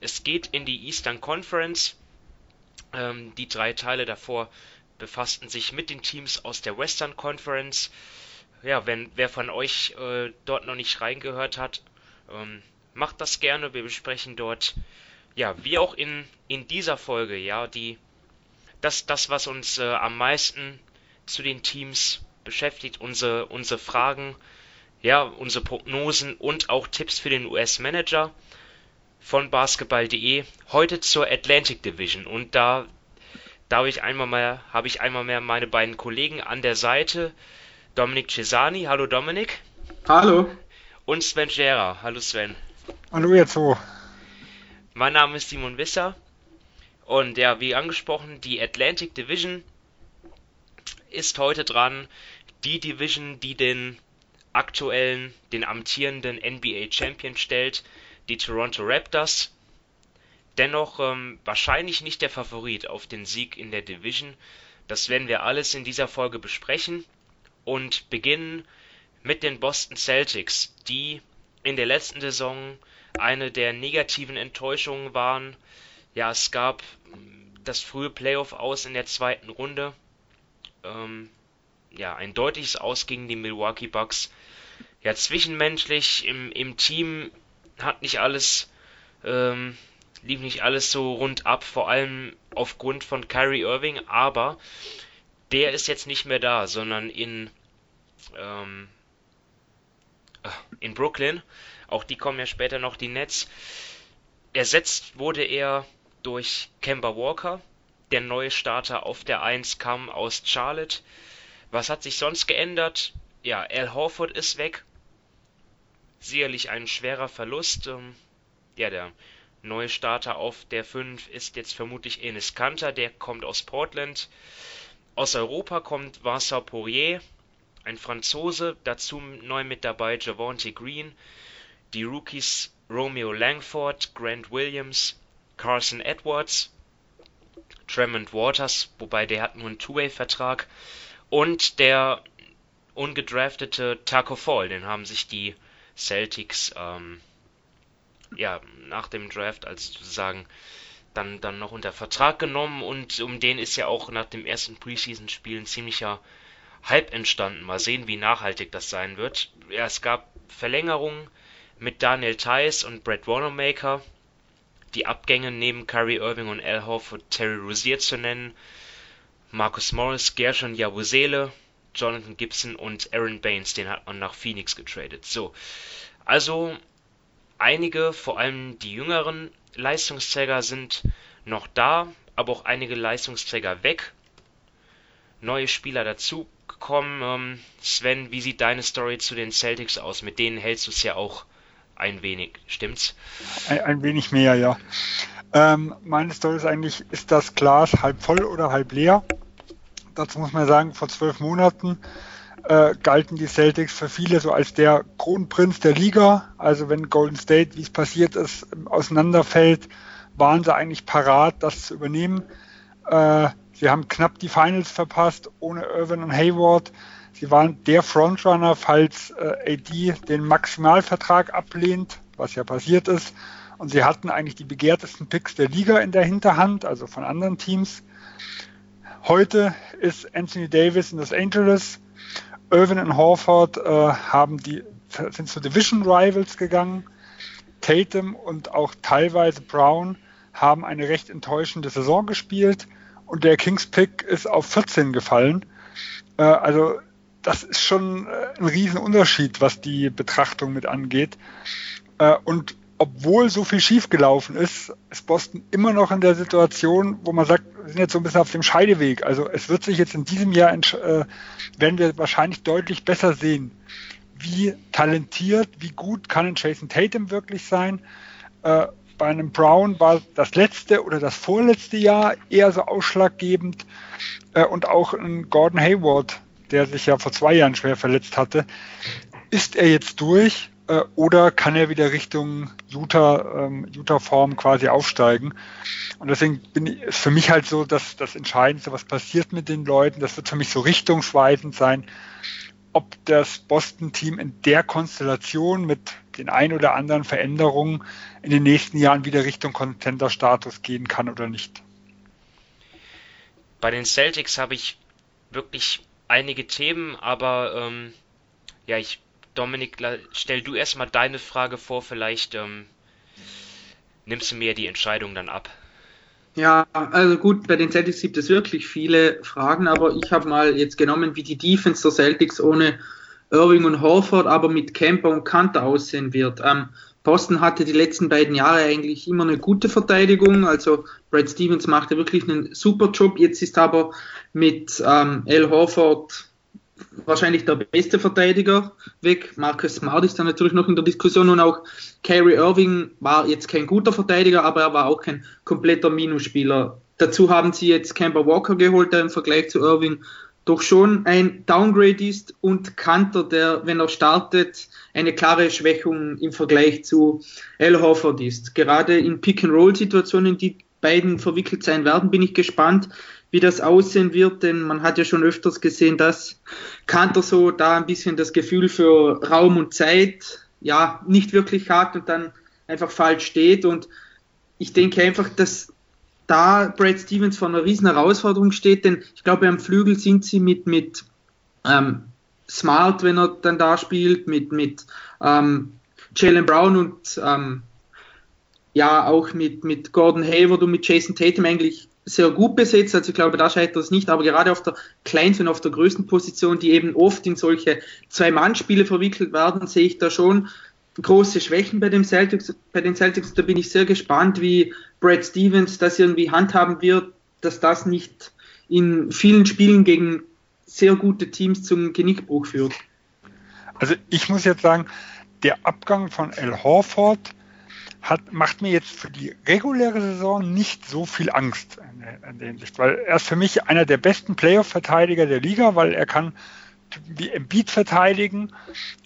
Es geht in die Eastern Conference. Ähm, die drei Teile davor befassten sich mit den Teams aus der Western Conference. Ja, wenn wer von euch äh, dort noch nicht reingehört hat, ähm, macht das gerne. Wir besprechen dort, ja, wie auch in, in dieser Folge, ja, die das, das was uns äh, am meisten zu den Teams beschäftigt, unsere, unsere Fragen, ja, unsere Prognosen und auch Tipps für den US-Manager von basketball.de heute zur Atlantic Division und da darf ich einmal mehr habe ich einmal mehr meine beiden Kollegen an der Seite Dominik Cesani, hallo Dominik. Hallo. Und Sven Scherer, hallo Sven. Hallo ihr zwei. Mein Name ist Simon Wisser und ja, wie angesprochen, die Atlantic Division ist heute dran, die Division, die den aktuellen, den amtierenden NBA Champion stellt die Toronto Raptors. Dennoch ähm, wahrscheinlich nicht der Favorit auf den Sieg in der Division. Das werden wir alles in dieser Folge besprechen und beginnen mit den Boston Celtics, die in der letzten Saison eine der negativen Enttäuschungen waren. Ja, es gab ähm, das frühe Playoff aus in der zweiten Runde. Ähm, ja, ein deutliches Aus gegen die Milwaukee Bucks. Ja, zwischenmenschlich im, im Team hat nicht alles, ähm, lief nicht alles so rund ab, vor allem aufgrund von Kyrie Irving, aber der ist jetzt nicht mehr da, sondern in, ähm, äh, in Brooklyn. Auch die kommen ja später noch, die Nets. Ersetzt wurde er durch Kemba Walker. Der neue Starter auf der 1 kam aus Charlotte. Was hat sich sonst geändert? Ja, Al Horford ist weg sicherlich ein schwerer Verlust. Ähm, ja, der neue Starter auf der 5 ist jetzt vermutlich Enes Kanter, der kommt aus Portland. Aus Europa kommt Vincent Poirier, ein Franzose, dazu neu mit dabei Javante Green, die Rookies Romeo Langford, Grant Williams, Carson Edwards, Tremont Waters, wobei der hat nur einen Two-Way-Vertrag, und der ungedraftete Taco Fall, den haben sich die Celtics ähm, ja, nach dem Draft, also sozusagen, dann, dann noch unter Vertrag genommen und um den ist ja auch nach dem ersten Preseason-Spiel ein ziemlicher Hype entstanden. Mal sehen, wie nachhaltig das sein wird. Ja, es gab Verlängerungen mit Daniel Tice und Brett Wanamaker. Die Abgänge neben Kyrie Irving und Al Horford Terry Rozier zu nennen. Marcus Morris, Gershon Yabusele, Jonathan Gibson und Aaron Baines, den hat man nach Phoenix getradet. So, also einige, vor allem die jüngeren Leistungsträger sind noch da, aber auch einige Leistungsträger weg. Neue Spieler dazugekommen. Ähm, Sven, wie sieht deine Story zu den Celtics aus? Mit denen hältst du es ja auch ein wenig, stimmt's? Ein, ein wenig mehr, ja. Ähm, meine Story ist eigentlich, ist das Glas halb voll oder halb leer? Dazu muss man sagen, vor zwölf Monaten äh, galten die Celtics für viele so als der Kronprinz der Liga. Also wenn Golden State, wie es passiert ist, auseinanderfällt, waren sie eigentlich parat, das zu übernehmen. Äh, sie haben knapp die Finals verpasst, ohne Irvin und Hayward. Sie waren der Frontrunner, falls äh, AD den Maximalvertrag ablehnt, was ja passiert ist. Und sie hatten eigentlich die begehrtesten Picks der Liga in der Hinterhand, also von anderen Teams. Heute ist Anthony Davis in Los Angeles. Irvin und Horford äh, haben die, sind zu Division Rivals gegangen. Tatum und auch teilweise Brown haben eine recht enttäuschende Saison gespielt und der Kings Pick ist auf 14 gefallen. Äh, also das ist schon äh, ein Riesenunterschied, was die Betrachtung mit angeht. Äh, und obwohl so viel schiefgelaufen ist, ist Boston immer noch in der Situation, wo man sagt, wir sind jetzt so ein bisschen auf dem Scheideweg. Also es wird sich jetzt in diesem Jahr, äh, werden wir wahrscheinlich deutlich besser sehen, wie talentiert, wie gut kann ein Jason Tatum wirklich sein. Äh, bei einem Brown war das letzte oder das vorletzte Jahr eher so ausschlaggebend äh, und auch ein Gordon Hayward, der sich ja vor zwei Jahren schwer verletzt hatte, ist er jetzt durch äh, oder kann er wieder Richtung Utah, ähm, Utah-Form quasi aufsteigen? Und deswegen bin ich, ist für mich halt so, dass das Entscheidendste, was passiert mit den Leuten, das wird für mich so richtungsweisend sein, ob das Boston-Team in der Konstellation mit den ein oder anderen Veränderungen in den nächsten Jahren wieder Richtung Contender-Status gehen kann oder nicht. Bei den Celtics habe ich wirklich einige Themen, aber ähm, ja, ich Dominik, stell du erstmal deine Frage vor, vielleicht ähm, nimmst du mir die Entscheidung dann ab. Ja, also gut, bei den Celtics gibt es wirklich viele Fragen, aber ich habe mal jetzt genommen, wie die Defense der Celtics ohne Irving und Horford, aber mit Camper und Kanter aussehen wird. Ähm, Boston hatte die letzten beiden Jahre eigentlich immer eine gute Verteidigung, also Brad Stevens machte wirklich einen super Job. Jetzt ist aber mit ähm, Al Horford wahrscheinlich der beste Verteidiger weg. Marcus Smart ist dann natürlich noch in der Diskussion und auch Kyrie Irving war jetzt kein guter Verteidiger, aber er war auch kein kompletter Minusspieler. Dazu haben sie jetzt Kemba Walker geholt, der im Vergleich zu Irving doch schon ein Downgrade ist und Kanter, der, wenn er startet, eine klare Schwächung im Vergleich zu Al Horford ist. Gerade in Pick-and-Roll-Situationen, die beiden verwickelt sein werden, bin ich gespannt, wie das aussehen wird, denn man hat ja schon öfters gesehen, dass Kanter so da ein bisschen das Gefühl für Raum und Zeit ja nicht wirklich hat und dann einfach falsch steht. Und ich denke einfach, dass da Brad Stevens vor einer riesen Herausforderung steht, denn ich glaube, am Flügel sind sie mit, mit ähm, Smart, wenn er dann da spielt, mit, mit ähm, Jalen Brown und ähm, ja auch mit, mit Gordon Hayward und mit Jason Tatum eigentlich sehr gut besetzt, also ich glaube, da scheitert es nicht, aber gerade auf der kleinsten und auf der größten Position, die eben oft in solche Zwei-Mann-Spiele verwickelt werden, sehe ich da schon große Schwächen bei, dem Celtics, bei den Celtics. Da bin ich sehr gespannt, wie Brad Stevens das irgendwie handhaben wird, dass das nicht in vielen Spielen gegen sehr gute Teams zum Genickbruch führt. Also ich muss jetzt sagen, der Abgang von Al Horford hat, macht mir jetzt für die reguläre Saison nicht so viel Angst in der Hinsicht, weil er ist für mich einer der besten Playoff-Verteidiger der Liga, weil er kann wie Embiid verteidigen,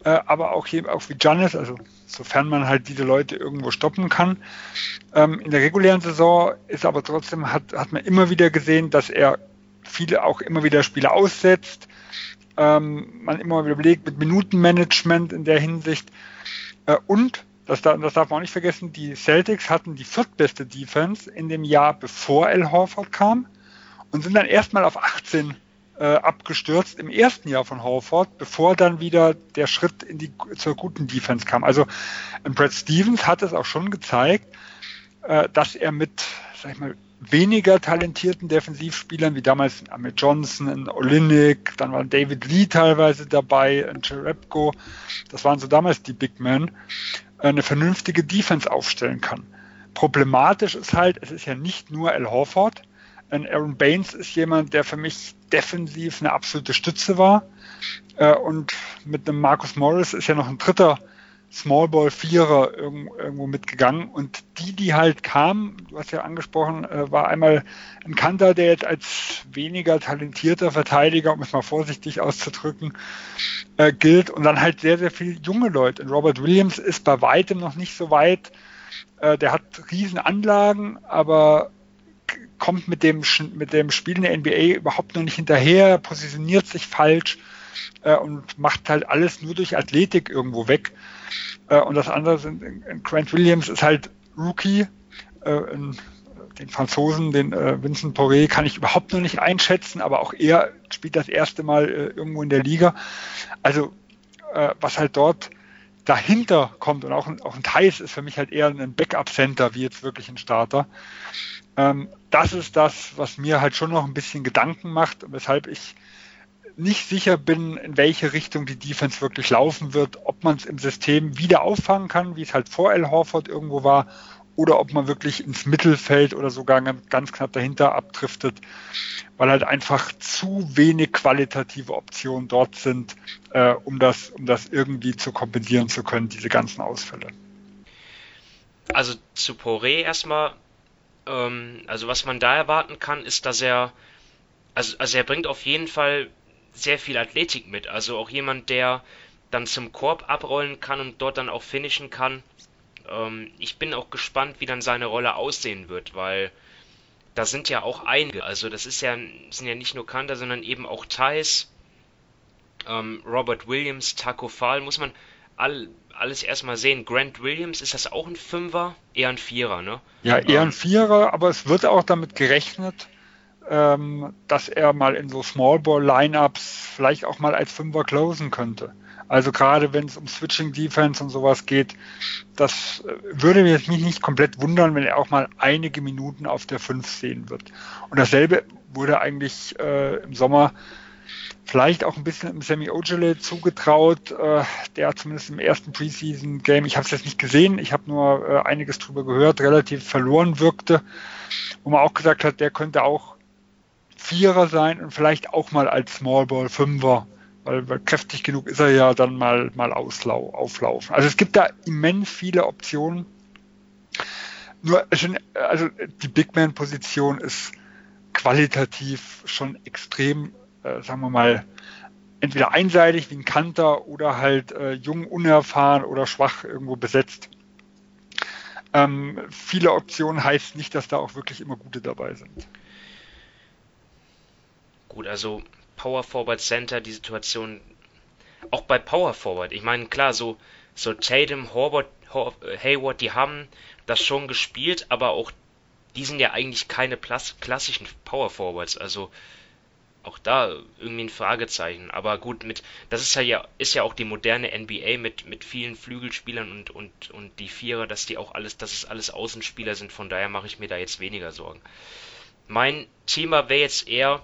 äh, aber auch, hier, auch wie Giannis, also sofern man halt diese Leute irgendwo stoppen kann. Ähm, in der regulären Saison ist aber trotzdem, hat, hat man immer wieder gesehen, dass er viele auch immer wieder Spiele aussetzt, ähm, man immer wieder überlegt mit Minutenmanagement in der Hinsicht. Äh, und das, das, darf man auch nicht vergessen, die Celtics hatten die viertbeste Defense in dem Jahr, bevor Al Horford kam und sind dann erstmal auf 18 äh, abgestürzt im ersten Jahr von Horford, bevor dann wieder der Schritt in die, zur guten Defense kam. Also Brad Stevens hat es auch schon gezeigt, äh, dass er mit, sag ich mal, weniger talentierten Defensivspielern, wie damals Amit Johnson, ein Olinik, dann war David Lee teilweise dabei, ein Cherepko, das waren so damals die Big Men, eine vernünftige Defense aufstellen kann. Problematisch ist halt, es ist ja nicht nur Al Horford. Ein Aaron Baines ist jemand, der für mich defensiv eine absolute Stütze war. Äh, und mit einem Marcus Morris ist ja noch ein dritter Smallball Vierer irgendwo mitgegangen und die, die halt kamen, du hast ja angesprochen, äh, war einmal ein Kanter, der jetzt als weniger talentierter Verteidiger, um es mal vorsichtig auszudrücken, äh, gilt und dann halt sehr, sehr viele junge Leute. Und Robert Williams ist bei weitem noch nicht so weit. Äh, der hat riesen Anlagen, aber kommt mit dem, mit dem Spiel in der NBA überhaupt noch nicht hinterher, positioniert sich falsch und macht halt alles nur durch Athletik irgendwo weg. Äh, und das andere sind, Grant Williams ist halt Rookie. Äh, den Franzosen, den äh, Vincent Poré, kann ich überhaupt noch nicht einschätzen, aber auch er spielt das erste Mal irgendwo in der Liga. Also was halt dort dahinter kommt und auch, auch ein Thais ist für mich halt eher ein Backup-Center wie jetzt wirklich ein Starter. Ähm, das ist das, was mir halt schon noch ein bisschen Gedanken macht und weshalb ich nicht sicher bin, in welche Richtung die Defense wirklich laufen wird, ob man es im System wieder auffangen kann, wie es halt vor Al Horford irgendwo war, oder ob man wirklich ins Mittelfeld oder sogar ganz knapp dahinter abdriftet, weil halt einfach zu wenig qualitative Optionen dort sind, äh, um, das, um das irgendwie zu kompensieren zu können, diese ganzen Ausfälle. also zu Poré erstmal, ähm, also was man da erwarten kann, ist, dass er, also, also er bringt auf jeden Fall sehr viel Athletik mit. Also auch jemand, der dann zum Korb abrollen kann und dort dann auch finishen kann. Ähm, ich bin auch gespannt, wie dann seine Rolle aussehen wird, weil da sind ja auch einige. Also das ist ja, sind ja nicht nur Kanter, sondern eben auch Thais, ähm, Robert Williams, Taco Fall, muss man all, alles erstmal sehen. Grant Williams, ist das auch ein Fünfer? Eher ein Vierer, ne? Ja, eher ein ähm, Vierer, aber es wird auch damit gerechnet, ähm, dass er mal in so Small Ball Lineups vielleicht auch mal als Fünfer closen könnte. Also gerade wenn es um Switching Defense und sowas geht, das äh, würde mich nicht komplett wundern, wenn er auch mal einige Minuten auf der 5 sehen wird. Und dasselbe wurde eigentlich äh, im Sommer vielleicht auch ein bisschen im Sammy Ojale zugetraut, äh, der zumindest im ersten Preseason-Game, ich habe es jetzt nicht gesehen, ich habe nur äh, einiges drüber gehört, relativ verloren wirkte, wo man auch gesagt hat, der könnte auch Vierer sein und vielleicht auch mal als Small Ball Fünfer weil, weil kräftig genug ist er ja dann mal, mal auslau auflaufen. Also es gibt da immens viele Optionen. Nur, also die Big Man-Position ist qualitativ schon extrem, äh, sagen wir mal, entweder einseitig wie ein Kanter oder halt äh, jung, unerfahren oder schwach irgendwo besetzt. Ähm, viele Optionen heißt nicht, dass da auch wirklich immer gute dabei sind. Gut, also Power Forward Center die Situation, auch bei Power Forward, ich meine, klar, so, so Tatum, Horvath, Hayward, die haben das schon gespielt, aber auch die sind ja eigentlich keine klassischen Power Forwards, also auch da irgendwie ein Fragezeichen. Aber gut, mit das ist ja ist ja auch die moderne NBA mit mit vielen Flügelspielern und und und die Vierer, dass die auch alles, dass es alles Außenspieler sind. Von daher mache ich mir da jetzt weniger Sorgen. Mein Thema wäre jetzt eher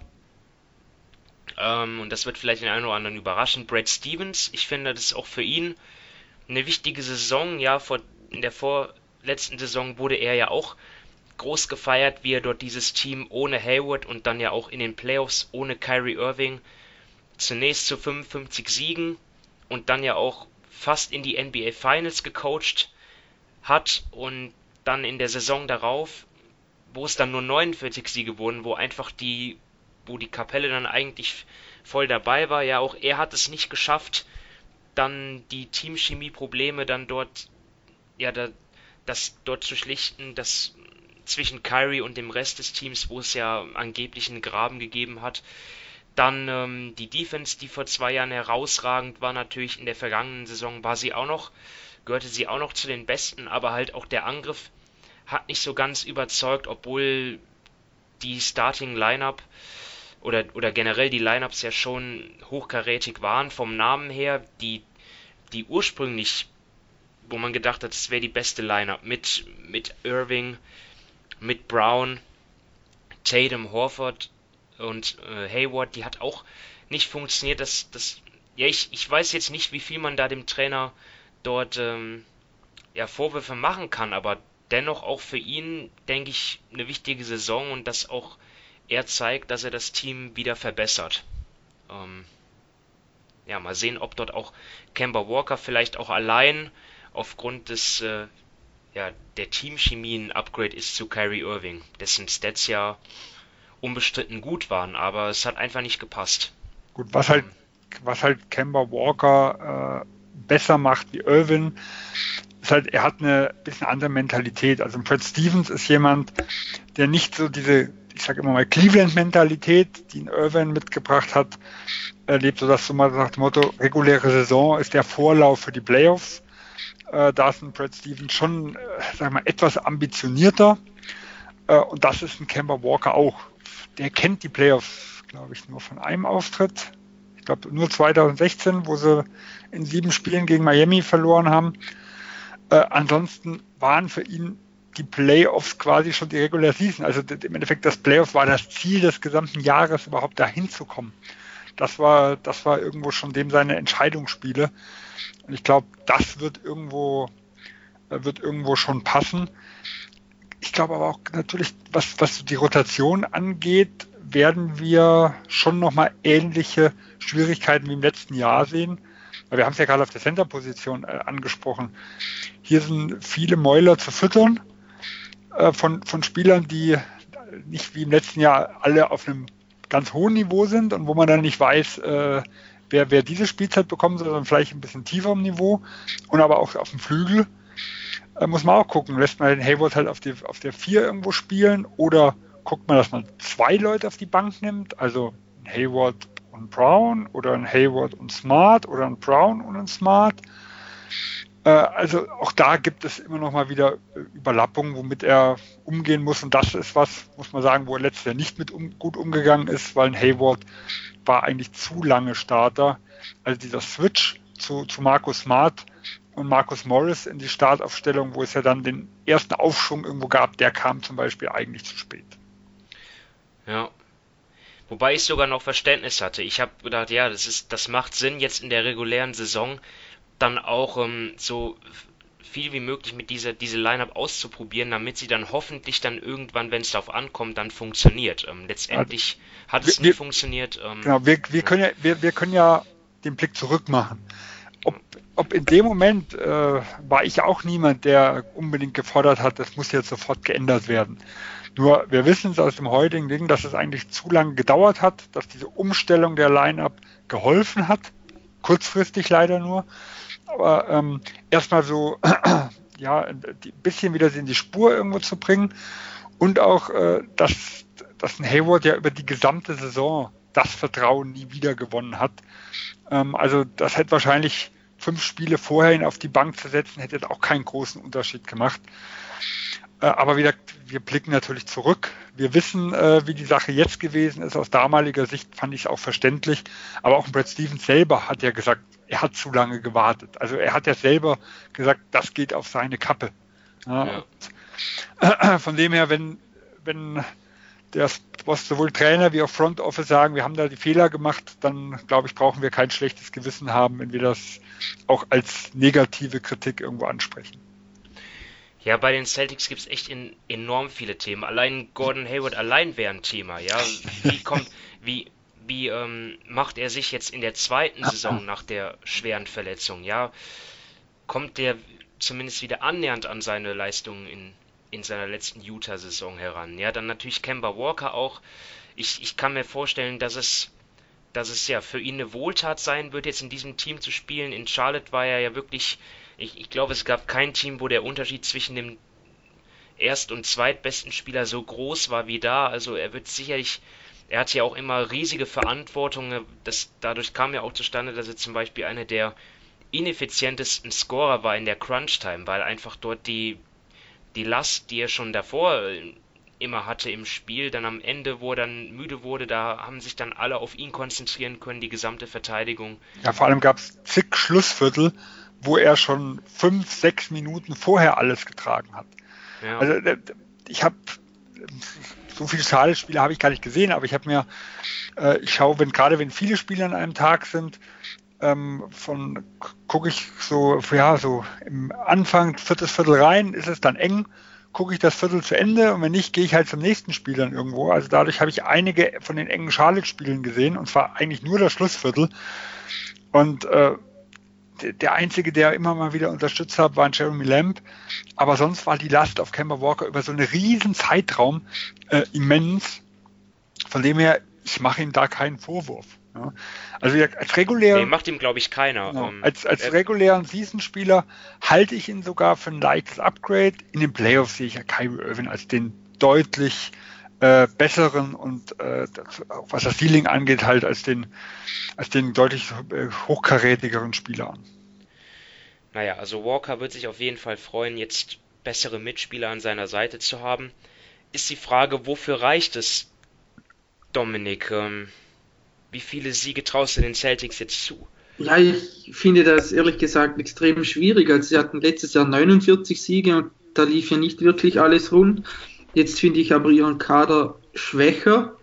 ähm, und das wird vielleicht den einen oder anderen überraschen. Brad Stevens, ich finde, das ist auch für ihn eine wichtige Saison. Ja, vor, in der vorletzten Saison wurde er ja auch groß gefeiert, wie er dort dieses Team ohne Hayward und dann ja auch in den Playoffs ohne Kyrie Irving zunächst zu 55 Siegen und dann ja auch fast in die NBA Finals gecoacht hat und dann in der Saison darauf, wo es dann nur 49 Siege wurden, wo einfach die wo die Kapelle dann eigentlich voll dabei war. Ja, auch er hat es nicht geschafft, dann die Teamchemie-Probleme dann dort, ja, da, das dort zu schlichten, das zwischen Kyrie und dem Rest des Teams, wo es ja angeblich einen Graben gegeben hat. Dann ähm, die Defense, die vor zwei Jahren herausragend war, natürlich in der vergangenen Saison war sie auch noch, gehörte sie auch noch zu den besten, aber halt auch der Angriff hat nicht so ganz überzeugt, obwohl die Starting Lineup oder, oder generell die Lineups ja schon hochkarätig waren vom Namen her, die, die ursprünglich, wo man gedacht hat, es wäre die beste Lineup mit, mit Irving, mit Brown, Tatum, Horford und äh, Hayward, die hat auch nicht funktioniert. Das, das, ja, ich, ich weiß jetzt nicht, wie viel man da dem Trainer dort ähm, ja, Vorwürfe machen kann, aber dennoch auch für ihn, denke ich, eine wichtige Saison und das auch er zeigt, dass er das Team wieder verbessert. Ähm, ja, mal sehen, ob dort auch Kemba Walker vielleicht auch allein aufgrund des äh, ja, der Teamchemie ein Upgrade ist zu Kyrie Irving, dessen Stats ja unbestritten gut waren, aber es hat einfach nicht gepasst. Gut, was halt, was halt Kemba Walker äh, besser macht wie Irving, ist halt, er hat eine bisschen andere Mentalität. Also Fred Stevens ist jemand, der nicht so diese ich sage immer mal, Cleveland-Mentalität, die in Irvine mitgebracht hat, erlebt, sodass so mal nach dem Motto, reguläre Saison ist der Vorlauf für die Playoffs. Äh, da ist ein Brad Stevens schon, äh, sag mal, etwas ambitionierter. Äh, und das ist ein Kemba Walker auch. Der kennt die Playoffs, glaube ich, nur von einem Auftritt. Ich glaube, nur 2016, wo sie in sieben Spielen gegen Miami verloren haben. Äh, ansonsten waren für ihn die Playoffs quasi schon die Regular Season. Also im Endeffekt das Playoff war das Ziel des gesamten Jahres, überhaupt dahin zu kommen. Das war, das war irgendwo schon dem seine Entscheidungsspiele. Und ich glaube, das wird irgendwo, äh, wird irgendwo schon passen. Ich glaube aber auch natürlich, was, was die Rotation angeht, werden wir schon nochmal ähnliche Schwierigkeiten wie im letzten Jahr sehen. weil wir haben es ja gerade auf der Center-Position äh, angesprochen. Hier sind viele Mäuler zu füttern äh, von, von Spielern, die nicht wie im letzten Jahr alle auf einem ganz hohen Niveau sind und wo man dann nicht weiß, äh, wer, wer diese Spielzeit bekommt, sondern vielleicht ein bisschen tiefer im Niveau und aber auch auf dem Flügel. Äh, muss man auch gucken, lässt man den Hayward halt auf, die, auf der 4 irgendwo spielen oder guckt man, dass man zwei Leute auf die Bank nimmt, also ein Hayward und Brown oder ein Hayward und Smart oder ein Brown und ein Smart. Äh, also auch da gibt es immer noch mal wieder Überlappungen, womit er umgehen muss. Und das ist was, muss man sagen, wo er letztes Jahr nicht mit um, gut umgegangen ist, weil ein Hayward war eigentlich zu lange Starter. Also dieser Switch zu, zu Markus Smart und Markus Morris in die Startaufstellung, wo es ja dann den ersten Aufschwung irgendwo gab, der kam zum Beispiel eigentlich zu spät. Ja. Wobei ich sogar noch Verständnis hatte. Ich habe gedacht, ja, das ist, das macht Sinn jetzt in der regulären Saison dann auch ähm, so viel wie möglich mit dieser diese Line-up auszuprobieren, damit sie dann hoffentlich dann irgendwann, wenn es darauf ankommt, dann funktioniert. Ähm, letztendlich ja, hat es wir, nicht funktioniert. Ähm, genau, wir, wir, können ja, wir, wir können ja den Blick zurück machen. Ob, ob in dem Moment äh, war ich auch niemand, der unbedingt gefordert hat, das muss jetzt sofort geändert werden. Nur wir wissen es aus dem heutigen Ding, dass es eigentlich zu lange gedauert hat, dass diese Umstellung der Line-Up geholfen hat, kurzfristig leider nur. Aber ähm, erstmal so, ja, ein bisschen wieder in die Spur irgendwo zu bringen und auch, äh, dass, dass ein Hayward ja über die gesamte Saison das Vertrauen nie wieder gewonnen hat. Ähm, also das hätte wahrscheinlich fünf Spiele vorher ihn auf die Bank zu setzen, hätte auch keinen großen Unterschied gemacht. Äh, aber wieder, wir blicken natürlich zurück. Wir wissen, äh, wie die Sache jetzt gewesen ist. Aus damaliger Sicht fand ich es auch verständlich. Aber auch Brad Stevens selber hat ja gesagt, er hat zu lange gewartet. Also er hat ja selber gesagt, das geht auf seine Kappe. Ja, ja. Von dem her, wenn, wenn der was sowohl Trainer wie auch Front Office sagen, wir haben da die Fehler gemacht, dann glaube ich, brauchen wir kein schlechtes Gewissen haben, wenn wir das auch als negative Kritik irgendwo ansprechen. Ja, bei den Celtics gibt es echt in, enorm viele Themen. Allein Gordon Hayward allein wäre ein Thema, ja. Wie kommt, wie, wie ähm, macht er sich jetzt in der zweiten Saison nach der schweren Verletzung, ja? Kommt der zumindest wieder annähernd an seine Leistungen in, in seiner letzten Utah-Saison heran? Ja, dann natürlich Kemba Walker auch. Ich, ich kann mir vorstellen, dass es, dass es ja für ihn eine Wohltat sein wird, jetzt in diesem Team zu spielen. In Charlotte war er ja wirklich ich, ich glaube, es gab kein Team, wo der Unterschied zwischen dem erst- und zweitbesten Spieler so groß war wie da. Also er wird sicherlich, er hat ja auch immer riesige Verantwortung. Das, dadurch kam ja auch zustande, dass er zum Beispiel einer der ineffizientesten Scorer war in der Crunch-Time, weil einfach dort die, die Last, die er schon davor immer hatte im Spiel, dann am Ende, wo er dann müde wurde, da haben sich dann alle auf ihn konzentrieren können, die gesamte Verteidigung. Ja, vor allem gab es zig Schlussviertel, wo er schon fünf, sechs Minuten vorher alles getragen hat. Ja. Also äh, ich habe so viele Schalespiele habe ich gar nicht gesehen, aber ich habe mir, äh, ich schaue, wenn gerade wenn viele Spiele an einem Tag sind, ähm, von gucke ich so, ja, so im Anfang, viertes Viertel rein, ist es dann eng, gucke ich das Viertel zu Ende und wenn nicht, gehe ich halt zum nächsten Spiel dann irgendwo. Also dadurch habe ich einige von den engen Charlotte-Spielen gesehen und zwar eigentlich nur das Schlussviertel. Und äh, der einzige, der immer mal wieder unterstützt hat, war Jeremy Lamb. Aber sonst war die Last auf Kemba Walker über so einen riesen Zeitraum äh, immens. Von dem her, ich mache ihm da keinen Vorwurf. Ja. Also als regulären. Nee, macht ihm, glaube ich, keiner. Genau, um, als als regulären Season-Spieler halte ich ihn sogar für ein leichtes Upgrade. In den Playoffs sehe ich ja Kyrie Irving als den deutlich äh, besseren und äh, was das Ceiling angeht, halt als den, als den deutlich äh, hochkarätigeren Spieler an. Naja, also Walker wird sich auf jeden Fall freuen, jetzt bessere Mitspieler an seiner Seite zu haben. Ist die Frage, wofür reicht es, Dominik? Ähm, wie viele Siege traust du den Celtics jetzt zu? Ja, ich finde das ehrlich gesagt extrem schwierig. Also sie hatten letztes Jahr 49 Siege und da lief ja nicht wirklich alles rund. Jetzt finde ich aber ihren Kader schwächer.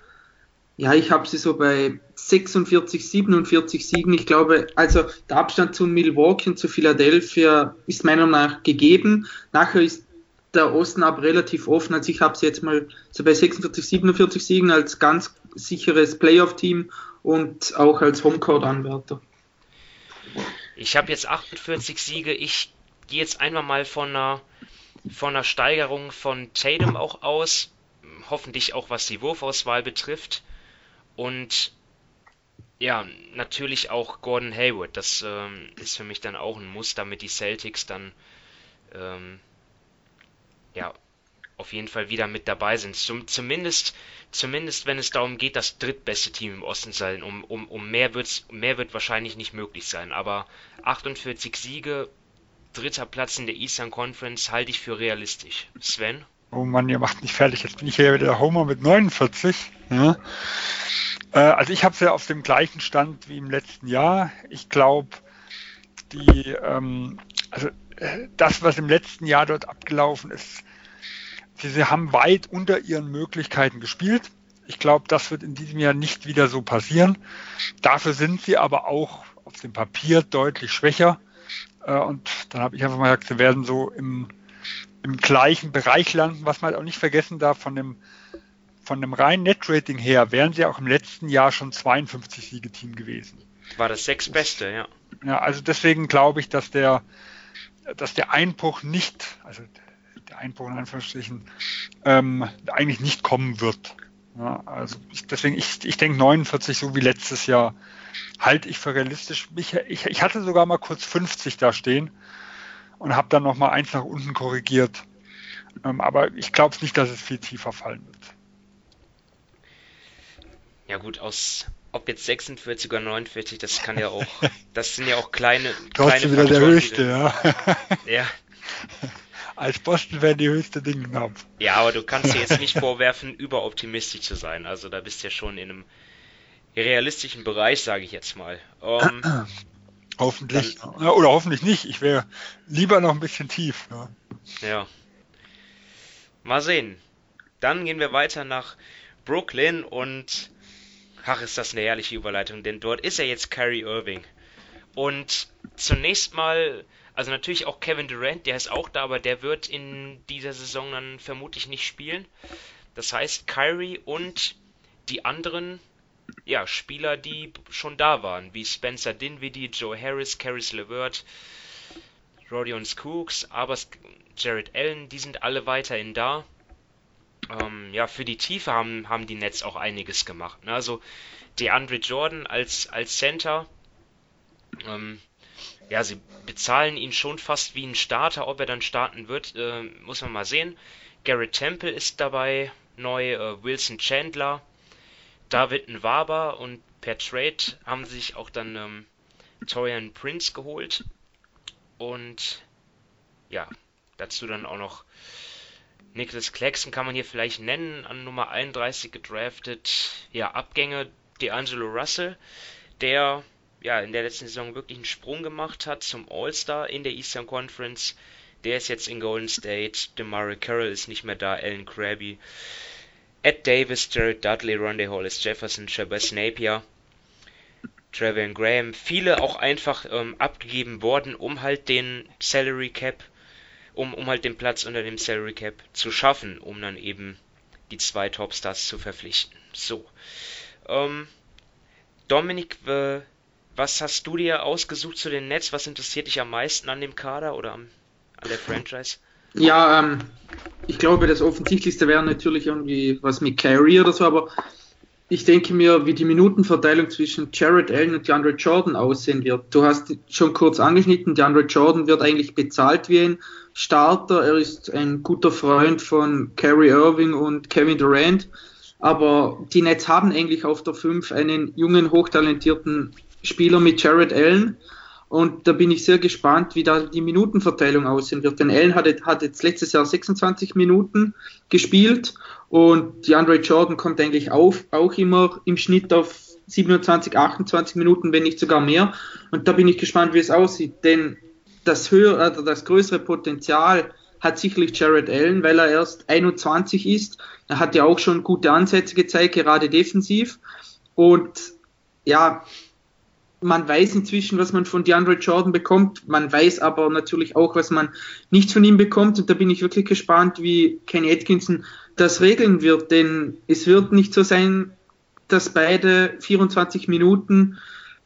Ja, ich habe sie so bei 46, 47 Siegen. Ich glaube, also der Abstand zu Milwaukee und zu Philadelphia ist meiner Meinung nach gegeben. Nachher ist der Osten aber relativ offen. Also ich habe sie jetzt mal so bei 46, 47 Siegen als ganz sicheres Playoff-Team und auch als Homecourt-Anwärter. Ich habe jetzt 48 Siege. Ich gehe jetzt einmal mal von einer, von einer Steigerung von Tatum auch aus. Hoffentlich auch was die Wurfauswahl betrifft. Und ja, natürlich auch Gordon Hayward. Das ähm, ist für mich dann auch ein Muss, damit die Celtics dann ähm, ja auf jeden Fall wieder mit dabei sind. Zum, zumindest, zumindest wenn es darum geht, das drittbeste Team im Osten zu sein. Um, um, um mehr, wird's, mehr wird wahrscheinlich nicht möglich sein. Aber 48 Siege, dritter Platz in der Eastern Conference halte ich für realistisch. Sven? Oh Mann, ihr macht mich fertig. Jetzt bin ich hier wieder der Homer mit 49. Ja. Äh, also ich habe es ja auf dem gleichen Stand wie im letzten Jahr. Ich glaube, die, ähm, also äh, das, was im letzten Jahr dort abgelaufen ist, sie, sie haben weit unter ihren Möglichkeiten gespielt. Ich glaube, das wird in diesem Jahr nicht wieder so passieren. Dafür sind sie aber auch auf dem Papier deutlich schwächer. Äh, und dann habe ich einfach mal gesagt, sie werden so im, im gleichen Bereich landen, was man halt auch nicht vergessen darf von dem von dem reinen Net-Rating her wären sie auch im letzten Jahr schon 52 Siegeteam gewesen. War das sechs Beste, ja. Ja, also deswegen glaube ich, dass der, dass der Einbruch nicht, also der Einbruch in Anführungsstrichen, ähm, eigentlich nicht kommen wird. Ja, also ich, deswegen, ich, ich denke 49, so wie letztes Jahr, halte ich für realistisch. Ich, ich, ich hatte sogar mal kurz 50 da stehen und habe dann nochmal eins nach unten korrigiert. Ähm, aber ich glaube nicht, dass es viel tiefer fallen wird. Ja gut, aus ob jetzt 46 oder 49, das kann ja auch, das sind ja auch kleine. Trotzdem wieder der höchste, ja. Ja. Als Boston wäre die höchste Ding genommen. Ja, aber du kannst dir jetzt nicht vorwerfen, überoptimistisch zu sein. Also da bist du ja schon in einem realistischen Bereich, sage ich jetzt mal. Ähm, hoffentlich. Dann, oder hoffentlich nicht. Ich wäre lieber noch ein bisschen tief. Ja. ja. Mal sehen. Dann gehen wir weiter nach Brooklyn und Ach, ist das eine herrliche Überleitung, denn dort ist er jetzt Kyrie Irving. Und zunächst mal, also natürlich auch Kevin Durant, der ist auch da, aber der wird in dieser Saison dann vermutlich nicht spielen. Das heißt, Kyrie und die anderen ja, Spieler, die schon da waren, wie Spencer Dinwiddie, Joe Harris, Caris LeVert, Rodion Cooks, aber Jared Allen, die sind alle weiterhin da ähm, ja, für die Tiefe haben, haben die Nets auch einiges gemacht. Ne? Also DeAndre Jordan als, als Center, ähm, ja, sie bezahlen ihn schon fast wie ein Starter. Ob er dann starten wird, äh, muss man mal sehen. Garrett Temple ist dabei neu, äh, Wilson Chandler, David Nwaba und per Trade haben sich auch dann ähm, Torian Prince geholt. Und ja, dazu dann auch noch Nicholas Claxton kann man hier vielleicht nennen, an Nummer 31 gedraftet. Ja, Abgänge D'Angelo Russell, der ja in der letzten Saison wirklich einen Sprung gemacht hat zum All-Star in der Eastern Conference. Der ist jetzt in Golden State. DeMarie Carroll ist nicht mehr da. Alan Krabby. Ed Davis, Jared Dudley, Ronde Hollis Jefferson, Shabazz Napier, Trevor Graham. Viele auch einfach ähm, abgegeben worden, um halt den Salary Cap um, um halt den Platz unter dem Salary Cap zu schaffen, um dann eben die zwei Topstars zu verpflichten. So. Ähm, Dominik, äh, was hast du dir ausgesucht zu den Nets? Was interessiert dich am meisten an dem Kader oder am, an der Franchise? Ja, ähm, ich glaube, das Offensichtlichste wäre natürlich irgendwie was mit Carey oder so, aber ich denke mir, wie die Minutenverteilung zwischen Jared Allen und DeAndre Jordan aussehen wird. Du hast schon kurz angeschnitten, DeAndre Jordan wird eigentlich bezahlt wie ein Starter. Er ist ein guter Freund von Kerry Irving und Kevin Durant. Aber die Nets haben eigentlich auf der 5 einen jungen, hochtalentierten Spieler mit Jared Allen. Und da bin ich sehr gespannt, wie da die Minutenverteilung aussehen wird. Denn Allen hat, hat jetzt letztes Jahr 26 Minuten gespielt und die Andre Jordan kommt eigentlich auf, auch immer im Schnitt auf 27, 28 Minuten, wenn nicht sogar mehr. Und da bin ich gespannt, wie es aussieht. Denn das höhere, also das größere Potenzial hat sicherlich Jared Allen, weil er erst 21 ist. Er hat ja auch schon gute Ansätze gezeigt, gerade defensiv. Und ja, man weiß inzwischen, was man von DeAndre Jordan bekommt. Man weiß aber natürlich auch, was man nicht von ihm bekommt. Und da bin ich wirklich gespannt, wie Kenny Atkinson das regeln wird. Denn es wird nicht so sein, dass beide 24 Minuten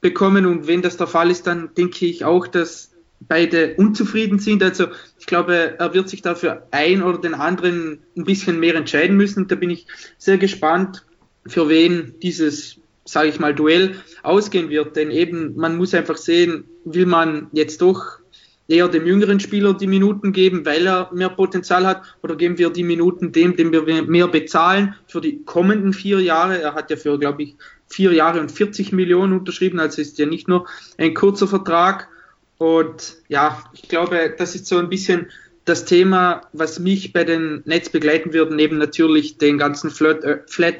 bekommen. Und wenn das der Fall ist, dann denke ich auch, dass beide unzufrieden sind. Also ich glaube, er wird sich dafür ein oder den anderen ein bisschen mehr entscheiden müssen. Und da bin ich sehr gespannt, für wen dieses, sage ich mal, Duell ausgehen wird. Denn eben, man muss einfach sehen, will man jetzt doch eher dem jüngeren Spieler die Minuten geben, weil er mehr Potenzial hat, oder geben wir die Minuten dem, dem wir mehr bezahlen für die kommenden vier Jahre. Er hat ja für, glaube ich, vier Jahre und 40 Millionen unterschrieben, also ist ja nicht nur ein kurzer Vertrag. Und ja, ich glaube, das ist so ein bisschen das Thema, was mich bei den Netz begleiten wird, neben natürlich den ganzen Flat,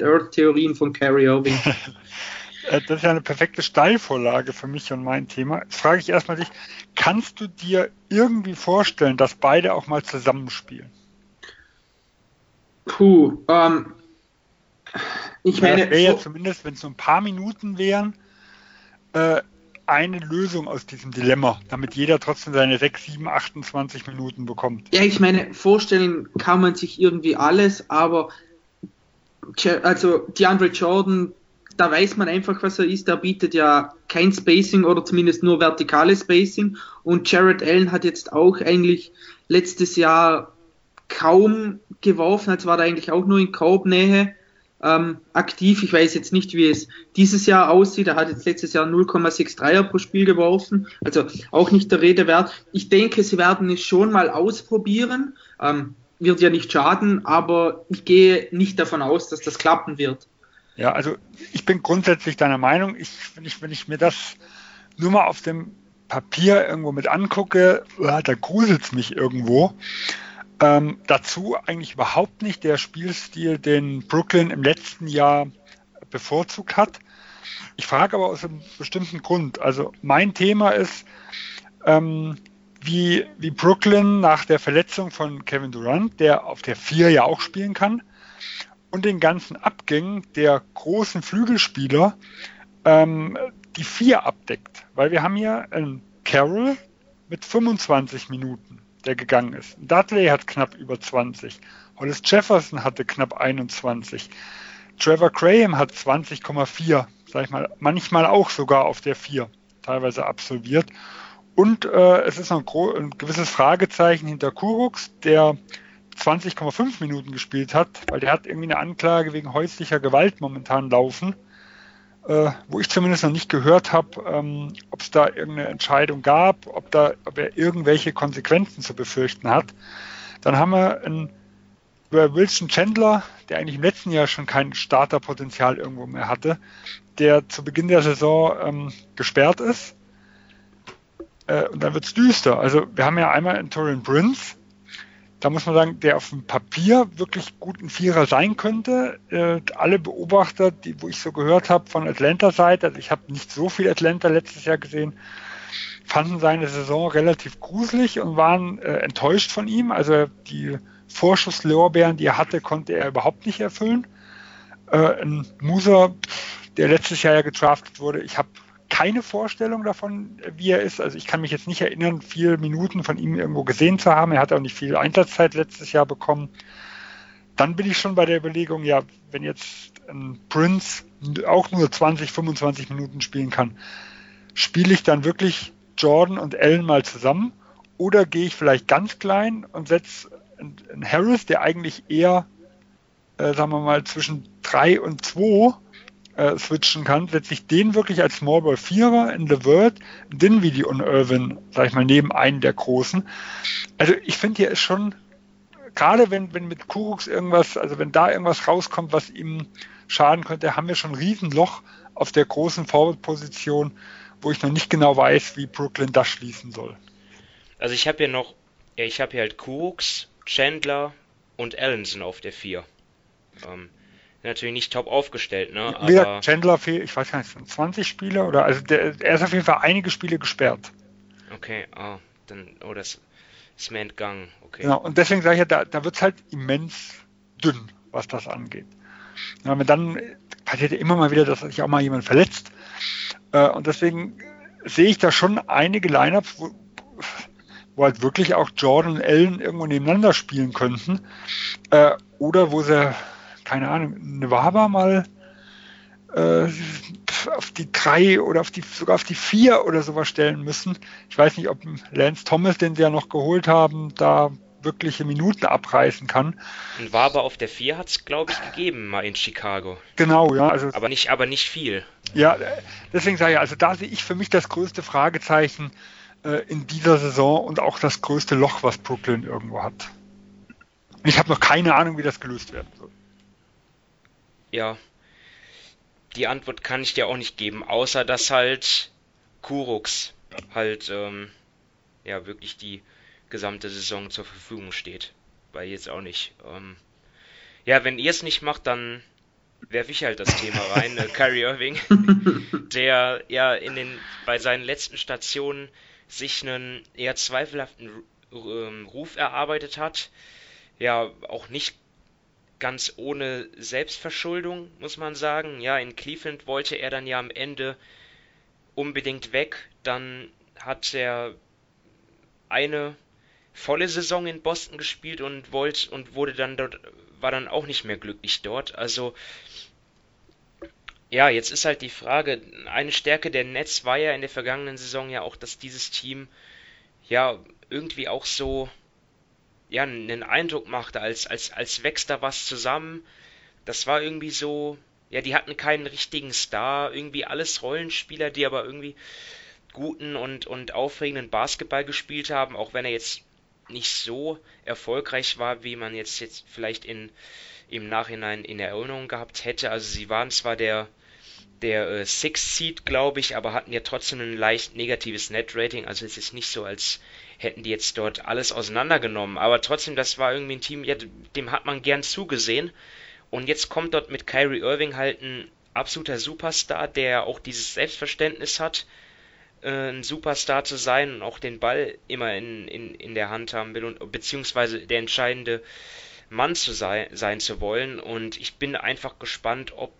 Earth Theorien von Carrie Irving. Äh, das ist ja eine perfekte Steilvorlage für mich und mein Thema. Jetzt frage ich erstmal dich, kannst du dir irgendwie vorstellen, dass beide auch mal zusammenspielen? Puh, ähm, ich meine. Das wäre ja zumindest, wenn es so ein paar Minuten wären, äh, eine Lösung aus diesem Dilemma, damit jeder trotzdem seine 6, 7, 28 Minuten bekommt. Ja, ich meine, vorstellen kann man sich irgendwie alles, aber also DeAndre Jordan da weiß man einfach, was er ist. Er bietet ja kein Spacing oder zumindest nur vertikales Spacing. Und Jared Allen hat jetzt auch eigentlich letztes Jahr kaum geworfen, als war er eigentlich auch nur in Korbnähe ähm, aktiv. Ich weiß jetzt nicht, wie es dieses Jahr aussieht. Er hat jetzt letztes Jahr 0,63er pro Spiel geworfen, also auch nicht der Rede wert. Ich denke, sie werden es schon mal ausprobieren. Ähm, wird ja nicht schaden, aber ich gehe nicht davon aus, dass das klappen wird. Ja, also ich bin grundsätzlich deiner Meinung. Ich, wenn, ich, wenn ich mir das nur mal auf dem Papier irgendwo mit angucke, da gruselt es mich irgendwo. Ähm, dazu eigentlich überhaupt nicht der Spielstil, den Brooklyn im letzten Jahr bevorzugt hat. Ich frage aber aus einem bestimmten Grund. Also mein Thema ist, ähm, wie, wie Brooklyn nach der Verletzung von Kevin Durant, der auf der 4 ja auch spielen kann, und den ganzen Abgängen der großen Flügelspieler ähm, die vier abdeckt. Weil wir haben hier einen Carroll mit 25 Minuten, der gegangen ist. Dudley hat knapp über 20. Hollis Jefferson hatte knapp 21. Trevor Graham hat 20,4, sag ich mal, manchmal auch sogar auf der 4 teilweise absolviert. Und äh, es ist noch ein, ein, gewisses Fragezeichen hinter Kurux, der 20,5 Minuten gespielt hat, weil der hat irgendwie eine Anklage wegen häuslicher Gewalt momentan laufen, äh, wo ich zumindest noch nicht gehört habe, ähm, ob es da irgendeine Entscheidung gab, ob, da, ob er irgendwelche Konsequenzen zu befürchten hat. Dann haben wir einen über Wilson Chandler, der eigentlich im letzten Jahr schon kein Starterpotenzial irgendwo mehr hatte, der zu Beginn der Saison ähm, gesperrt ist. Äh, und dann wird es düster. Also wir haben ja einmal einen Torin Prince, da muss man sagen, der auf dem Papier wirklich gut ein Vierer sein könnte. Äh, alle Beobachter, die, wo ich so gehört habe von Atlanta-Seite, also ich habe nicht so viel Atlanta letztes Jahr gesehen, fanden seine Saison relativ gruselig und waren äh, enttäuscht von ihm. Also die Vorschusslorbeeren, die er hatte, konnte er überhaupt nicht erfüllen. Äh, ein Musa, der letztes Jahr ja getraftet wurde, ich habe keine Vorstellung davon, wie er ist. Also ich kann mich jetzt nicht erinnern, viele Minuten von ihm irgendwo gesehen zu haben. Er hat auch nicht viel Einsatzzeit letztes Jahr bekommen. Dann bin ich schon bei der Überlegung, ja, wenn jetzt ein Prince auch nur 20, 25 Minuten spielen kann, spiele ich dann wirklich Jordan und Allen mal zusammen oder gehe ich vielleicht ganz klein und setze einen Harris, der eigentlich eher, äh, sagen wir mal, zwischen 3 und 2 äh, switchen kann, setze ich den wirklich als Smallball Vierer in The World, Dinwiddie und Irvin, sag ich mal, neben einen der Großen. Also ich finde hier ist schon, gerade wenn, wenn mit Kuruks irgendwas, also wenn da irgendwas rauskommt, was ihm schaden könnte, haben wir schon ein Riesenloch auf der großen Forward-Position, wo ich noch nicht genau weiß, wie Brooklyn das schließen soll. Also ich habe hier noch, ja, ich habe hier halt Kuruks, Chandler und Allenson auf der 4. Ähm, natürlich nicht top aufgestellt, ne? Wie gesagt, Chandler fehlt, ich weiß gar nicht, 20 Spiele oder also der, er ist auf jeden Fall einige Spiele gesperrt. Okay, oh, dann, oh, das ist mir entgangen. Okay. Genau, und deswegen sage ich ja, da, da wird es halt immens dünn, was das angeht. Ja, dann passiert ja immer mal wieder, dass sich auch mal jemand verletzt. Äh, und deswegen sehe ich da schon einige Lineups, wo, wo halt wirklich auch Jordan und Allen irgendwo nebeneinander spielen könnten. Äh, oder wo sie keine Ahnung, Nevada mal äh, auf, die drei oder auf die, sogar auf die vier oder sowas stellen müssen. Ich weiß nicht, ob Lance Thomas, den sie ja noch geholt haben, da wirkliche Minuten abreißen kann. Und war aber auf der 4 hat es, glaube ich, gegeben, mal in Chicago. Genau, ja. Also, aber, nicht, aber nicht viel. Ja, deswegen sage ich, also da sehe ich für mich das größte Fragezeichen äh, in dieser Saison und auch das größte Loch, was Brooklyn irgendwo hat. Ich habe noch keine Ahnung, wie das gelöst werden soll. Ja, die Antwort kann ich dir auch nicht geben, außer dass halt Kurux halt ähm, ja wirklich die gesamte Saison zur Verfügung steht. Weil jetzt auch nicht. Ähm, ja, wenn ihr es nicht macht, dann werfe ich halt das Thema rein. äh, Kyrie Irving, der ja in den bei seinen letzten Stationen sich einen eher zweifelhaften ähm, Ruf erarbeitet hat. Ja, auch nicht ganz ohne Selbstverschuldung, muss man sagen. Ja, in Cleveland wollte er dann ja am Ende unbedingt weg. Dann hat er eine volle Saison in Boston gespielt und wollte und wurde dann dort war dann auch nicht mehr glücklich dort. Also ja, jetzt ist halt die Frage, eine Stärke der Nets war ja in der vergangenen Saison ja auch, dass dieses Team ja irgendwie auch so ja einen Eindruck machte, als als als wächst da was zusammen. Das war irgendwie so, ja, die hatten keinen richtigen Star, irgendwie alles Rollenspieler, die aber irgendwie guten und und aufregenden Basketball gespielt haben, auch wenn er jetzt nicht so erfolgreich war, wie man jetzt, jetzt vielleicht in, im Nachhinein in Erinnerung gehabt hätte. Also sie waren zwar der, der äh, Sixth Seed, glaube ich, aber hatten ja trotzdem ein leicht negatives Net-Rating. Also es ist nicht so, als hätten die jetzt dort alles auseinandergenommen. Aber trotzdem, das war irgendwie ein Team, ja, dem hat man gern zugesehen. Und jetzt kommt dort mit Kyrie Irving halt ein absoluter Superstar, der auch dieses Selbstverständnis hat, äh, ein Superstar zu sein und auch den Ball immer in, in, in der Hand haben will und beziehungsweise der entscheidende Mann zu sei, sein zu wollen. Und ich bin einfach gespannt, ob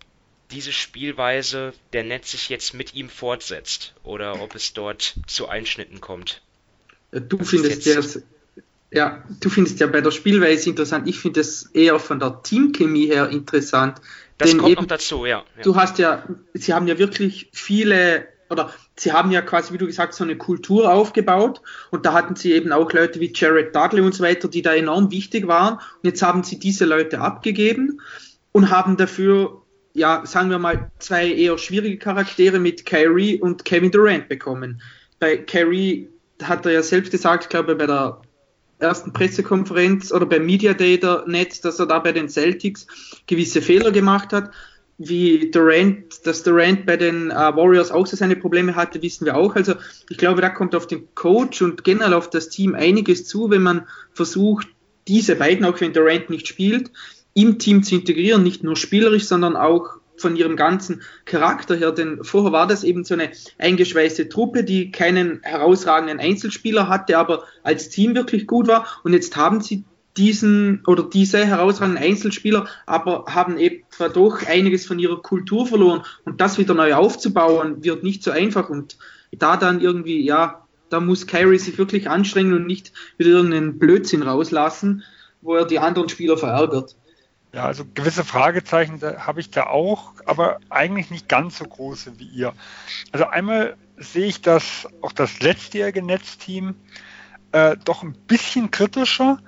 diese Spielweise der Netz sich jetzt mit ihm fortsetzt oder ob es dort zu Einschnitten kommt. Du findest ja, ja, du findest ja bei der Spielweise interessant. Ich finde es eher von der Teamchemie her interessant. Das kommt eben, noch dazu, ja, ja. Du hast ja, sie haben ja wirklich viele oder sie haben ja quasi, wie du gesagt so eine Kultur aufgebaut und da hatten sie eben auch Leute wie Jared Dudley und so weiter, die da enorm wichtig waren und jetzt haben sie diese Leute abgegeben und haben dafür, ja, sagen wir mal, zwei eher schwierige Charaktere mit Kyrie und Kevin Durant bekommen. Bei Kyrie hat er ja selbst gesagt, ich glaube bei der ersten Pressekonferenz oder beim Media der Netz, dass er da bei den Celtics gewisse Fehler gemacht hat wie Durant, dass Durant bei den äh, Warriors auch so seine Probleme hatte, wissen wir auch. Also ich glaube, da kommt auf den Coach und generell auf das Team einiges zu, wenn man versucht, diese beiden, auch wenn Durant nicht spielt, im Team zu integrieren, nicht nur spielerisch, sondern auch von ihrem ganzen Charakter her, denn vorher war das eben so eine eingeschweißte Truppe, die keinen herausragenden Einzelspieler hatte, aber als Team wirklich gut war. Und jetzt haben sie diesen oder diese herausragenden Einzelspieler, aber haben eben dadurch einiges von ihrer Kultur verloren und das wieder neu aufzubauen wird nicht so einfach und da dann irgendwie, ja, da muss Kyrie sich wirklich anstrengen und nicht wieder irgendeinen Blödsinn rauslassen, wo er die anderen Spieler verärgert. Ja, also gewisse Fragezeichen habe ich da auch, aber eigentlich nicht ganz so große wie ihr. Also einmal sehe ich das auch das letztjährige Netzteam äh, doch ein bisschen kritischer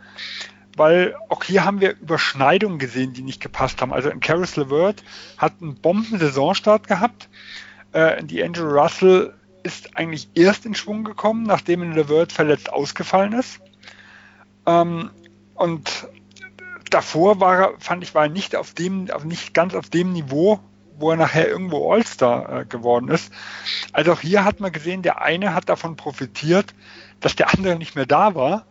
weil auch hier haben wir Überschneidungen gesehen, die nicht gepasst haben. Also in Caris LeVert hat einen Bomben-Saisonstart gehabt. Äh, die Angel Russell ist eigentlich erst in Schwung gekommen, nachdem in LeVert verletzt ausgefallen ist. Ähm, und davor war er, fand ich, war er nicht auf dem, nicht ganz auf dem Niveau, wo er nachher irgendwo All-Star äh, geworden ist. Also auch hier hat man gesehen, der eine hat davon profitiert, dass der andere nicht mehr da war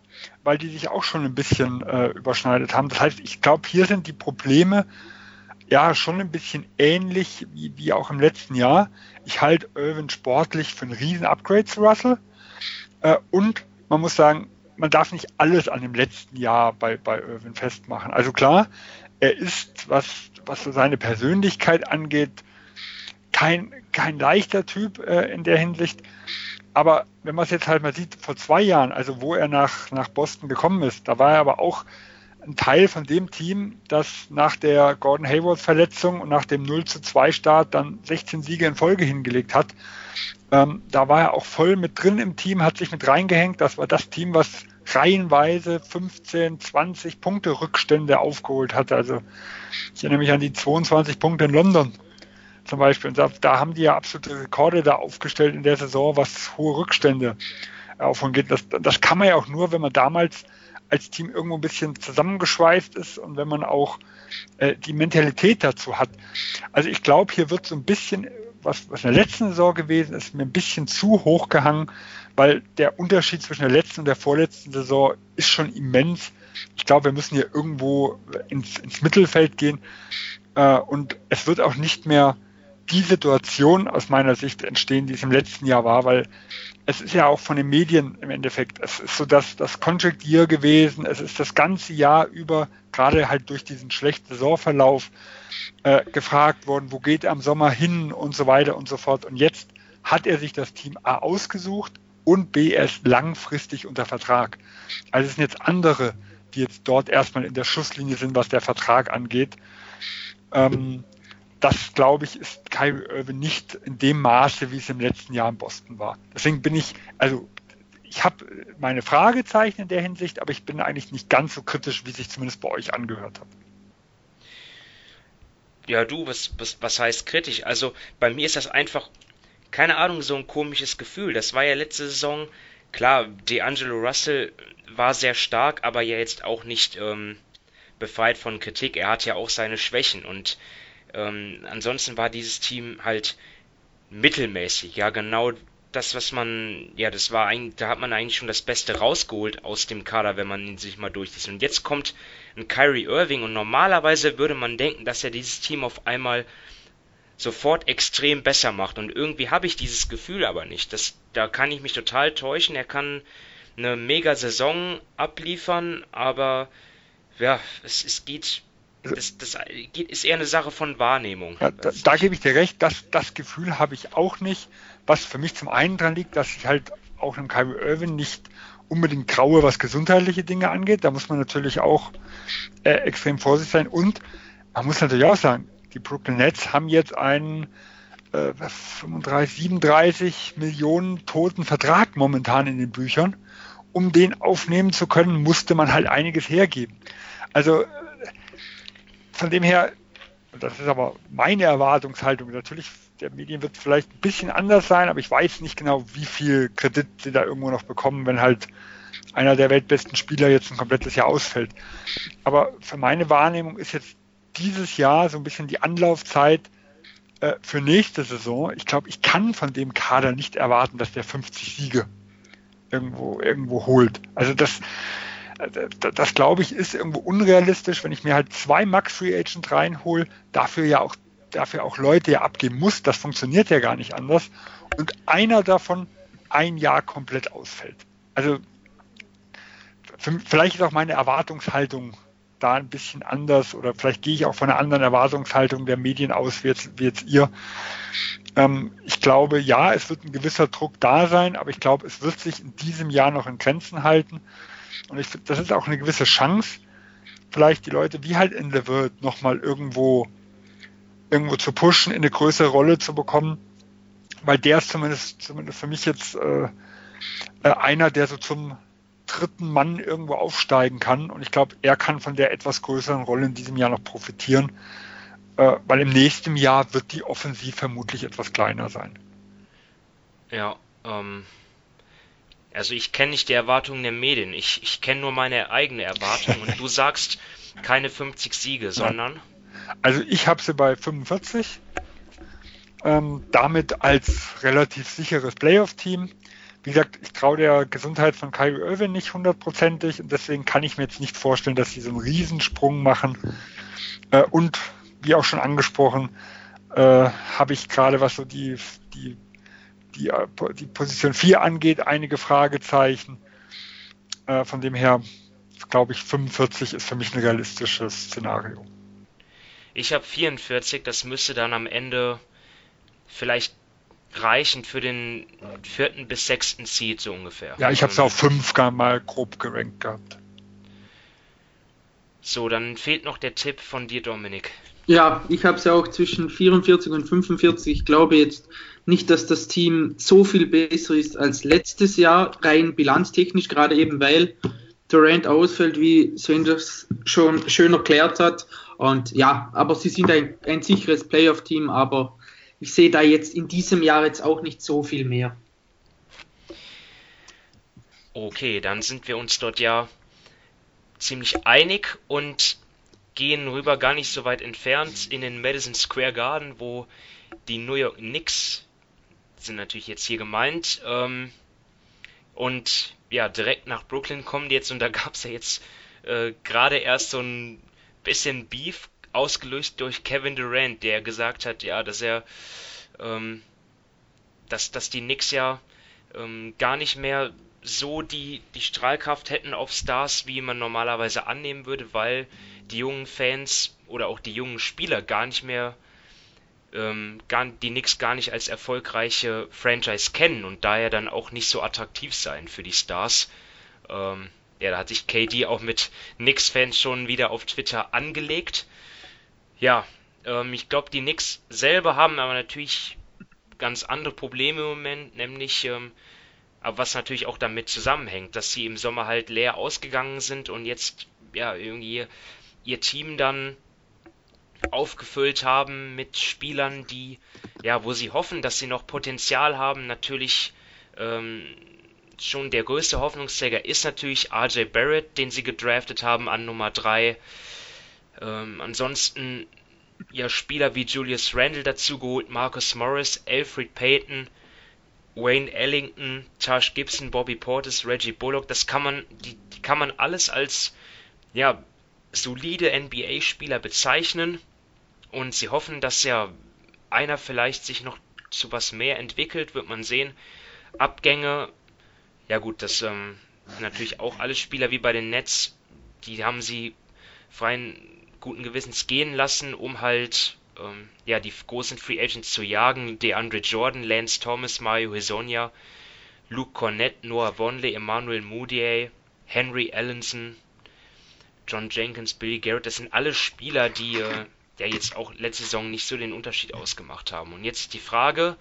weil die sich auch schon ein bisschen äh, überschneidet haben. Das heißt, ich glaube, hier sind die Probleme ja schon ein bisschen ähnlich wie, wie auch im letzten Jahr. Ich halte Irvin sportlich für ein riesen Upgrade zu Russell. Äh, und man muss sagen, man darf nicht alles an dem letzten Jahr bei, bei Irvin festmachen. Also klar, er ist, was, was so seine Persönlichkeit angeht, kein, kein leichter Typ äh, in der Hinsicht. Aber wenn man es jetzt halt mal sieht, vor zwei Jahren, also wo er nach, nach Boston gekommen ist, da war er aber auch ein Teil von dem Team, das nach der Gordon Hayward Verletzung und nach dem 0 zu 2 Start dann 16 Siege in Folge hingelegt hat. Ähm, da war er auch voll mit drin im Team, hat sich mit reingehängt. Das war das Team, was reihenweise 15, 20 Punkte Rückstände aufgeholt hatte. Also ich erinnere mich an die 22 Punkte in London zum Beispiel. Und da, da haben die ja absolute Rekorde da aufgestellt in der Saison, was hohe Rückstände aufgeht. Das, das kann man ja auch nur, wenn man damals als Team irgendwo ein bisschen zusammengeschweißt ist und wenn man auch äh, die Mentalität dazu hat. Also ich glaube, hier wird so ein bisschen, was, was in der letzten Saison gewesen ist, mir ein bisschen zu hoch gehangen, weil der Unterschied zwischen der letzten und der vorletzten Saison ist schon immens. Ich glaube, wir müssen hier irgendwo ins, ins Mittelfeld gehen äh, und es wird auch nicht mehr die Situation aus meiner Sicht entstehen, die es im letzten Jahr war, weil es ist ja auch von den Medien im Endeffekt, es ist so das, das Contract Year gewesen, es ist das ganze Jahr über, gerade halt durch diesen schlechten Saisonverlauf, äh, gefragt worden, wo geht er am Sommer hin und so weiter und so fort. Und jetzt hat er sich das Team A ausgesucht und B erst langfristig unter Vertrag. Also es sind jetzt andere, die jetzt dort erstmal in der Schusslinie sind, was der Vertrag angeht. Ähm, das, glaube ich, ist Kyrie Irving nicht in dem Maße, wie es im letzten Jahr in Boston war. Deswegen bin ich, also ich habe meine Fragezeichen in der Hinsicht, aber ich bin eigentlich nicht ganz so kritisch, wie sich zumindest bei euch angehört hat. Ja, du, was, was, was heißt kritisch? Also bei mir ist das einfach, keine Ahnung, so ein komisches Gefühl. Das war ja letzte Saison, klar, D'Angelo Russell war sehr stark, aber ja jetzt auch nicht ähm, befreit von Kritik. Er hat ja auch seine Schwächen und ähm, ansonsten war dieses Team halt mittelmäßig, ja, genau das, was man, ja, das war eigentlich, da hat man eigentlich schon das Beste rausgeholt aus dem Kader, wenn man ihn sich mal durchliest. Und jetzt kommt ein Kyrie Irving und normalerweise würde man denken, dass er dieses Team auf einmal sofort extrem besser macht. Und irgendwie habe ich dieses Gefühl aber nicht. Das, da kann ich mich total täuschen. Er kann eine mega Saison abliefern, aber ja, es, es geht das, das ist eher eine Sache von Wahrnehmung. Ja, da, da, gebe ich dir recht, das, das Gefühl habe ich auch nicht. Was für mich zum einen dran liegt, dass ich halt auch einem Kyrie Irving nicht unbedingt graue, was gesundheitliche Dinge angeht. Da muss man natürlich auch äh, extrem vorsichtig sein. Und man muss natürlich auch sagen, die Brooklyn Nets haben jetzt einen äh, 35, 37 Millionen toten Vertrag momentan in den Büchern. Um den aufnehmen zu können, musste man halt einiges hergeben. Also von dem her, das ist aber meine Erwartungshaltung, natürlich, der Medien wird vielleicht ein bisschen anders sein, aber ich weiß nicht genau, wie viel Kredit sie da irgendwo noch bekommen, wenn halt einer der weltbesten Spieler jetzt ein komplettes Jahr ausfällt. Aber für meine Wahrnehmung ist jetzt dieses Jahr so ein bisschen die Anlaufzeit äh, für nächste Saison. Ich glaube, ich kann von dem Kader nicht erwarten, dass der 50 Siege irgendwo, irgendwo holt. Also das, das, das glaube ich ist irgendwo unrealistisch, wenn ich mir halt zwei Max Free Agent reinhole, dafür ja auch dafür auch Leute ja abgeben muss, das funktioniert ja gar nicht anders und einer davon ein Jahr komplett ausfällt. Also für, vielleicht ist auch meine Erwartungshaltung da ein bisschen anders oder vielleicht gehe ich auch von einer anderen Erwartungshaltung der Medien aus wie jetzt, wie jetzt ihr. Ähm, ich glaube, ja, es wird ein gewisser Druck da sein, aber ich glaube, es wird sich in diesem Jahr noch in Grenzen halten. Und ich das ist auch eine gewisse Chance, vielleicht die Leute wie halt in Levert nochmal irgendwo, irgendwo zu pushen, in eine größere Rolle zu bekommen, weil der ist zumindest, zumindest für mich jetzt äh, äh, einer, der so zum dritten Mann irgendwo aufsteigen kann. Und ich glaube, er kann von der etwas größeren Rolle in diesem Jahr noch profitieren, äh, weil im nächsten Jahr wird die Offensiv vermutlich etwas kleiner sein. Ja, ähm, also ich kenne nicht die Erwartungen der Medien, ich, ich kenne nur meine eigene Erwartung und du sagst keine 50 Siege, sondern? Also ich habe sie bei 45, ähm, damit als relativ sicheres Playoff-Team. Wie gesagt, ich traue der Gesundheit von Kyrie Irving nicht hundertprozentig und deswegen kann ich mir jetzt nicht vorstellen, dass sie so einen Riesensprung machen. Äh, und wie auch schon angesprochen, äh, habe ich gerade was so die, die die, äh, die Position 4 angeht, einige Fragezeichen. Äh, von dem her glaube ich, 45 ist für mich ein realistisches Szenario. Ich habe 44, das müsste dann am Ende vielleicht reichen für den vierten bis sechsten Seed so ungefähr. Ja, ich habe es auf 5 gar mal grob gerankt gehabt. So, dann fehlt noch der Tipp von dir, Dominik. Ja, ich habe es ja auch zwischen 44 und 45. Ich glaube jetzt nicht, dass das Team so viel besser ist als letztes Jahr, rein bilanztechnisch, gerade eben weil Durant ausfällt, wie Sanders schon schön erklärt hat. Und ja, aber sie sind ein, ein sicheres Playoff-Team, aber ich sehe da jetzt in diesem Jahr jetzt auch nicht so viel mehr. Okay, dann sind wir uns dort ja ziemlich einig und gehen rüber gar nicht so weit entfernt in den Madison Square Garden, wo die New York Knicks sind natürlich jetzt hier gemeint ähm, und ja direkt nach Brooklyn kommen die jetzt und da gab es ja jetzt äh, gerade erst so ein bisschen Beef ausgelöst durch Kevin Durant, der gesagt hat, ja, dass er ähm, dass, dass die Knicks ja ähm, gar nicht mehr so die, die Strahlkraft hätten auf Stars, wie man normalerweise annehmen würde, weil die jungen Fans oder auch die jungen Spieler gar nicht mehr ähm, gar, die Knicks gar nicht als erfolgreiche Franchise kennen und daher dann auch nicht so attraktiv sein für die Stars. Ähm, ja, da hat sich KD auch mit Knicks-Fans schon wieder auf Twitter angelegt. Ja, ähm, ich glaube, die Knicks selber haben aber natürlich ganz andere Probleme im Moment, nämlich ähm, aber was natürlich auch damit zusammenhängt, dass sie im Sommer halt leer ausgegangen sind und jetzt ja irgendwie ihr Team dann aufgefüllt haben mit Spielern, die ja, wo sie hoffen, dass sie noch Potenzial haben. Natürlich ähm, schon der größte Hoffnungsträger ist natürlich RJ Barrett, den sie gedraftet haben an Nummer 3. Ähm, ansonsten ja Spieler wie Julius Randle dazu geholt, Marcus Morris, Alfred Payton, Wayne Ellington, Tash Gibson, Bobby Portis, Reggie Bullock, das kann man, die, die kann man alles als ja, solide NBA-Spieler bezeichnen. Und sie hoffen, dass ja einer vielleicht sich noch zu was mehr entwickelt, wird man sehen. Abgänge, ja gut, das ähm, natürlich auch alle Spieler wie bei den Nets, die haben sie freien guten Gewissens gehen lassen, um halt ähm, ja, die großen Free Agents zu jagen. DeAndre Jordan, Lance Thomas, Mario Hisonia, Luke Cornett, Noah Vonleh, Emmanuel Moutier, Henry Allenson, John Jenkins, Billy Garrett, das sind alle Spieler, die äh, ja jetzt auch letzte Saison nicht so den Unterschied ausgemacht haben. Und jetzt die Frage,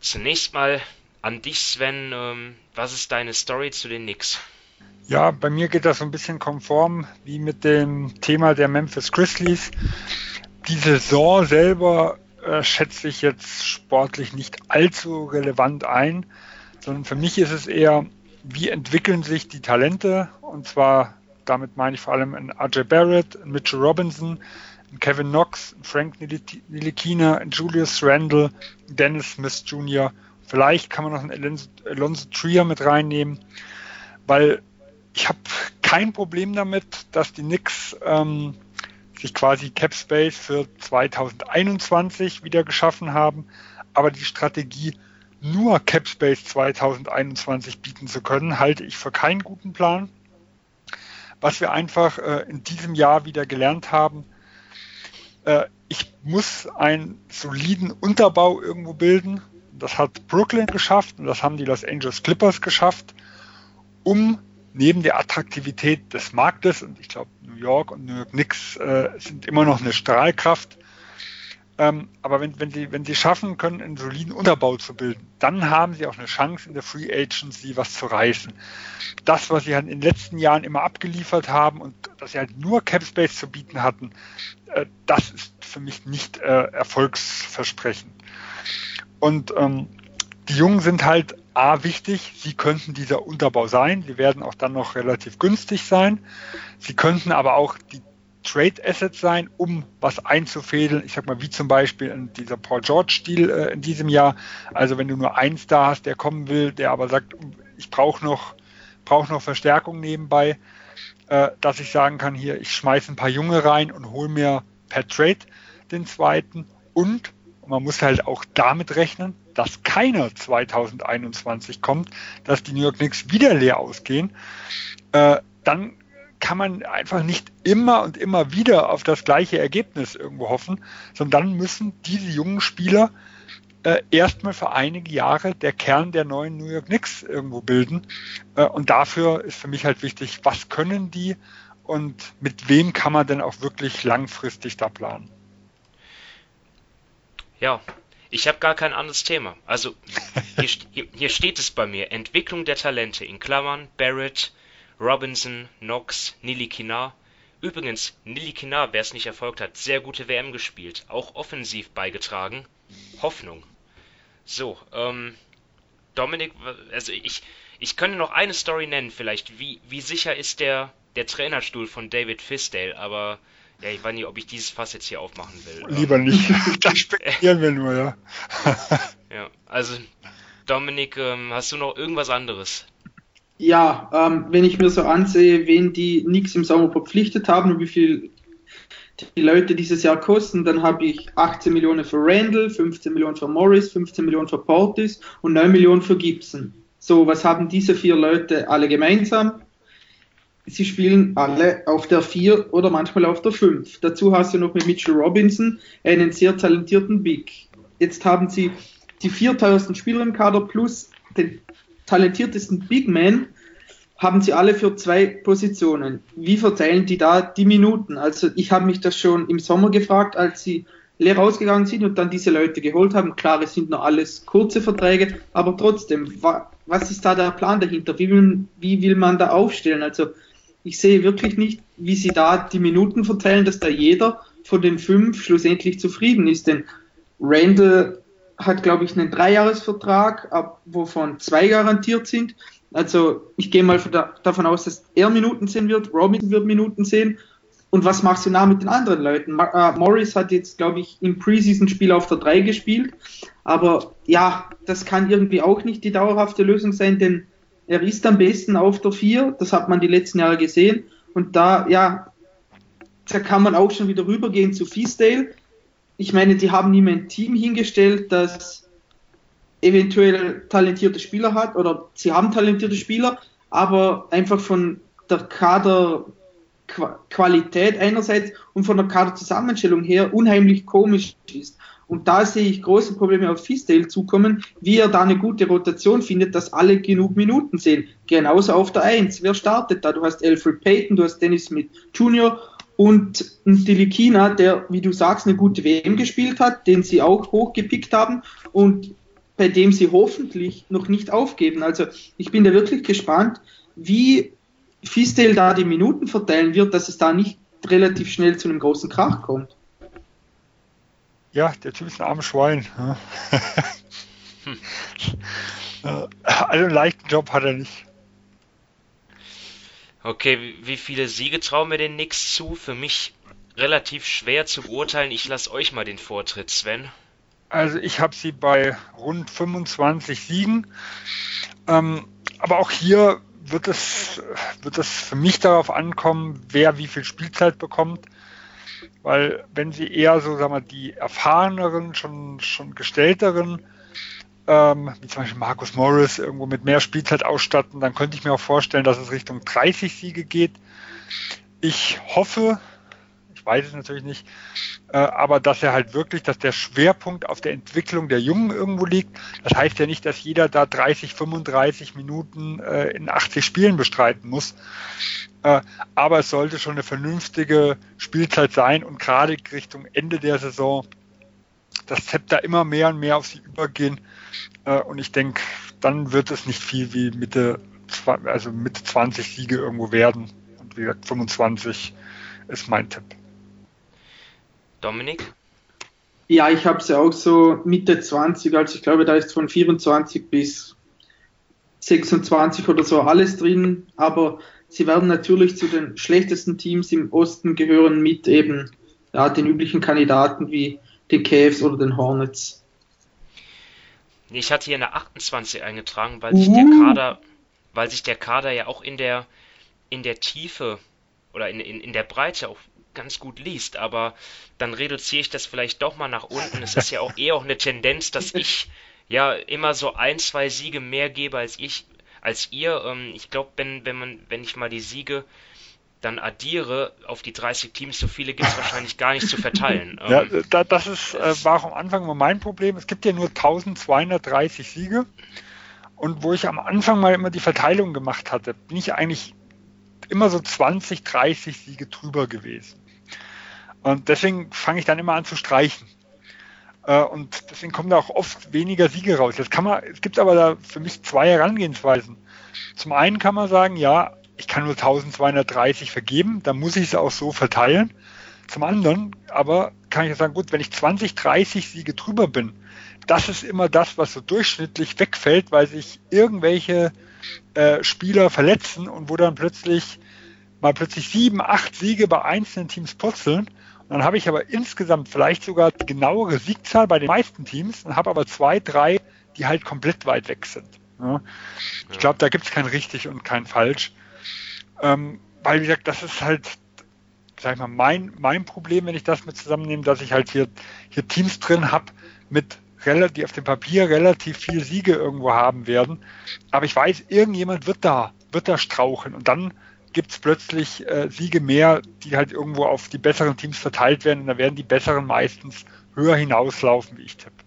zunächst mal an dich, Sven, ähm, was ist deine Story zu den Knicks? Ja, bei mir geht das so ein bisschen konform wie mit dem Thema der Memphis Grizzlies die Saison selber äh, schätze ich jetzt sportlich nicht allzu relevant ein, sondern für mich ist es eher, wie entwickeln sich die Talente und zwar damit meine ich vor allem in RJ Barrett, in Mitchell Robinson, in Kevin Knox, in Frank Nilikina, in Julius Randle, Dennis Smith Jr. Vielleicht kann man noch einen Alonso Trier mit reinnehmen, weil ich habe kein Problem damit, dass die Knicks ähm, sich quasi Cap Space für 2021 wieder geschaffen haben, aber die Strategie nur Cap Space 2021 bieten zu können, halte ich für keinen guten Plan. Was wir einfach äh, in diesem Jahr wieder gelernt haben, äh, ich muss einen soliden Unterbau irgendwo bilden. Das hat Brooklyn geschafft und das haben die Los Angeles Clippers geschafft, um neben der Attraktivität des Marktes, und ich glaube, New York und New York Knicks äh, sind immer noch eine Strahlkraft, ähm, aber wenn, wenn, sie, wenn sie schaffen können, einen soliden Unterbau zu bilden, dann haben sie auch eine Chance, in der Free Agency was zu reißen. Das, was sie halt in den letzten Jahren immer abgeliefert haben und dass sie halt nur Cap Space zu bieten hatten, äh, das ist für mich nicht äh, erfolgsversprechend. Und ähm, die Jungen sind halt A wichtig, sie könnten dieser Unterbau sein, sie werden auch dann noch relativ günstig sein. Sie könnten aber auch die Trade Assets sein, um was einzufädeln. Ich sag mal, wie zum Beispiel in dieser Paul George-Stil äh, in diesem Jahr. Also wenn du nur einen Star hast, der kommen will, der aber sagt, ich brauche noch, brauch noch Verstärkung nebenbei, äh, dass ich sagen kann, hier, ich schmeiße ein paar Junge rein und hole mir per Trade den zweiten und man muss halt auch damit rechnen, dass keiner 2021 kommt, dass die New York Knicks wieder leer ausgehen, äh, dann kann man einfach nicht immer und immer wieder auf das gleiche Ergebnis irgendwo hoffen, sondern dann müssen diese jungen Spieler äh, erstmal für einige Jahre der Kern der neuen New York Knicks irgendwo bilden. Äh, und dafür ist für mich halt wichtig, was können die und mit wem kann man denn auch wirklich langfristig da planen? Ja, ich habe gar kein anderes Thema. Also hier, hier, steht es bei mir. Entwicklung der Talente in Klammern Barrett, Robinson, Knox, Nili Kinar. Übrigens, Nili Kinar, wer es nicht erfolgt hat, sehr gute WM gespielt. Auch offensiv beigetragen. Hoffnung. So, ähm, Dominik, also ich, ich könnte noch eine Story nennen vielleicht. Wie, wie sicher ist der, der Trainerstuhl von David Fisdale? Aber ja, ich weiß nicht, ob ich dieses Fass jetzt hier aufmachen will. Lieber nicht. da spekulieren wir nur, ja. ja, also Dominik, ähm, hast du noch irgendwas anderes? Ja, ähm, wenn ich mir so ansehe, wen die Nix im Sommer verpflichtet haben und wie viel die Leute dieses Jahr kosten, dann habe ich 18 Millionen für Randall, 15 Millionen für Morris, 15 Millionen für Portis und 9 Millionen für Gibson. So, was haben diese vier Leute alle gemeinsam? Sie spielen alle auf der 4 oder manchmal auf der 5. Dazu hast du noch mit Mitchell Robinson einen sehr talentierten Big. Jetzt haben sie die 4000 Spieler im Kader plus den talentiertesten Big Man haben sie alle für zwei Positionen. Wie verteilen die da die Minuten? Also ich habe mich das schon im Sommer gefragt, als sie leer rausgegangen sind und dann diese Leute geholt haben. Klar, es sind nur alles kurze Verträge, aber trotzdem, was ist da der Plan dahinter? Wie will, wie will man da aufstellen? Also ich sehe wirklich nicht, wie sie da die Minuten verteilen, dass da jeder von den fünf schlussendlich zufrieden ist. Denn Randall hat, glaube ich, einen Dreijahresvertrag, wovon zwei garantiert sind. Also ich gehe mal davon aus, dass er Minuten sehen wird, Robin wird Minuten sehen. Und was machst du nach mit den anderen Leuten? Äh, Morris hat jetzt, glaube ich, im Preseason-Spiel auf der 3 gespielt. Aber ja, das kann irgendwie auch nicht die dauerhafte Lösung sein, denn er ist am besten auf der 4. Das hat man die letzten Jahre gesehen. Und da, ja, da kann man auch schon wieder rübergehen zu Feasdale. Ich meine, die haben ihm ein Team hingestellt, das eventuell talentierte Spieler hat oder sie haben talentierte Spieler, aber einfach von der Kaderqualität einerseits und von der Kaderzusammenstellung her unheimlich komisch ist. Und da sehe ich große Probleme auf Fisdale zukommen, wie er da eine gute Rotation findet, dass alle genug Minuten sehen. Genauso auf der 1. Wer startet da? Du hast Alfred Payton, du hast Dennis Smith Jr. und Dilikina, der, wie du sagst, eine gute WM gespielt hat, den sie auch hochgepickt haben. Und bei dem sie hoffentlich noch nicht aufgeben. Also ich bin da wirklich gespannt, wie Fistel da die Minuten verteilen wird, dass es da nicht relativ schnell zu einem großen Krach kommt. Ja, der Typ ist ein armes Schwein. also einen leichten Job hat er nicht. Okay, wie viele Siege trauen wir den Nix zu? Für mich relativ schwer zu beurteilen. Ich lasse euch mal den Vortritt, Sven. Also ich habe sie bei rund 25 Siegen. Ähm, aber auch hier wird es, wird es für mich darauf ankommen, wer wie viel Spielzeit bekommt. Weil wenn sie eher so, sagen wir, die erfahreneren, schon, schon gestellteren, ähm, wie zum Beispiel Markus Morris, irgendwo mit mehr Spielzeit ausstatten, dann könnte ich mir auch vorstellen, dass es Richtung 30 Siege geht. Ich hoffe, ich weiß es natürlich nicht, äh, aber dass er halt wirklich, dass der Schwerpunkt auf der Entwicklung der Jungen irgendwo liegt. Das heißt ja nicht, dass jeder da 30, 35 Minuten äh, in 80 Spielen bestreiten muss. Äh, aber es sollte schon eine vernünftige Spielzeit sein und gerade Richtung Ende der Saison das Zepter immer mehr und mehr auf sie übergehen. und ich denke, dann wird es nicht viel wie Mitte, also Mitte 20 Siege irgendwo werden. Und wie gesagt, 25 ist mein Tipp. Dominik? Ja, ich habe sie auch so Mitte 20, also ich glaube, da ist von 24 bis 26 oder so alles drin, aber sie werden natürlich zu den schlechtesten Teams im Osten gehören mit eben ja, den üblichen Kandidaten wie den Cavs oder den Hornets. Ich hatte hier eine 28 eingetragen, weil sich uh. der Kader, weil sich der Kader ja auch in der in der Tiefe oder in, in, in der Breite auch ganz gut liest, aber dann reduziere ich das vielleicht doch mal nach unten. Es ist ja auch eher auch eine Tendenz, dass ich ja immer so ein, zwei Siege mehr gebe als ich, als ihr. Ähm, ich glaube, wenn, wenn man, wenn ich mal die Siege dann addiere auf die 30 Teams, so viele gibt es wahrscheinlich gar nicht zu verteilen. Ja, ähm, da, das ist, äh, war am Anfang immer mein Problem. Es gibt ja nur 1230 Siege. Und wo ich am Anfang mal immer die Verteilung gemacht hatte, bin ich eigentlich immer so 20, 30 Siege drüber gewesen. Und deswegen fange ich dann immer an zu streichen. Äh, und deswegen kommen da auch oft weniger Siege raus. Jetzt kann man, es gibt aber da für mich zwei Herangehensweisen. Zum einen kann man sagen, ja, ich kann nur 1230 vergeben, dann muss ich es auch so verteilen. Zum anderen aber kann ich sagen, gut, wenn ich 20, 30 Siege drüber bin, das ist immer das, was so durchschnittlich wegfällt, weil sich irgendwelche äh, Spieler verletzen und wo dann plötzlich mal plötzlich sieben, acht Siege bei einzelnen Teams purzeln. Dann habe ich aber insgesamt vielleicht sogar die genauere Siegzahl bei den meisten Teams und habe aber zwei, drei, die halt komplett weit weg sind. Ja. Ich glaube, da gibt es kein richtig und kein falsch. Ähm, weil, wie gesagt, das ist halt, sag ich mal, mein, mein Problem, wenn ich das mit zusammennehme, dass ich halt hier, hier Teams drin habe mit die auf dem Papier relativ viel Siege irgendwo haben werden. Aber ich weiß, irgendjemand wird da, wird da straucheln und dann gibt es plötzlich äh, Siege mehr, die halt irgendwo auf die besseren Teams verteilt werden und da werden die besseren meistens höher hinauslaufen, wie ich tippe.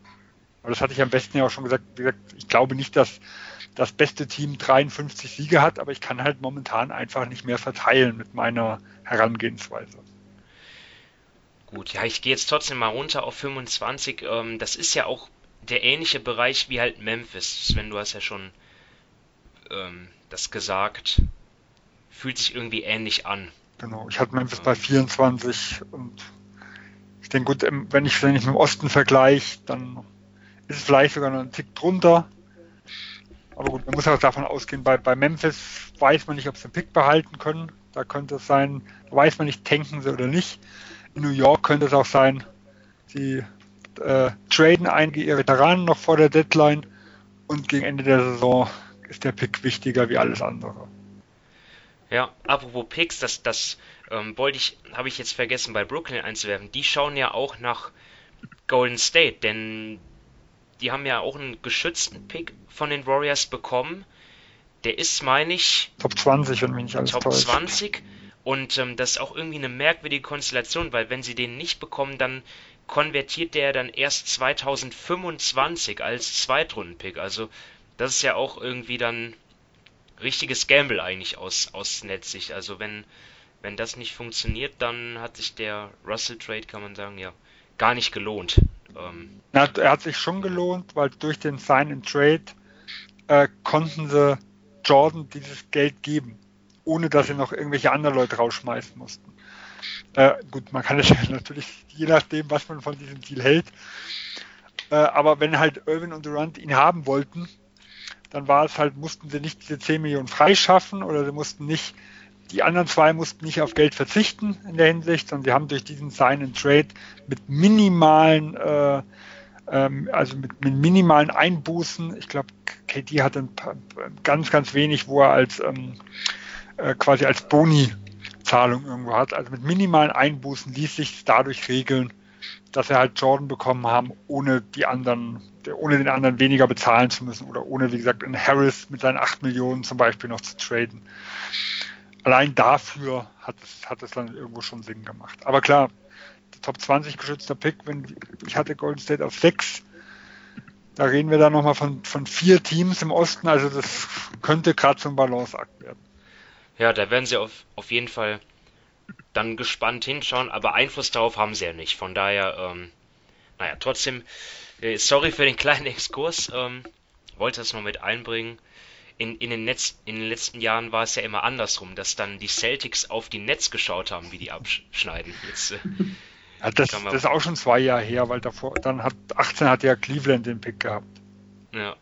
Aber das hatte ich am besten ja auch schon gesagt. Gesagt, ich glaube nicht, dass das beste Team 53 Siege hat, aber ich kann halt momentan einfach nicht mehr verteilen mit meiner Herangehensweise. Gut, ja, ich gehe jetzt trotzdem mal runter auf 25. Ähm, das ist ja auch der ähnliche Bereich wie halt Memphis. Sven, du hast ja schon ähm, das gesagt. Fühlt sich irgendwie ähnlich an. Genau, ich hatte Memphis bei 24 und ich denke, gut, wenn ich, wenn ich mit dem Osten vergleiche, dann ist es vielleicht sogar noch ein Tick drunter. Aber gut, man muss auch davon ausgehen, bei, bei Memphis weiß man nicht, ob sie den Pick behalten können. Da könnte es sein, da weiß man nicht, tanken sie oder nicht. In New York könnte es auch sein, sie äh, traden einige ihrer Veteranen noch vor der Deadline und gegen Ende der Saison ist der Pick wichtiger wie alles andere. Ja, apropos Picks, das, das ähm, wollte ich, habe ich jetzt vergessen bei Brooklyn einzuwerfen. Die schauen ja auch nach Golden State, denn die haben ja auch einen geschützten Pick von den Warriors bekommen. Der ist, meine ich, Top 20, wenn mich nicht alles Top täuscht. 20. Und ähm, das ist auch irgendwie eine merkwürdige Konstellation, weil wenn sie den nicht bekommen, dann konvertiert der dann erst 2025 als Zweitrunden-Pick. Also das ist ja auch irgendwie dann richtiges Gamble eigentlich aus, aus Netzsicht. Also wenn, wenn das nicht funktioniert, dann hat sich der Russell Trade, kann man sagen, ja, gar nicht gelohnt. Ähm, er, er, hat sich schon gelohnt, weil durch den Sign and Trade äh, konnten sie Jordan dieses Geld geben, ohne dass sie noch irgendwelche anderen Leute rausschmeißen mussten. Äh, gut, man kann es ja natürlich, je nachdem, was man von diesem Deal hält. Äh, aber wenn halt Irvin und Durant ihn haben wollten, dann war es halt, mussten sie nicht diese 10 Millionen freischaffen oder sie mussten nicht, die anderen zwei mussten nicht auf Geld verzichten in der Hinsicht, sondern sie haben durch diesen Sign and Trade mit minimalen, äh, ähm, also mit, mit, minimalen Einbußen, ich glaube, KD hatte paar, ganz, ganz wenig, wo er als ähm, äh, quasi als Boni-Zahlung irgendwo hat. Also mit minimalen Einbußen ließ sich dadurch regeln, dass er halt Jordan bekommen haben, ohne die anderen, ohne den anderen weniger bezahlen zu müssen oder ohne, wie gesagt, in Harris mit seinen 8 Millionen zum Beispiel noch zu traden. Allein dafür hat es, hat es dann irgendwo schon Sinn gemacht. Aber klar, Top 20 geschützter Pick, wenn ich hatte Golden State auf 6, da reden wir dann nochmal von, von vier Teams im Osten, also das könnte gerade zum Balanceakt werden. Ja, da werden sie auf, auf jeden Fall dann gespannt hinschauen, aber Einfluss darauf haben sie ja nicht. Von daher, ähm, naja, trotzdem, sorry für den kleinen Exkurs, ähm, wollte das noch mit einbringen. In, in, den Netz, in den letzten Jahren war es ja immer andersrum, dass dann die Celtics auf die Netz geschaut haben, wie die abschneiden. Jetzt, äh, ja, das, das, ist auch schon zwei Jahre her, weil davor, dann hat 18 hat ja Cleveland den Pick gehabt. Ja.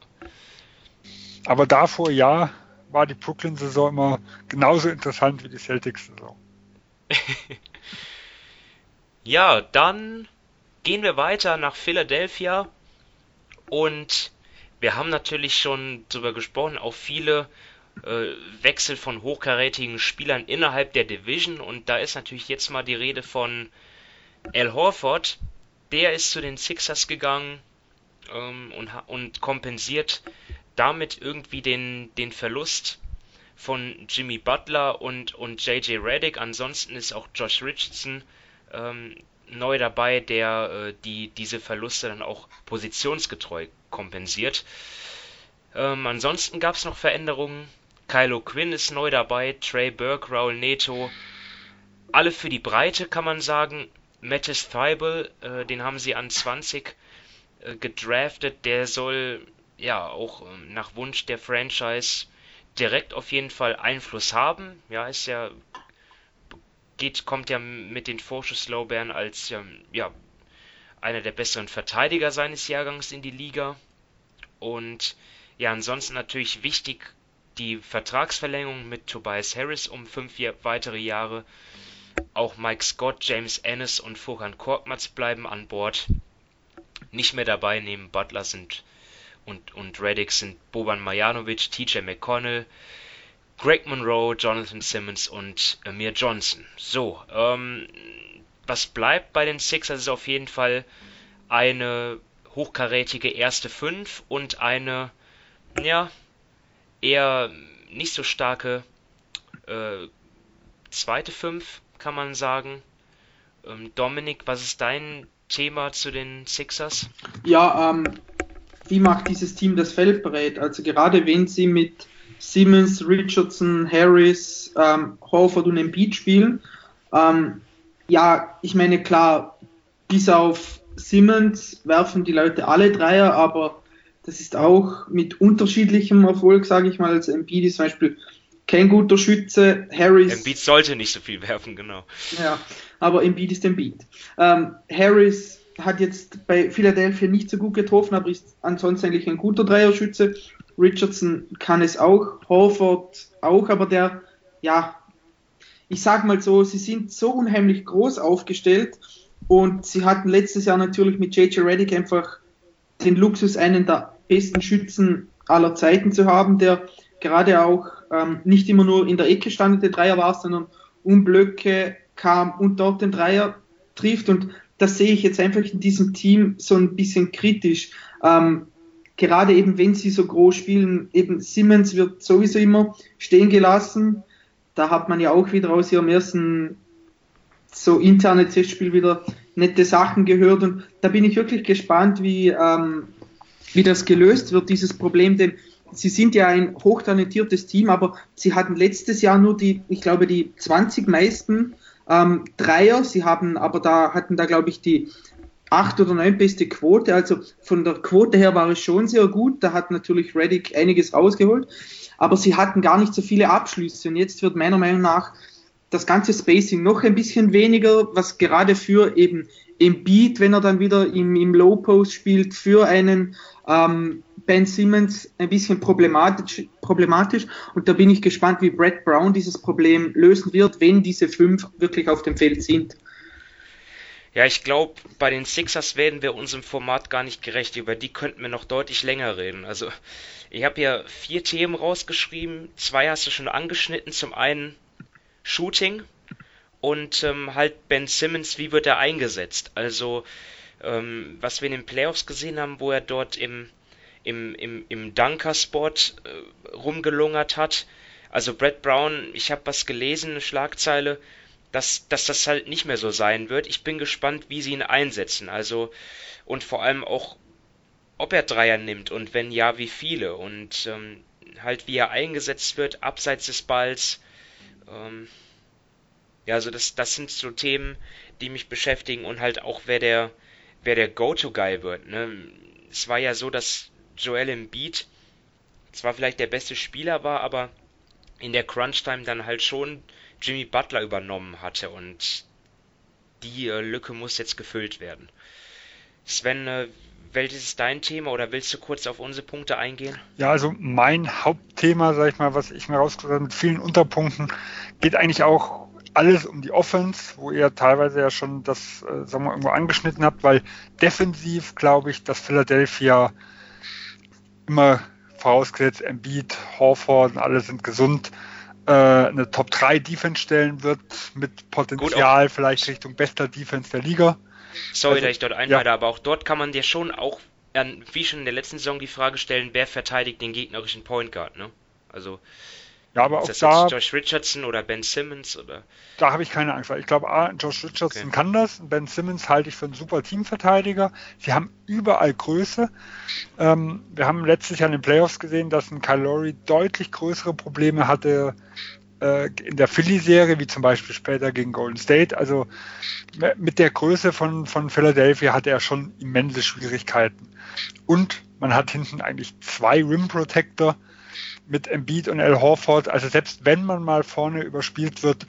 Aber davor ja, war die Brooklyn-Saison immer genauso interessant wie die Celtics-Saison. ja, dann gehen wir weiter nach Philadelphia und wir haben natürlich schon darüber gesprochen, auch viele äh, Wechsel von hochkarätigen Spielern innerhalb der Division und da ist natürlich jetzt mal die Rede von Al Horford. Der ist zu den Sixers gegangen ähm, und, und kompensiert damit irgendwie den, den Verlust von Jimmy Butler und, und JJ Reddick. Ansonsten ist auch Josh Richardson ähm, neu dabei, der äh, die, diese Verluste dann auch positionsgetreu kompensiert. Ähm, ansonsten gab es noch Veränderungen. Kylo Quinn ist neu dabei, Trey Burke, Raul Neto. Alle für die Breite kann man sagen. Mattis Thibault, äh, den haben sie an 20 äh, gedraftet. Der soll ja auch äh, nach Wunsch der Franchise direkt auf jeden Fall Einfluss haben. Ja, ist ja geht, kommt ja mit den Vorschusslorbeeren als ähm, ja, einer der besseren Verteidiger seines Jahrgangs in die Liga. Und ja, ansonsten natürlich wichtig die Vertragsverlängerung mit Tobias Harris um fünf weitere Jahre. Auch Mike Scott, James Ennis und Furkan Korkmaz bleiben an Bord. Nicht mehr dabei neben Butler sind und, und Reddick sind Boban Marjanovic, TJ McConnell, Greg Monroe, Jonathan Simmons und Amir Johnson. So, ähm, was bleibt bei den Sixers ist auf jeden Fall eine hochkarätige erste Fünf und eine, ja, eher nicht so starke äh, zweite Fünf, kann man sagen. Ähm, Dominik, was ist dein Thema zu den Sixers? Ja, ähm, wie macht dieses Team das Feld bereit? Also gerade wenn sie mit Simmons, Richardson, Harris, ähm, Horford und Embiid spielen. Ähm, ja, ich meine, klar, bis auf Simmons werfen die Leute alle Dreier, aber das ist auch mit unterschiedlichem Erfolg, sage ich mal. Also Embiid ist zum Beispiel kein guter Schütze. Harris. Embiid sollte nicht so viel werfen, genau. Ja, aber Embiid ist Embiid. Ähm, Harris hat jetzt bei Philadelphia nicht so gut getroffen, aber ist ansonsten eigentlich ein guter Dreierschütze. Richardson kann es auch, Horford auch, aber der, ja, ich sag mal so, sie sind so unheimlich groß aufgestellt und sie hatten letztes Jahr natürlich mit JJ Reddick einfach den Luxus, einen der besten Schützen aller Zeiten zu haben, der gerade auch ähm, nicht immer nur in der Ecke standete Dreier war, sondern um Blöcke kam und dort den Dreier trifft und das sehe ich jetzt einfach in diesem Team so ein bisschen kritisch. Ähm, gerade eben wenn sie so groß spielen, eben Simmons wird sowieso immer stehen gelassen. Da hat man ja auch wieder aus ihrem ersten so interne Testspiel wieder nette Sachen gehört. Und da bin ich wirklich gespannt, wie, ähm, wie das gelöst wird, dieses Problem, denn sie sind ja ein hochtalentiertes Team, aber sie hatten letztes Jahr nur die, ich glaube, die 20 meisten ähm, Dreier, sie haben aber da, hatten da, glaube ich, die acht oder neun beste Quote. Also von der Quote her war es schon sehr gut. Da hat natürlich Reddick einiges rausgeholt. Aber sie hatten gar nicht so viele Abschlüsse. Und jetzt wird meiner Meinung nach das ganze Spacing noch ein bisschen weniger, was gerade für eben im Beat, wenn er dann wieder im, im Low Post spielt, für einen ähm, Ben Simmons ein bisschen problematisch, problematisch. Und da bin ich gespannt, wie Brad Brown dieses Problem lösen wird, wenn diese fünf wirklich auf dem Feld sind. Ja, ich glaube, bei den Sixers werden wir unserem Format gar nicht gerecht. Über die könnten wir noch deutlich länger reden. Also, ich habe hier vier Themen rausgeschrieben. Zwei hast du schon angeschnitten. Zum einen Shooting und ähm, halt Ben Simmons, wie wird er eingesetzt? Also, ähm, was wir in den Playoffs gesehen haben, wo er dort im, im, im, im Dunker-Spot äh, rumgelungert hat. Also, Brad Brown, ich habe was gelesen, eine Schlagzeile dass, dass das halt nicht mehr so sein wird. Ich bin gespannt, wie sie ihn einsetzen. Also, und vor allem auch, ob er Dreier nimmt und wenn ja, wie viele. Und ähm, halt, wie er eingesetzt wird, abseits des Balls. Ähm, ja, also das, das sind so Themen, die mich beschäftigen und halt auch, wer der, wer der Go-To-Guy wird. Ne? Es war ja so, dass Joel Embiid zwar vielleicht der beste Spieler war, aber in der Crunch-Time dann halt schon Jimmy Butler übernommen hatte und die äh, Lücke muss jetzt gefüllt werden. Sven, äh, welches ist dein Thema oder willst du kurz auf unsere Punkte eingehen? Ja, also mein Hauptthema, sag ich mal, was ich mir rausgesucht habe mit vielen Unterpunkten, geht eigentlich auch alles um die Offense, wo ihr teilweise ja schon das, äh, sagen wir, irgendwo angeschnitten habt, weil defensiv glaube ich, dass Philadelphia immer vorausgesetzt, Embiid, und alle sind gesund, eine Top 3 Defense stellen wird, mit Potenzial Gut, vielleicht Richtung bester Defense der Liga. Sorry, also, dass ich dort einhalte, ja. aber auch dort kann man dir schon auch, wie schon in der letzten Saison, die Frage stellen, wer verteidigt den gegnerischen Point Guard, ne? Also, Ja, aber Ist auch das da, jetzt Josh Richardson oder Ben Simmons oder? da habe ich keine Angst, weil ich glaube, Josh Richardson Okay. kann das, Ben Simmons halte ich für einen super Teamverteidiger. Sie haben überall Größe. Ähm, wir haben letztes Jahr in den Playoffs gesehen, dass ein Kyle Lowry deutlich größere Probleme hatte äh, in der Philly-Serie, wie zum Beispiel später gegen Golden State. Also mit der Größe von, von Philadelphia hatte er schon immense Schwierigkeiten. Und man hat hinten eigentlich zwei Rim Protector mit Embiid und Al Horford. Also selbst wenn man mal vorne überspielt wird,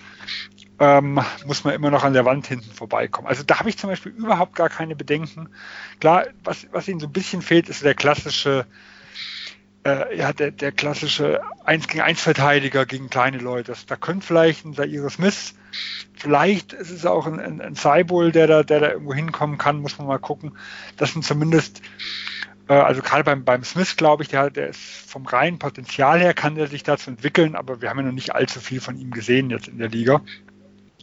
ähm, muss man immer noch an der Wand hinten vorbeikommen. Also da habe ich zum Beispiel überhaupt gar keine Bedenken. Klar, was, was ihnen so ein bisschen fehlt, ist der klassische, äh, ja, der, der klassische 1 gegen 1 Verteidiger gegen kleine Leute. Da könnte vielleicht ein Zaire Smith, vielleicht ist es auch ein, ein, ein Cybul, der da, der da irgendwo hinkommen kann, muss man mal gucken. Das sind zumindest also gerade beim, beim Smith, glaube ich, der, der ist vom reinen Potenzial her, kann der sich dazu entwickeln, aber wir haben ja noch nicht allzu viel von ihm gesehen jetzt in der Liga.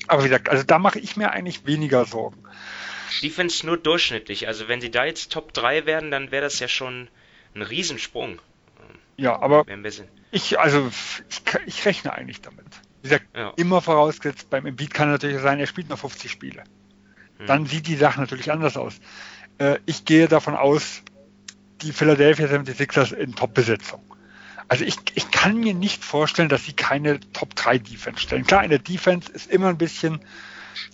Aber wie gesagt, also da mache ich mir eigentlich weniger Sorgen. Defense nur durchschnittlich. Also wenn sie da jetzt Top 3 werden, dann wäre das ja schon ein Riesensprung. Ja, aber ich, also ich, ich rechne eigentlich damit. Wie gesagt, Ja. immer vorausgesetzt, beim Embiid kann natürlich sein, er spielt noch 50 Spiele. Hm. Dann sieht die Sache natürlich anders aus. Äh, ich gehe davon aus, die Philadelphia 76ers in Top-Besetzung. Also ich, ich kann mir nicht vorstellen, dass sie keine Top-3-Defense stellen. Klar, in der Defense ist immer ein bisschen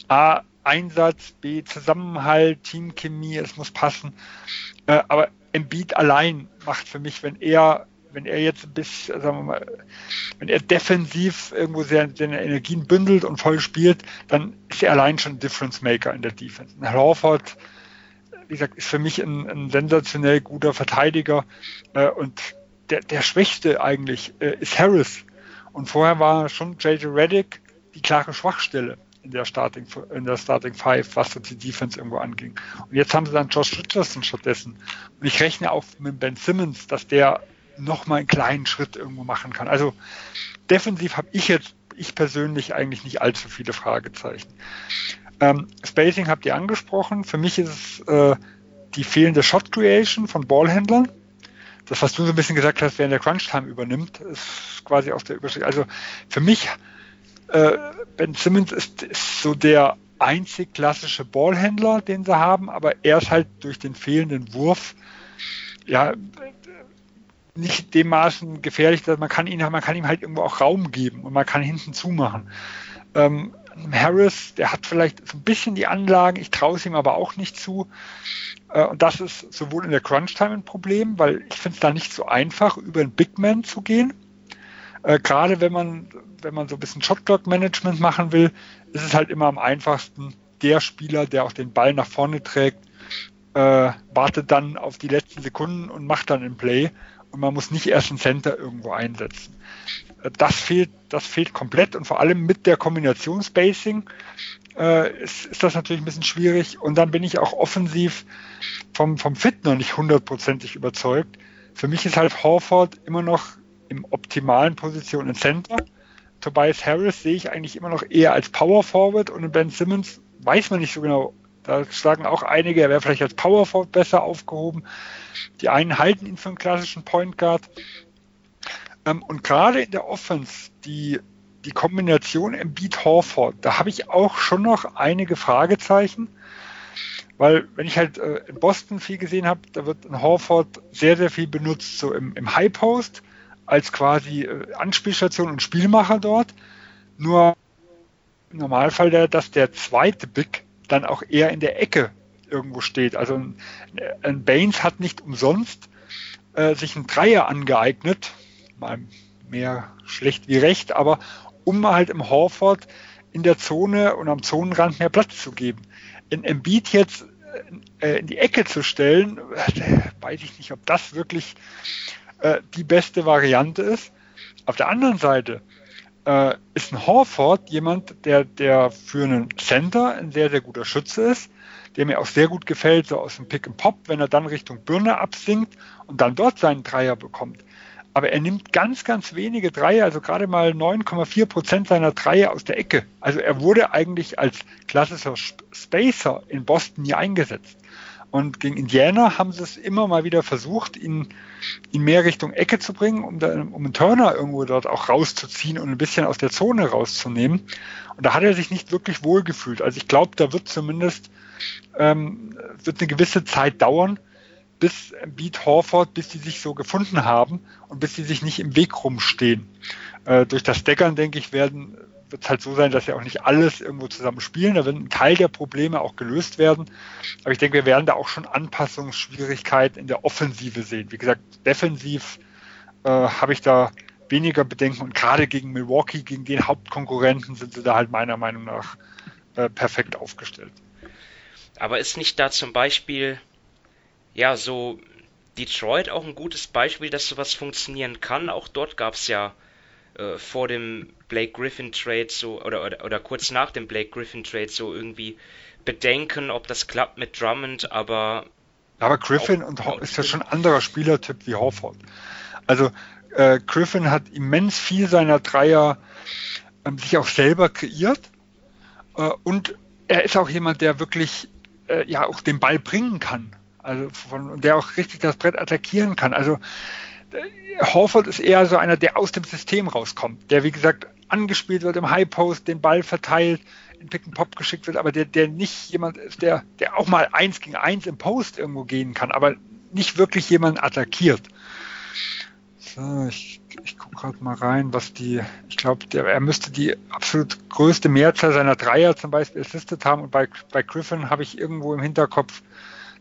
A, Einsatz, B, Zusammenhalt, Teamchemie, es muss passen. Äh, aber Embiid allein macht für mich, wenn er, wenn er jetzt ein bisschen, sagen wir mal, wenn er defensiv irgendwo seine Energien bündelt und voll spielt, dann ist er allein schon ein Difference Maker in der Defense. Und Horford, wie gesagt, ist für mich ein, ein sensationell guter Verteidiger äh, und der, der Schwächste eigentlich äh, ist Harris. Und vorher war schon JJ Reddick die klare Schwachstelle in der Starting in der Starting Five, was so die Defense irgendwo anging. Und jetzt haben sie dann Josh Richardson stattdessen. Und ich rechne auch mit Ben Simmons, dass der noch mal einen kleinen Schritt irgendwo machen kann. Also defensiv habe ich jetzt, ich persönlich eigentlich nicht allzu viele Fragezeichen. Ähm, Spacing habt ihr angesprochen. Für mich ist es äh, die fehlende Shot Creation von Ballhändlern. Das, was du so ein bisschen gesagt hast, wer in der Crunch Time übernimmt, ist quasi aus der Überschrift. Also für mich, äh, Ben Simmons ist, ist so der einzig klassische Ballhändler, den sie haben, aber er ist halt durch den fehlenden Wurf ja nicht dem Maßen gefährlich, dass man kann ihn, man kann ihm halt irgendwo auch Raum geben und man kann hinten zumachen. Ähm, Harris, der hat vielleicht so ein bisschen die Anlagen, ich traue es ihm aber auch nicht zu. Äh, und das ist sowohl in der Crunch-Time ein Problem, weil ich finde es da nicht so einfach, über einen Big Man zu gehen. Äh, Gerade wenn man, wenn man so ein bisschen Shotclock-Management machen will, ist es halt immer am einfachsten, der Spieler, der auch den Ball nach vorne trägt, äh, wartet dann auf die letzten Sekunden und macht dann ein Play. Und man muss nicht erst einen Center irgendwo einsetzen das fehlt, das fehlt komplett und vor allem mit der Kombination Spacing äh, ist, ist das natürlich ein bisschen schwierig. Und dann bin ich auch offensiv vom, vom Fit noch nicht hundertprozentig überzeugt. Für mich ist halt Horford immer noch im optimalen Position im Center. Tobias Harris sehe ich eigentlich immer noch eher als Power Forward und Ben Simmons weiß man nicht so genau. Da sagen auch einige, er wäre vielleicht als Power Forward besser aufgehoben. Die einen halten ihn für einen klassischen Point Guard. Ähm, und gerade in der Offense, die, die Kombination Embiid Horford, da habe ich auch schon noch einige Fragezeichen. Weil, wenn ich halt äh, in Boston viel gesehen habe, da wird ein Horford sehr, sehr viel benutzt, so im, im High Post, als quasi äh, Anspielstation und Spielmacher dort. Nur im Normalfall, der, dass der zweite Big dann auch eher in der Ecke irgendwo steht. Also ein, ein Baines hat nicht umsonst äh, sich einen Dreier angeeignet, mal mehr schlecht wie recht, aber um halt im Horford in der Zone und am Zonenrand mehr Platz zu geben. In Embiid jetzt äh, in die Ecke zu stellen, äh, weiß ich nicht, ob das wirklich äh, die beste Variante ist. Auf der anderen Seite äh, ist ein Horford jemand, der, der für einen Center ein sehr, sehr guter Schütze ist, der mir auch sehr gut gefällt, so aus dem Pick and Pop, wenn er dann Richtung Birne absinkt und dann dort seinen Dreier bekommt. Aber er nimmt ganz, ganz wenige Dreier, also gerade mal 9,4 Prozent seiner Dreier aus der Ecke. Also er wurde eigentlich als klassischer Spacer in Boston nie eingesetzt. Und gegen Indiana haben sie es immer mal wieder versucht, ihn, ihn mehr Richtung Ecke zu bringen, um, da, um einen Turner irgendwo dort auch rauszuziehen und ein bisschen aus der Zone rauszunehmen. Und da hat er sich nicht wirklich wohl gefühlt. Also ich glaube, da wird zumindest ähm, wird eine gewisse Zeit dauern, bis Beat Horford, bis die sich so gefunden haben und bis sie sich nicht im Weg rumstehen. Äh, durch das Deckern, denke ich, werden wird es halt so sein, dass ja auch nicht alles irgendwo zusammen spielen. Da wird ein Teil der Probleme auch gelöst werden. Aber ich denke, wir werden da auch schon Anpassungsschwierigkeiten in der Offensive sehen. Wie gesagt, defensiv äh, habe ich da weniger Bedenken und gerade gegen Milwaukee, gegen den Hauptkonkurrenten, sind sie da halt meiner Meinung nach äh, perfekt aufgestellt. Aber ist nicht da zum Beispiel, ja, so Detroit auch ein gutes Beispiel, dass sowas funktionieren kann? Auch dort gab es ja äh, vor dem Blake Griffin Trade so oder, oder, oder kurz nach dem Blake Griffin Trade so irgendwie bedenken, ob das klappt mit Drummond, aber. Aber Griffin auch, und ist ja schon ein anderer Spielertyp wie Horford. Also äh, Griffin hat immens viel seiner Dreier ähm, sich auch selber kreiert äh, und er ist auch jemand, der wirklich äh, ja auch den Ball bringen kann. Also von, der auch richtig das Brett attackieren kann. Also Horford ist eher so einer, der aus dem System rauskommt, der wie gesagt angespielt wird im High Post, den Ball verteilt, in Pick and Pop geschickt wird, aber der, der nicht jemand ist, der, der auch mal eins gegen eins im Post irgendwo gehen kann, aber nicht wirklich jemanden attackiert. So, ich, ich gucke gerade mal rein, was die, ich glaube, er müsste die absolut größte Mehrzahl seiner Dreier zum Beispiel assistet haben und bei, bei Griffin habe ich irgendwo im Hinterkopf,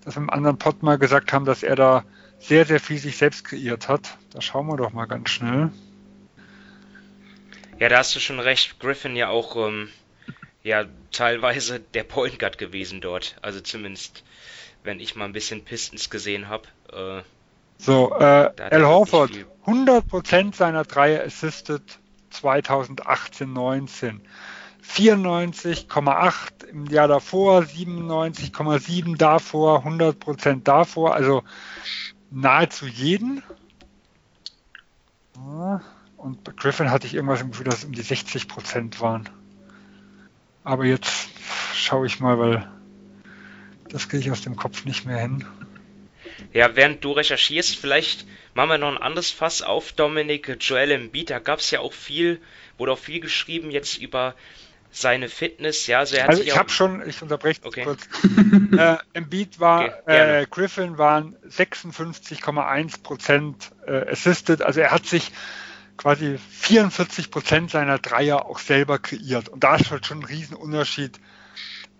dass wir im anderen Pod mal gesagt haben, dass er da sehr, sehr viel sich selbst kreiert hat. Da schauen wir doch mal ganz schnell. Ja, da hast du schon recht. Griffin ja auch ähm, ja teilweise der Point Guard gewesen dort. Also zumindest, wenn ich mal ein bisschen Pistons gesehen habe. Äh, so, äh, Al Horford, 100% seiner Dreier assisted 2018-19. 94,8 im Jahr davor, 97,7 davor, 100% davor. Also nahezu jeden. Und bei Griffin hatte ich irgendwas im Gefühl, dass es um die 60 Prozent waren. Aber jetzt schaue ich mal, weil das kriege ich aus dem Kopf nicht mehr hin. Ja, während du recherchierst, vielleicht machen wir noch ein anderes Fass auf, Dominik, Joel Embiid, da gab es ja auch viel, wurde auch viel geschrieben jetzt über seine Fitness, ja, also, also ich habe schon, ich unterbreche okay. kurz. äh, Embiid war, okay, äh, Griffin waren 56,1 Prozent äh, assisted, also er hat sich quasi 44 Prozent seiner Dreier auch selber kreiert und da ist halt schon ein Riesenunterschied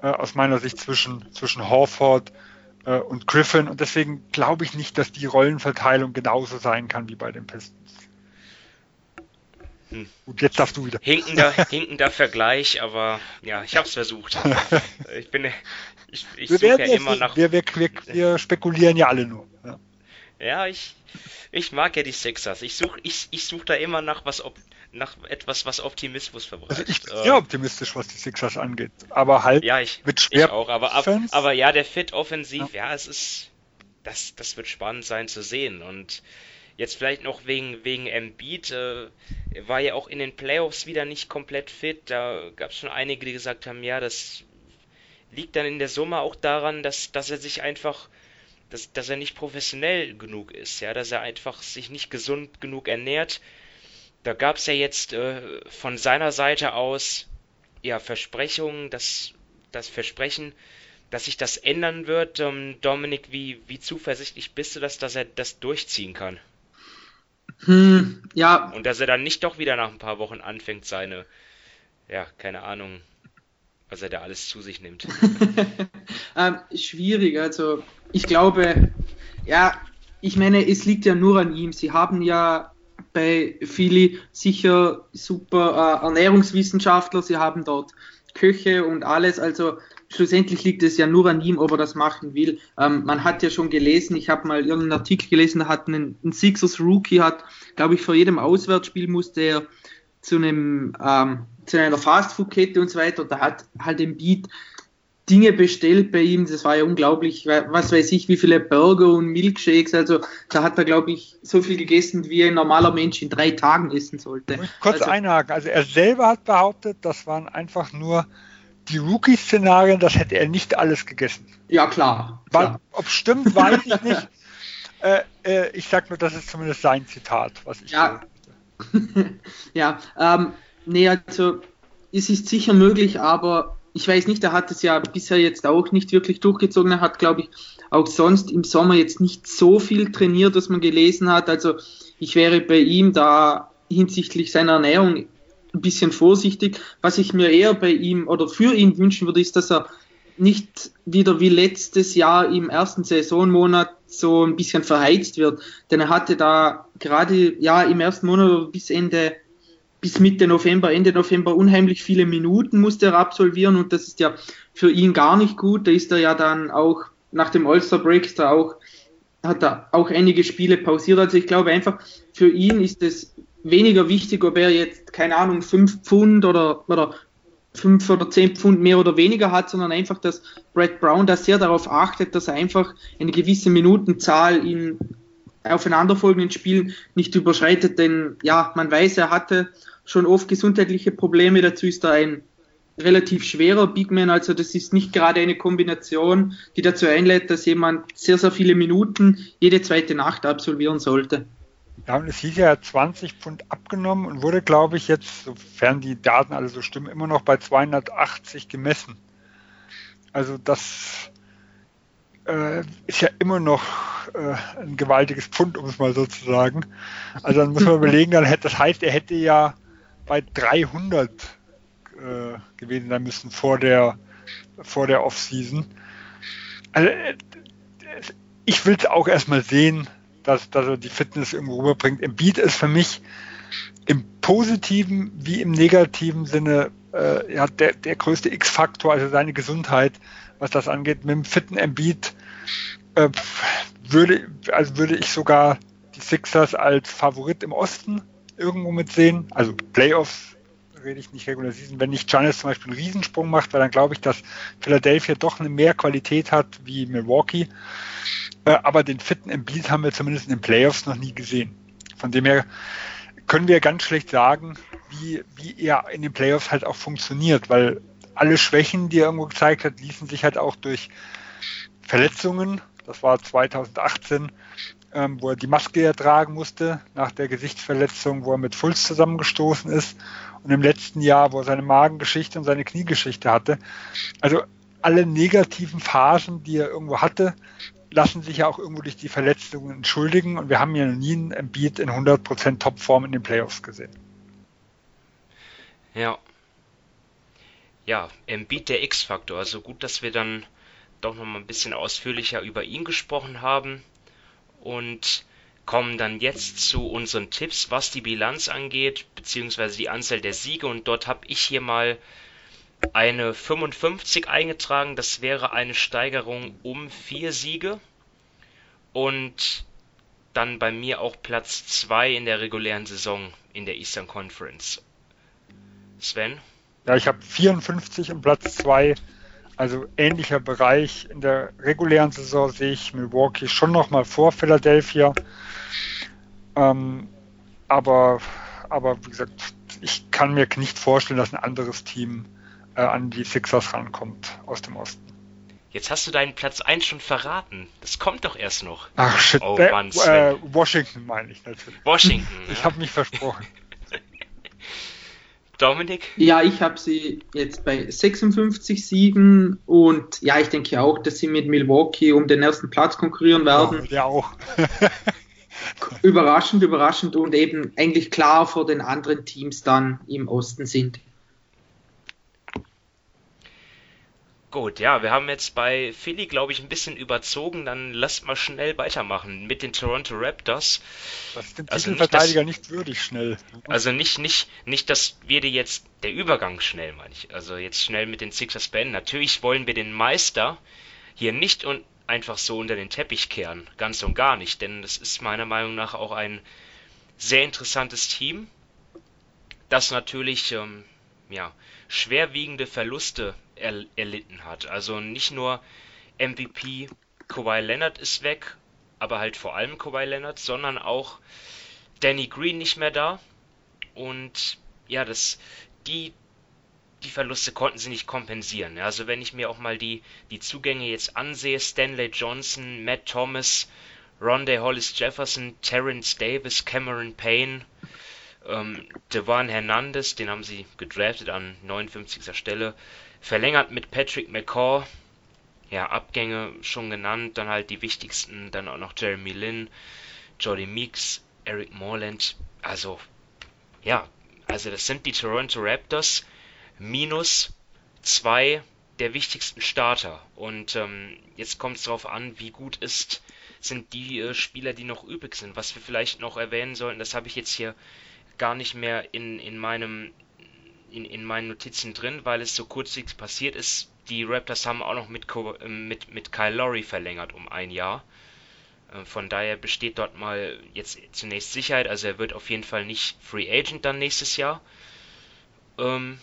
äh, aus meiner Sicht zwischen, zwischen Horford äh, und Griffin und deswegen glaube ich nicht, dass die Rollenverteilung genauso sein kann wie bei den Pistons. Hm. Gut, jetzt darfst du wieder. Hinkender, hinkender Vergleich, aber ja, ich habe es versucht. Ich bin, ich, ich suche ja immer nach. Wir, wir, wir, wir, spekulieren ja alle nur. Ja, ja ich, ich mag ja die Sixers. Ich suche ich, ich such da immer nach was, nach etwas, was Optimismus verbreitet. Also ich bin sehr äh, optimistisch, was die Sixers angeht, aber halt ja, ich, mit schwer. Ich auch, aber, ab, aber ja, der Fit offensiv, ja. ja, es ist, das, das wird spannend sein zu sehen und Jetzt vielleicht noch wegen, wegen Embiid, äh, war ja auch in den Playoffs wieder nicht komplett fit. Da gab es schon einige, die gesagt haben, ja, das liegt dann in der Summe auch daran, dass, dass er sich einfach, dass, dass er nicht professionell genug ist, ja, dass er einfach sich nicht gesund genug ernährt. Da gab es ja jetzt äh, von seiner Seite aus ja Versprechungen, dass das Versprechen, dass sich das ändern wird. Ähm, Dominik, wie, wie zuversichtlich bist du, dass, dass er das durchziehen kann? Hm, ja. Und dass er dann nicht doch wieder nach ein paar Wochen anfängt, seine, ja, keine Ahnung, was er da alles zu sich nimmt. ähm, schwierig, also ich glaube, ja, ich meine, es liegt ja nur an ihm. Sie haben ja bei Philly sicher super äh, Ernährungswissenschaftler, sie haben dort Köche und alles, also schlussendlich liegt es ja nur an ihm, ob er das machen will. Ähm, man hat ja schon gelesen, ich habe mal irgendeinen Artikel gelesen, da hat ein, ein Sixers Rookie, hat, glaube ich, vor jedem Auswärtsspiel musste er zu einem ähm, zu einer Fastfood-Kette und so weiter. Da hat halt im Beat Dinge bestellt bei ihm, das war ja unglaublich, was weiß ich, wie viele Burger und Milkshakes, also da hat er, glaube ich, so viel gegessen, wie ein normaler Mensch in drei Tagen essen sollte. Kurz also, einhaken, also er selber hat behauptet, das waren einfach nur die Rookie-Szenarien, das hätte er nicht alles gegessen. Ja, klar. klar. Ob stimmt, weiß ich nicht. äh, äh, ich sag nur, das ist zumindest sein Zitat, was ich. Ja, ja ähm, nee, also es ist sicher möglich, aber ich weiß nicht, er hat es ja bisher jetzt auch nicht wirklich durchgezogen. Er hat, glaube ich, auch sonst im Sommer jetzt nicht so viel trainiert, was man gelesen hat. Also ich wäre bei ihm da hinsichtlich seiner Ernährung ein bisschen vorsichtig. Was ich mir eher bei ihm oder für ihn wünschen würde, ist, dass er nicht wieder wie letztes Jahr im ersten Saisonmonat so ein bisschen verheizt wird. Denn er hatte da gerade ja im ersten Monat bis Ende bis Mitte November, Ende November unheimlich viele Minuten musste er absolvieren und das ist ja für ihn gar nicht gut. Da ist er ja dann auch nach dem All-Star Break da auch hat er auch einige Spiele pausiert. Also ich glaube einfach, für ihn ist es weniger wichtig, ob er jetzt, keine Ahnung, fünf Pfund oder, oder fünf oder zehn Pfund mehr oder weniger hat, sondern einfach, dass Brad Brown da sehr darauf achtet, dass er einfach eine gewisse Minutenzahl in aufeinanderfolgenden Spielen nicht überschreitet, denn ja, man weiß, er hatte schon oft gesundheitliche Probleme, dazu ist er ein relativ schwerer Big Man, also das ist nicht gerade eine Kombination, die dazu einlädt, dass jemand sehr, sehr viele Minuten jede zweite Nacht absolvieren sollte. Ja, und es hieß ja 20 Pfund abgenommen und wurde, glaube ich, jetzt, sofern die Daten alle so stimmen, immer noch bei 280 gemessen. Also das äh, ist ja immer noch äh, ein gewaltiges Pfund, um es mal so zu sagen. Also dann muss man überlegen, dann hätte, das heißt, er hätte ja bei 300 äh, gewesen sein müssen vor der, vor der Offseason. Also äh, ich will es auch erstmal sehen, dass, dass er die Fitness irgendwo rüberbringt. Beat ist für mich im positiven wie im negativen Sinne äh, ja, der, der größte X-Faktor, also seine Gesundheit, was das angeht. Mit dem fitten Embiid äh, würde, also würde ich sogar die Sixers als Favorit im Osten irgendwo mitsehen. Also Playoffs rede ich nicht Regular Season. Wenn nicht Giannis zum Beispiel einen Riesensprung macht, weil dann glaube ich, dass Philadelphia doch eine mehr Qualität hat wie Milwaukee. Äh, aber den fitten Embiid haben wir zumindest in den Playoffs noch nie gesehen. Von dem her können wir ganz schlecht sagen, wie, wie er in den Playoffs halt auch funktioniert, weil alle Schwächen, die er irgendwo gezeigt hat, ließen sich halt auch durch Verletzungen, das war 2018, ähm, wo er die Maske ertragen musste nach der Gesichtsverletzung, wo er mit Fulz zusammengestoßen ist und im letzten Jahr, wo er seine Magengeschichte und seine Kniegeschichte hatte. Also alle negativen Phasen, die er irgendwo hatte, lassen sich ja auch irgendwo durch die Verletzungen entschuldigen und wir haben ja noch nie einen Embiid in 100% Topform in den Playoffs gesehen. Ja. Ja, Embiid der X-Faktor. Also gut, dass wir dann doch noch mal ein bisschen ausführlicher über ihn gesprochen haben und kommen dann jetzt zu unseren Tipps, was die Bilanz angeht, beziehungsweise die Anzahl der Siege. Und dort habe ich hier mal eine 55 eingetragen. Das wäre eine Steigerung um vier Siege. Und dann bei mir auch Platz 2 in der regulären Saison in der Eastern Conference. Sven? Ja, ich habe 54 und Platz 2. Also ähnlicher Bereich. In der regulären Saison sehe ich Milwaukee schon noch mal vor Philadelphia. Ähm, aber, aber wie gesagt, ich kann mir nicht vorstellen, dass ein anderes Team äh, an die Sixers rankommt aus dem Osten. Jetzt hast du deinen Platz 1 schon verraten. Das kommt doch erst noch. Ach shit. Oh, äh, Mann, äh, Washington meine ich natürlich. Washington. ich ja. habe mich versprochen. Dominik? Ja, ich habe sie jetzt bei 56 Siegen und ja, ich denke auch, dass sie mit Milwaukee um den ersten Platz konkurrieren werden. Ja, ja auch. überraschend, überraschend und eben eigentlich klar vor den anderen Teams dann im Osten sind. Gut, ja, wir haben jetzt bei Philly, glaube ich, ein bisschen überzogen. Dann lasst mal schnell weitermachen mit den Toronto Raptors. Das ist dem also Titelverteidiger nicht, dass, nicht würdig schnell. Also nicht, nicht, nicht, dass wir dir jetzt der Übergang schnell, meine ich. Also jetzt schnell mit den Sixers beenden. Natürlich wollen wir den Meister hier nicht und einfach so unter den Teppich kehren. Ganz und gar nicht. Denn das ist meiner Meinung nach auch ein sehr interessantes Team, das natürlich ähm, ja, schwerwiegende Verluste er, erlitten hat. Also nicht nur MVP Kawhi Leonard ist weg, aber halt vor allem Kawhi Leonard, sondern auch Danny Green nicht mehr da. Und ja, das, die, die Verluste konnten sie nicht kompensieren. Also wenn ich mir auch mal die, die Zugänge jetzt ansehe, Stanley Johnson, Matt Thomas, Rondé Hollis Jefferson, Terrence Davis, Cameron Payne, ähm, Devan Hernandez, den haben sie gedraftet an 59. Stelle, verlängert mit Patrick McCaw, ja, Abgänge schon genannt, dann halt die wichtigsten, dann auch noch Jeremy Lin, Jody Meeks, Eric Morland, also ja, also das sind die Toronto Raptors minus zwei der wichtigsten Starter. Und ähm, jetzt kommt es darauf an, wie gut ist, sind die äh, Spieler, die noch übrig sind. Was wir vielleicht noch erwähnen sollten, das habe ich jetzt hier gar nicht mehr in, in meinem in, in meinen Notizen drin, weil es so kurzfristig passiert ist. Die Raptors haben auch noch mit, äh, mit, mit Kyle Lowry verlängert um ein Jahr. Äh, von daher besteht dort mal jetzt zunächst Sicherheit. Also er wird auf jeden Fall nicht Free Agent dann nächstes Jahr. Ähm,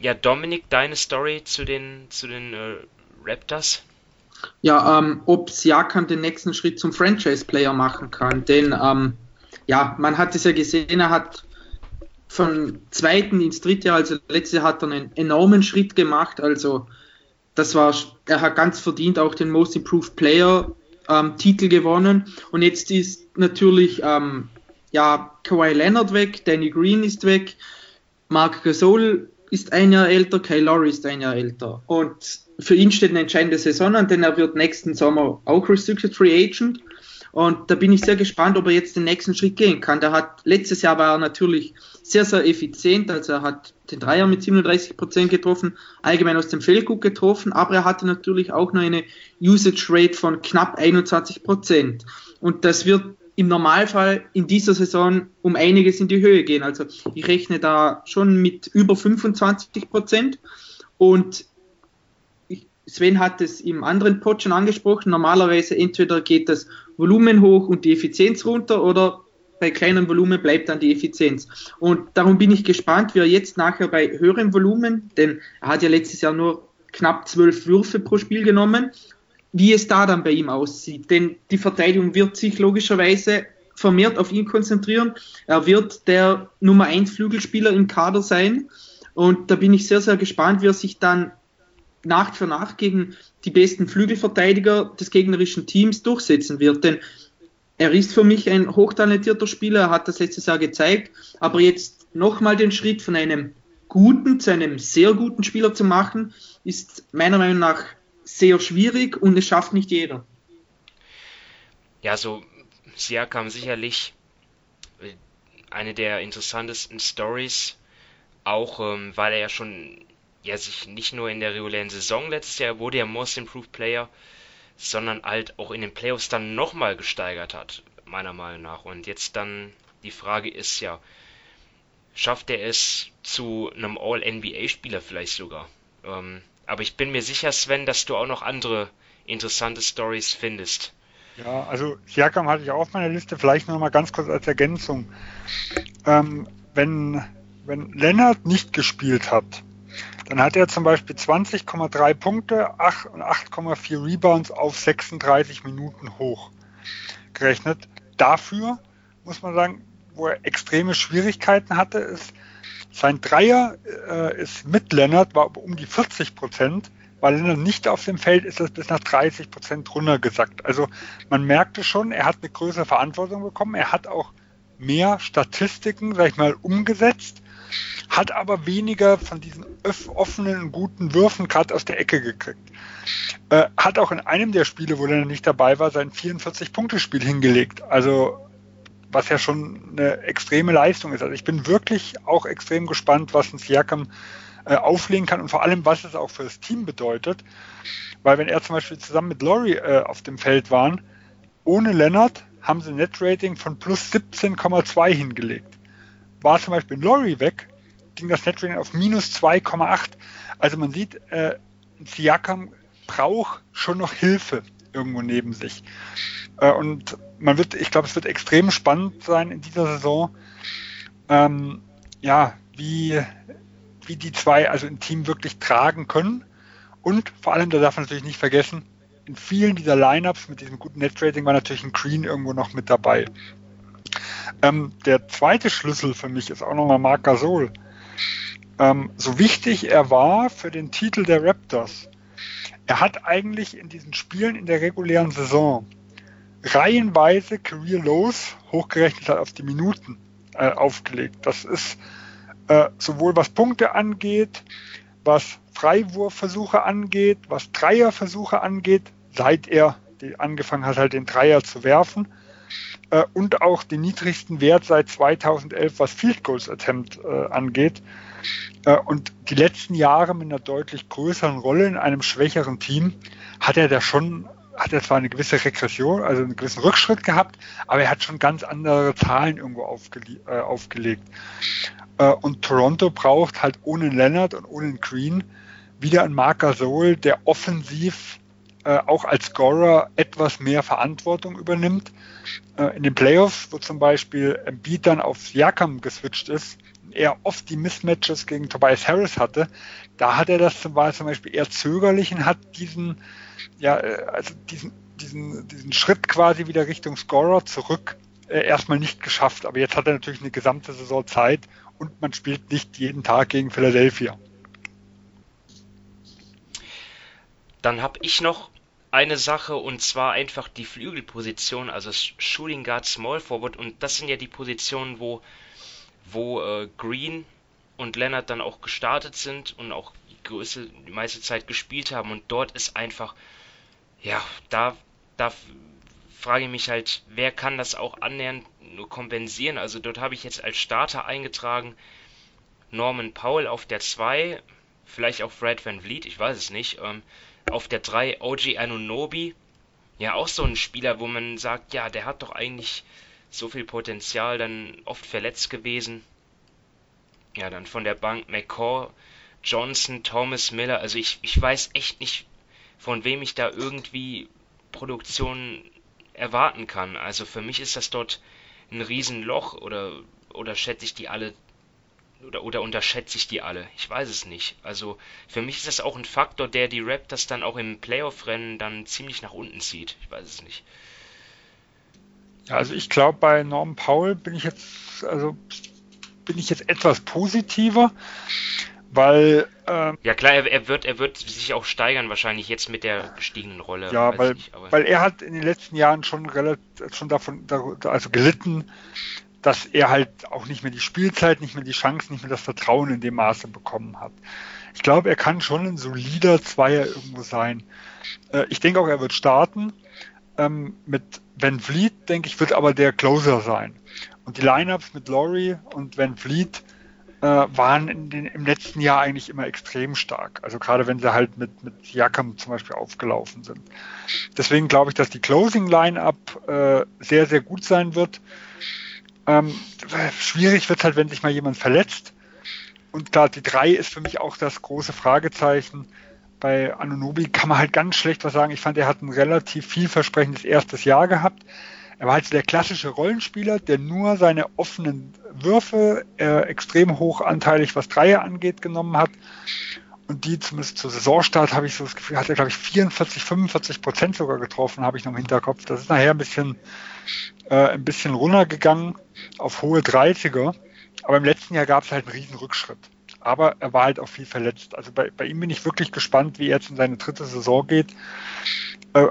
ja, Dominik, deine Story zu den, zu den äh, Raptors? Ja, ähm, ob Siakam den nächsten Schritt zum Franchise-Player machen kann. Denn ähm, ja, man hat es ja gesehen, er hat von zweiten ins dritte, also letztes Jahr hat er einen enormen Schritt gemacht. Also das war, er hat ganz verdient auch den Most Improved Player ähm, Titel gewonnen. Und jetzt ist natürlich ähm, ja Kawhi Leonard weg, Danny Green ist weg, Mark Gasol ist ein Jahr älter, Kyle Lowry ist ein Jahr älter. Und für ihn steht eine entscheidende Saison an, denn er wird nächsten Sommer auch Restricted Free Agent. Und da bin ich sehr gespannt, ob er jetzt den nächsten Schritt gehen kann. Der hat, letztes Jahr war er natürlich sehr, sehr effizient, also er hat den Dreier mit 37 Prozent getroffen, allgemein aus dem Feld gut getroffen, aber er hatte natürlich auch noch eine Usage Rate von knapp 21%. Prozent. Und das wird im Normalfall in dieser Saison um einiges in die Höhe gehen. Also ich rechne da schon mit über 25 Prozent. Und Sven hat es im anderen Pod schon angesprochen. Normalerweise entweder geht das Volumen hoch und die Effizienz runter oder bei kleinem Volumen bleibt dann die Effizienz. Und darum bin ich gespannt, wie er jetzt nachher bei höherem Volumen, denn er hat ja letztes Jahr nur knapp zwölf Würfe pro Spiel genommen, wie es da dann bei ihm aussieht. Denn die Verteidigung wird sich logischerweise vermehrt auf ihn konzentrieren. Er wird der Nummer 1 Flügelspieler im Kader sein. Und da bin ich sehr, sehr gespannt, wie er sich dann Nacht für Nacht gegen die besten Flügelverteidiger des gegnerischen Teams durchsetzen wird. Denn er ist für mich ein hochtalentierter Spieler, er hat das letztes Jahr gezeigt, aber jetzt nochmal den Schritt von einem guten zu einem sehr guten Spieler zu machen, ist meiner Meinung nach sehr schwierig und es schafft nicht jeder. Ja, so Siakam sicherlich äh, eine der interessantesten Stories, auch ähm, weil er ja schon ja sich nicht nur in der regulären Saison letztes Jahr wurde er Most Improved Player, sondern halt auch in den Playoffs dann nochmal gesteigert hat, meiner Meinung nach. Und jetzt dann die Frage ist ja, schafft er es zu einem All-NBA-Spieler vielleicht sogar? Ähm, aber ich bin mir sicher, Sven, dass du auch noch andere interessante Stories findest. Ja, also Siakam hatte ich auch auf meiner Liste, vielleicht noch mal ganz kurz als Ergänzung. Ähm, wenn, wenn Lennart nicht gespielt hat, dann hat er zum Beispiel 20,3 Punkte und 8,4 Rebounds auf 36 Minuten hoch gerechnet. Dafür muss man sagen, wo er extreme Schwierigkeiten hatte, ist, sein Dreier äh, ist mit Lennart war um die 40 Prozent. Weil Lennart nicht auf dem Feld ist, das bis nach 30 Prozent runtergesackt. Also man merkte schon, er hat eine größere Verantwortung bekommen. Er hat auch mehr Statistiken, sag ich mal, umgesetzt, hat aber weniger von diesen offenen, guten Würfen gerade aus der Ecke gekriegt. Äh, hat auch in einem der Spiele, wo er nicht dabei war, sein 44-Punkte-Spiel hingelegt. Also was ja schon eine extreme Leistung ist. Also ich bin wirklich auch extrem gespannt, was ein Siakam äh, auflegen kann und vor allem, was es auch für das Team bedeutet. Weil wenn er zum Beispiel zusammen mit Laurie äh, auf dem Feld waren, ohne Leonard haben sie ein Netrating von plus 17,2 hingelegt. War zum Beispiel Laurie weg, ging das Netrating auf minus 2,8. Also man sieht, äh, Siakam braucht schon noch Hilfe irgendwo neben sich. Äh, und man wird, ich glaube, es wird extrem spannend sein in dieser Saison, ähm, ja, wie, wie die zwei also im Team wirklich tragen können. Und vor allem, da darf man natürlich nicht vergessen, in vielen dieser Lineups mit diesem guten Net-Rating war natürlich ein Green irgendwo noch mit dabei. Ähm, der zweite Schlüssel für mich ist auch nochmal Marc Gasol. ähm, so wichtig er war für den Titel der Raptors, er hat eigentlich in diesen Spielen in der regulären Saison reihenweise Career Lows hochgerechnet hat auf die Minuten äh, aufgelegt. Das ist äh, sowohl was Punkte angeht, was Freiwurfversuche angeht, was Dreierversuche angeht, seit er angefangen hat, halt den Dreier zu werfen äh, und auch den niedrigsten Wert seit 2011, was Field Goals Attempt äh, angeht. Äh, und die letzten Jahre mit einer deutlich größeren Rolle in einem schwächeren Team hat er da schon, hat er zwar eine gewisse Regression, also einen gewissen Rückschritt gehabt, aber er hat schon ganz andere Zahlen irgendwo aufgele äh, aufgelegt. Äh, und Toronto braucht halt ohne Leonard und ohne Green wieder einen Marc Gasol, der offensiv äh, auch als Scorer etwas mehr Verantwortung übernimmt. Äh, in den Playoffs, wo zum Beispiel Embiid dann auf Siakam geswitcht ist, er oft die Mismatches gegen Tobias Harris hatte, da hat er das zum Beispiel eher zögerlich und hat diesen, ja, äh, also diesen, diesen, diesen Schritt quasi wieder Richtung Scorer zurück äh, erstmal nicht geschafft. Aber jetzt hat er natürlich eine gesamte Saison Zeit und man spielt nicht jeden Tag gegen Philadelphia. Dann habe ich noch eine Sache und zwar einfach die Flügelposition, also Shooting Guard, Small Forward und das sind ja die Positionen, wo wo äh, Green und Leonard dann auch gestartet sind und auch die, größte, die meiste Zeit gespielt haben. Und dort ist einfach, ja, da, da frage ich mich halt, wer kann das auch annähernd nur kompensieren? Also dort habe ich jetzt als Starter eingetragen Norman Powell auf der 2, vielleicht auch Fred Van Vliet, ich weiß es nicht. Ähm, auf der 3 OG Anunobi, ja auch so ein Spieler, wo man sagt, ja, der hat doch eigentlich so viel Potenzial, dann oft verletzt gewesen. Ja, dann von der Bank McCall, Johnson, Thomas Miller. Also ich, ich weiß echt nicht, von wem ich da irgendwie Produktion erwarten kann. Also für mich ist das dort ein Riesenloch oder, oder schätze ich die alle oder, oder unterschätze ich die alle? Ich weiß es nicht. Also für mich ist das auch ein Faktor, der die Raptors dann auch im Playoff-Rennen dann ziemlich nach unten zieht. Ich weiß es nicht. Ja, also ich glaube, bei Norm Paul bin ich jetzt, also bin ich jetzt etwas positiver, weil ähm, ja klar, er, er, wird, er wird sich auch steigern wahrscheinlich jetzt mit der gestiegenen Rolle. Ja, weil, nicht, weil er hat in den letzten Jahren schon relativ, schon davon, also gelitten, dass er halt auch nicht mehr die Spielzeit, nicht mehr die Chance, nicht mehr das Vertrauen in dem Maße bekommen hat. Ich glaube, er kann schon ein solider Zweier irgendwo sein. Äh, ich denke auch, er wird starten ähm, mit Van Vliet, denke ich, wird aber der Closer sein. Und die Lineups mit Laurie und Van Vliet äh, waren den, im letzten Jahr eigentlich immer extrem stark. Also gerade wenn sie halt mit, mit Jakam zum Beispiel aufgelaufen sind. Deswegen glaube ich, dass die Closing Lineup äh, sehr, sehr gut sein wird. Ähm, schwierig wird halt, wenn sich mal jemand verletzt. Und klar, die drei ist für mich auch das große Fragezeichen bei Anunobi kann man halt ganz schlecht was sagen. Ich fand, er hat ein relativ vielversprechendes erstes Jahr gehabt. Er war halt der klassische Rollenspieler, der nur seine offenen Würfe äh, extrem hochanteilig, was Dreier angeht, genommen hat. Und die zumindest zur Saisonstart habe ich so das Gefühl, hat er, glaube ich, 44, 45 Prozent sogar getroffen, habe ich noch im Hinterkopf. Das ist nachher ein bisschen, äh, ein bisschen runtergegangen auf hohe 30er. Aber im letzten Jahr gab es halt einen riesen Rückschritt aber er war halt auch viel verletzt. Also bei, bei ihm bin ich wirklich gespannt, wie er jetzt in seine dritte Saison geht. Äh,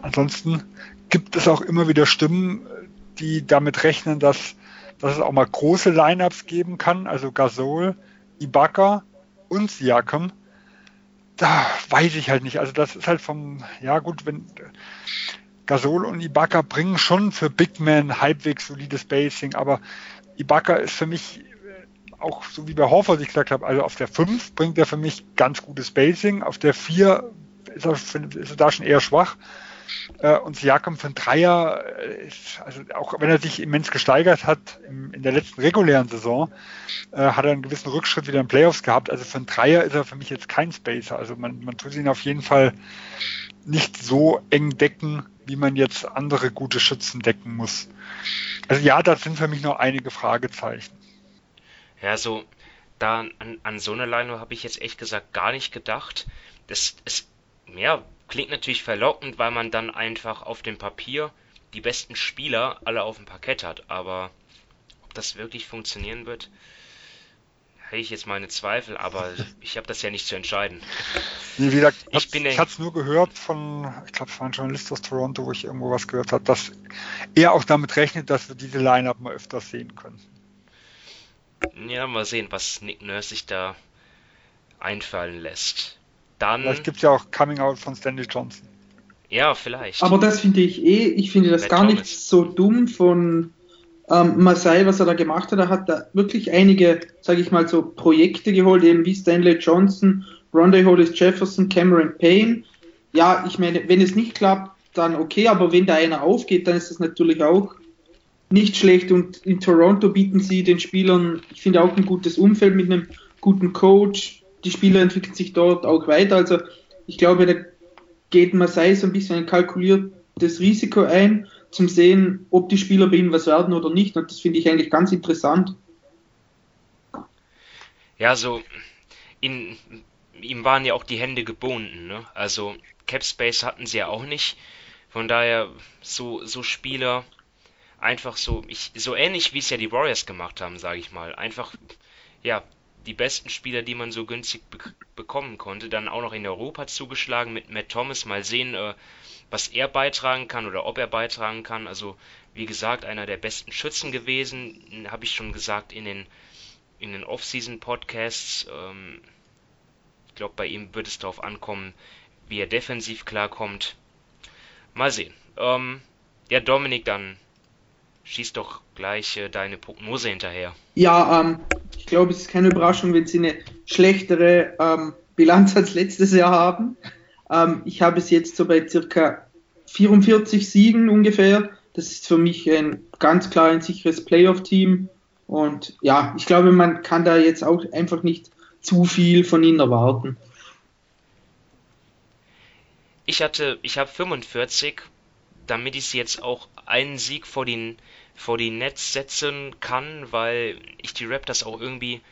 ansonsten gibt es auch immer wieder Stimmen, die damit rechnen, dass, dass es auch mal große Lineups geben kann, also Gasol, Ibaka und Siakam. Da weiß ich halt nicht. Also das ist halt vom, ja gut, wenn Gasol und Ibaka bringen schon für Big Man halbwegs solides Spacing, aber Ibaka ist für mich auch so wie bei Horford ich gesagt habe, also auf der 5 bringt er für mich ganz gutes Spacing, auf der 4 ist er, ist er da schon eher schwach. Äh, und Siakam einen Dreier, äh, ist, also auch wenn er sich immens gesteigert hat in der letzten regulären Saison, äh, hat er einen gewissen Rückschritt wieder in Playoffs gehabt. Also einen Dreier ist er für mich jetzt kein Spacer. Also man, man tut ihn auf jeden Fall nicht so eng decken, wie man jetzt andere gute Schützen decken muss. Also ja, das sind für mich noch einige Fragezeichen. Ja, so, da an, an so eine Line habe ich jetzt echt gesagt gar nicht gedacht. Das ist, ja, klingt natürlich verlockend, weil man dann einfach auf dem Papier die besten Spieler alle auf dem Parkett hat, aber ob das wirklich funktionieren wird, ich jetzt meine Zweifel, aber ich habe das ja nicht zu entscheiden. Nee, wie gesagt, ich, bin ich hatte es nur gehört von, ich glaube, es war ein Journalist aus Toronto, wo ich irgendwo was gehört habe, dass er auch damit rechnet, dass wir diese Line-Up mal öfters sehen können. Ja, mal sehen, was Nick Nurse sich da einfallen lässt. Dann. Vielleicht gibt es ja auch Coming Out von Stanley Johnson. Ja, vielleicht. Aber das finde ich eh, ich finde das Matt gar Thomas. nicht so dumm von ähm, Marseille, was er da gemacht hat. Er hat da wirklich einige, sage ich mal, so Projekte geholt, eben wie Stanley Johnson, Rondé Hollis Jefferson, Cameron Payne. Ja, ich meine, wenn es nicht klappt, dann okay, aber wenn da einer aufgeht, dann ist das natürlich auch nicht schlecht. Und in Toronto bieten sie den Spielern, ich finde auch ein gutes Umfeld mit einem guten Coach. Die Spieler entwickeln sich dort auch weiter. Also ich glaube, da geht Marseille so ein bisschen ein kalkuliertes Risiko ein, zum sehen, ob die Spieler bei ihnen was werden oder nicht. Und das finde ich eigentlich ganz interessant. Ja, so in, ihm waren ja auch die Hände gebunden. Ne? Also Cap Space hatten sie ja auch nicht. Von daher so, so Spieler einfach so, ich, so ähnlich wie es ja die Warriors gemacht haben, sage ich mal. Einfach, ja, die besten Spieler, die man so günstig be bekommen konnte, dann auch noch in Europa zugeschlagen mit Matt Thomas. Mal sehen, äh, was er beitragen kann oder ob er beitragen kann. Also, wie gesagt, einer der besten Schützen gewesen, habe ich schon gesagt in den, in den Off-Season-Podcasts. Ähm, ich glaube, bei ihm wird es darauf ankommen, wie er defensiv klarkommt. Mal sehen. Ähm, ja, Dominik, dann schieß doch gleich äh, deine Prognose hinterher. Ja, ähm, ich glaube, es ist keine Überraschung, wenn sie eine schlechtere ähm, Bilanz als letztes Jahr haben. Ähm, ich habe es jetzt so bei circa 44 Siegen ungefähr. Das ist für mich ein ganz klar ein sicheres Playoff-Team. Und ja, ich glaube, man kann da jetzt auch einfach nicht zu viel von ihnen erwarten. Ich hatte, ich habe 45, damit ich sie jetzt auch einen Sieg vor den vor die Netz setzen kann, weil ich die Raptors auch irgendwie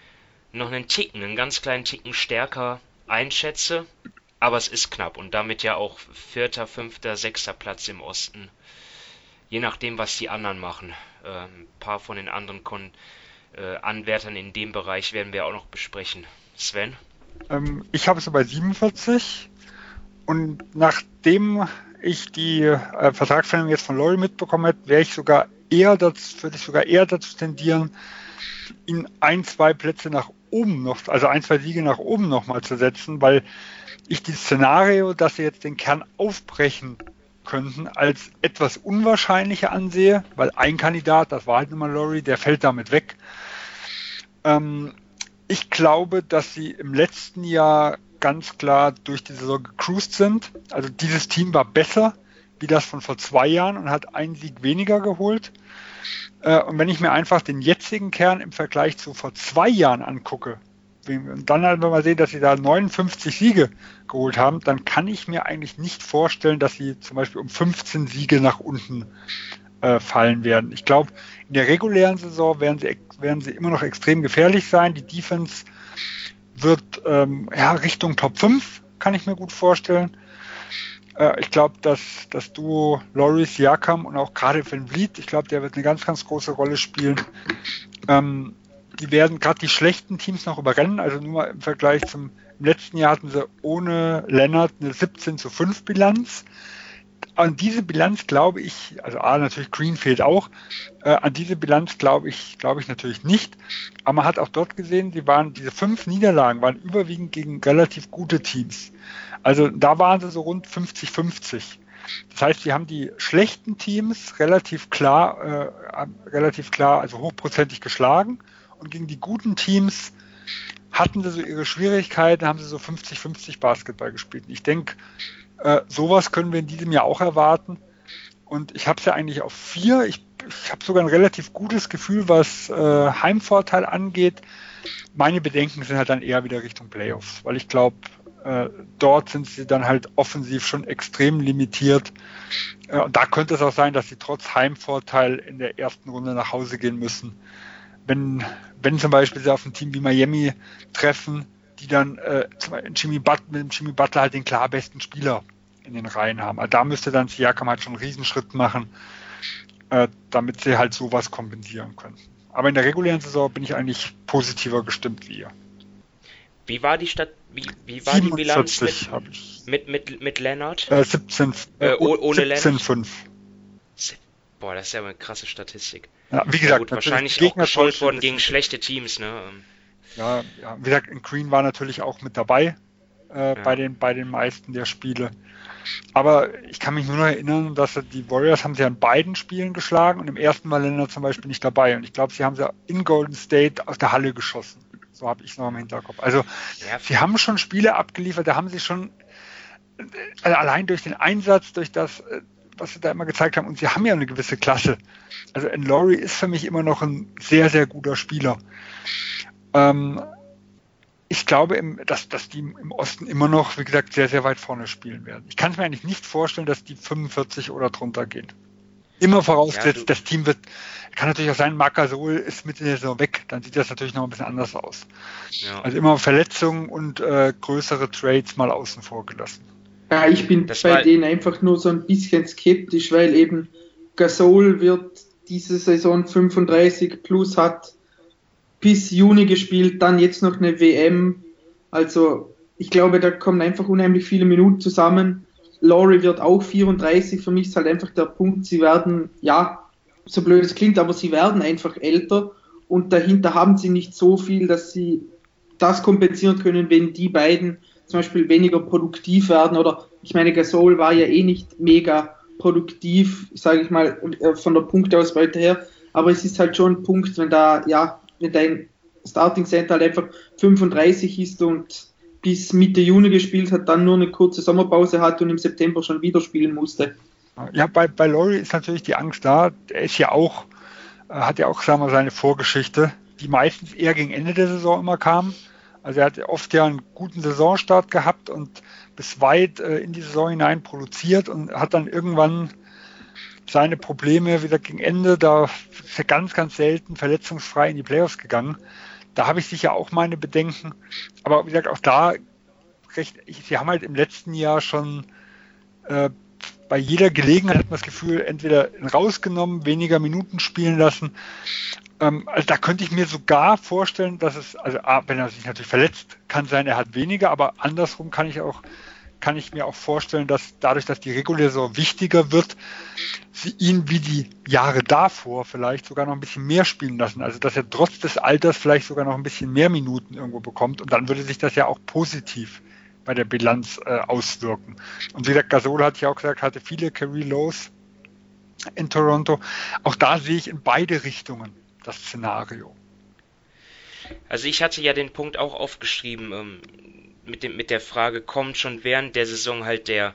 noch einen Ticken, einen ganz kleinen Ticken stärker einschätze. Aber es ist knapp und damit ja auch vierter, fünfter, sechster Platz im Osten. Je nachdem, was die anderen machen. Äh, ein paar von den anderen Kon äh, Anwärtern in dem Bereich werden wir auch noch besprechen. Sven? Ähm, ich habe es bei 47 und nachdem ich die äh, Vertragsverlängerung jetzt von Lowry mitbekommen hätte, wäre ich sogar eher dazu, würde ich sogar eher dazu tendieren, ihn ein, zwei Plätze nach oben noch, also ein, zwei Siege nach oben nochmal zu setzen, weil ich die Szenario, dass sie jetzt den Kern aufbrechen könnten, als etwas unwahrscheinlicher ansehe, weil ein Kandidat, das war halt immer Laurie, der fällt damit weg. Ähm, ich glaube, dass sie im letzten Jahr ganz klar durch die Saison gecruised sind. Also dieses Team war besser wie das von vor zwei Jahren und hat einen Sieg weniger geholt. Äh, und wenn ich mir einfach den jetzigen Kern im Vergleich zu vor zwei Jahren angucke, und dann halt mal sehen, dass sie da 59 Siege geholt haben, dann kann ich mir eigentlich nicht vorstellen, dass sie zum Beispiel um 15 Siege nach unten äh, fallen werden. Ich glaube, in der regulären Saison werden sie, werden sie immer noch extrem gefährlich sein. Die Defense wird ähm, ja, Richtung Top 5, kann ich mir gut vorstellen. Äh, ich glaube, dass das Duo Loris Siakam und auch gerade Van Vliet, ich glaube, der wird eine ganz, ganz große Rolle spielen. Ähm, die werden gerade die schlechten Teams noch überrennen. Also nur im Vergleich zum letzten Jahr hatten sie ohne Lennart eine 17 zu 5 Bilanz. An diese Bilanz glaube ich, also A, natürlich Greenfield auch, äh, an diese Bilanz glaube ich, glaube ich natürlich nicht. Aber man hat auch dort gesehen, sie waren, diese fünf Niederlagen waren überwiegend gegen relativ gute Teams. Also da waren sie so rund 50-50. Das heißt, sie haben die schlechten Teams relativ klar, äh, relativ klar, also hochprozentig geschlagen und gegen die guten Teams hatten sie so ihre Schwierigkeiten, haben sie so 50-50 Basketball gespielt. Und ich denke, äh, sowas können wir in diesem Jahr auch erwarten. Und ich habe es ja eigentlich auf vier. Ich, ich habe sogar ein relativ gutes Gefühl, was äh, Heimvorteil angeht. Meine Bedenken sind halt dann eher wieder Richtung Playoffs, weil ich glaube, äh, dort sind sie dann halt offensiv schon extrem limitiert. Äh, und da könnte es auch sein, dass sie trotz Heimvorteil in der ersten Runde nach Hause gehen müssen. Wenn, wenn zum Beispiel sie auf ein Team wie Miami treffen, die dann äh, Jimmy Butler, mit dem Jimmy Butler halt den klar besten Spieler in den Reihen haben. Also da müsste dann Siakam halt schon einen Riesenschritt machen, äh, damit sie halt sowas kompensieren können. Aber in der regulären Saison bin ich eigentlich positiver gestimmt wie ihr. Wie war die Stadt, wie, wie war die Bilanz mit, mit, mit, mit Leonard? Äh, 17, äh, ohne 17, 5. Boah, das ist ja eine krasse Statistik. Ja, wie gesagt, gut, wahrscheinlich auch geschult worden gegen schlechte Teams, ne? Ja, ja, wie gesagt, Green war natürlich auch mit dabei äh, ja. bei, den, bei den meisten der Spiele. Aber ich kann mich nur noch erinnern, dass die Warriors haben sie an beiden Spielen geschlagen und im ersten war Länder zum Beispiel nicht dabei. Und ich glaube, sie haben sie in Golden State aus der Halle geschossen. So habe ich es noch im Hinterkopf. Also ja. sie haben schon Spiele abgeliefert, da haben sie schon also allein durch den Einsatz, durch das, äh, was sie da immer gezeigt haben, und sie haben ja eine gewisse Klasse. Also Laurie ist für mich immer noch ein sehr, sehr guter Spieler. Ähm, ich glaube, im, dass, dass die im Osten immer noch, wie gesagt, sehr, sehr weit vorne spielen werden. Ich kann es mir eigentlich nicht vorstellen, dass die 45 oder drunter gehen. Immer vorausgesetzt, ja, das Team wird, kann natürlich auch sein, Marc Gasol ist Mitte der Saison weg, dann sieht das natürlich noch ein bisschen anders aus. Ja. Also immer Verletzungen und äh, größere Trades mal außen vor gelassen. Ja, ich bin das bei denen einfach nur so ein bisschen skeptisch, weil eben Gasol wird diese Saison 35 plus hat bis Juni gespielt, dann jetzt noch eine WM. Also ich glaube, da kommen einfach unheimlich viele Minuten zusammen. Laurie wird auch 34. Für mich ist halt einfach der Punkt, sie werden, ja, so blöd es klingt, aber sie werden einfach älter und dahinter haben sie nicht so viel, dass sie das kompensieren können, wenn die beiden zum Beispiel weniger produktiv werden oder ich meine, Gasol war ja eh nicht mega produktiv, sage ich mal, äh, von der Punktausbeute her, aber es ist halt schon ein Punkt, wenn da, ja, wenn dein Starting Center halt einfach 35 ist und bis Mitte Juni gespielt hat, dann nur eine kurze Sommerpause hat und im September schon wieder spielen musste. Ja, bei, bei Laurie ist natürlich die Angst da. Er ist ja auch, äh, hat ja auch, sagen wir, seine Vorgeschichte, die meistens eher gegen Ende der Saison immer kam. Also er hat oft ja einen guten Saisonstart gehabt und bis weit äh, in die Saison hinein produziert und hat dann irgendwann seine Probleme wieder gegen Ende, da ist er ganz, ganz selten verletzungsfrei in die Playoffs gegangen. Da habe ich sicher auch meine Bedenken. Aber wie gesagt, auch da, recht, sie haben halt im letzten Jahr schon äh, bei jeder Gelegenheit hat man das Gefühl, entweder rausgenommen, weniger Minuten spielen lassen. Ähm, also da könnte ich mir sogar vorstellen, dass es, also A, wenn er sich natürlich verletzt, kann sein, er hat weniger, aber andersrum kann ich auch kann ich mir auch vorstellen, dass dadurch, dass die reguläre Saison wichtiger wird, sie ihn wie die Jahre davor vielleicht sogar noch ein bisschen mehr spielen lassen. Also dass er trotz des Alters vielleicht sogar noch ein bisschen mehr Minuten irgendwo bekommt und dann würde sich das ja auch positiv bei der Bilanz äh, auswirken. Und wie gesagt, Gasol hat ja auch gesagt, hatte viele Career Lows in Toronto. Auch da sehe ich in beide Richtungen das Szenario. Also ich hatte ja den Punkt auch aufgeschrieben, ähm, mit, dem, mit der Frage, kommt schon während der Saison halt der,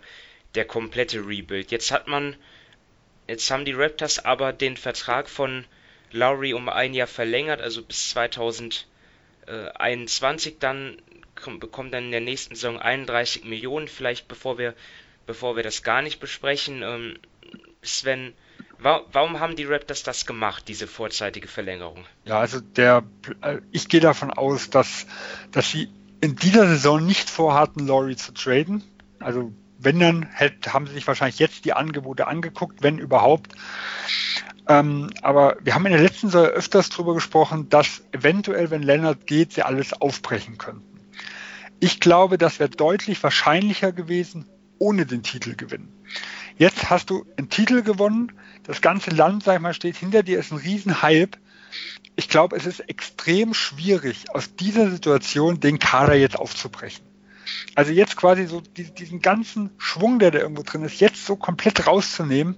der komplette Rebuild. Jetzt hat man, jetzt haben die Raptors aber den Vertrag von Lowry um ein Jahr verlängert, also bis 2021 dann bekommt dann in der nächsten Saison 31 Millionen, vielleicht bevor wir, bevor wir das gar nicht besprechen. Ähm, Sven, warum haben die Raptors das gemacht, diese vorzeitige Verlängerung? Ja, also der, äh, ich gehe davon aus, dass, dass sie in dieser Saison nicht vorhatten, Laurie zu traden. Also wenn dann, hätte, haben sie sich wahrscheinlich jetzt die Angebote angeguckt, wenn überhaupt. Ähm, aber wir haben in der letzten Saison öfters darüber gesprochen, dass eventuell, wenn Leonard geht, sie alles aufbrechen könnten. Ich glaube, das wäre deutlich wahrscheinlicher gewesen, ohne den Titel gewinnen. Jetzt hast du einen Titel gewonnen, das ganze Land, sag ich mal, steht hinter dir, ist ein Riesenhype. Ich glaube, es ist extrem schwierig, aus dieser Situation den Kader jetzt aufzubrechen. Also jetzt quasi so diesen ganzen Schwung, der da irgendwo drin ist, jetzt so komplett rauszunehmen,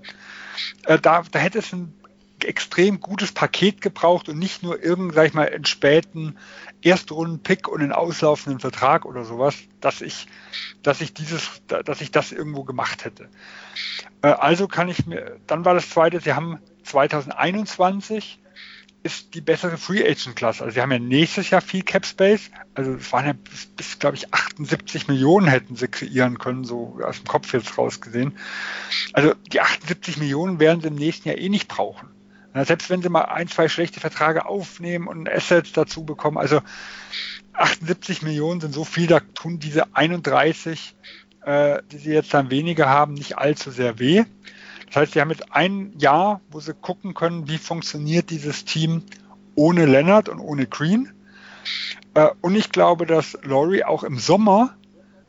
äh, da, da hätte es ein extrem gutes Paket gebraucht und nicht nur irgendeinen, sag ich mal, einen späten Erstrunden-Pick und einen auslaufenden Vertrag oder sowas, dass ich, dass ich dieses, dass ich das irgendwo gemacht hätte. Äh, also kann ich mir, dann war das zweite, sie haben 2021 ist die bessere Free Agent Klasse. Also sie haben ja nächstes Jahr viel Cap Space. Also es waren ja bis, bis glaube ich, 78 Millionen hätten sie kreieren können, so aus dem Kopf jetzt rausgesehen. Also die 78 Millionen werden sie im nächsten Jahr eh nicht brauchen. Selbst wenn sie mal ein, zwei schlechte Verträge aufnehmen und Assets dazu bekommen. Also 78 Millionen sind so viel, da tun diese 31, äh, die sie jetzt dann weniger haben, nicht allzu sehr weh. Das heißt, sie haben jetzt ein Jahr, wo sie gucken können, wie funktioniert dieses Team ohne Leonard und ohne Green. Äh, und ich glaube, dass Laurie auch im Sommer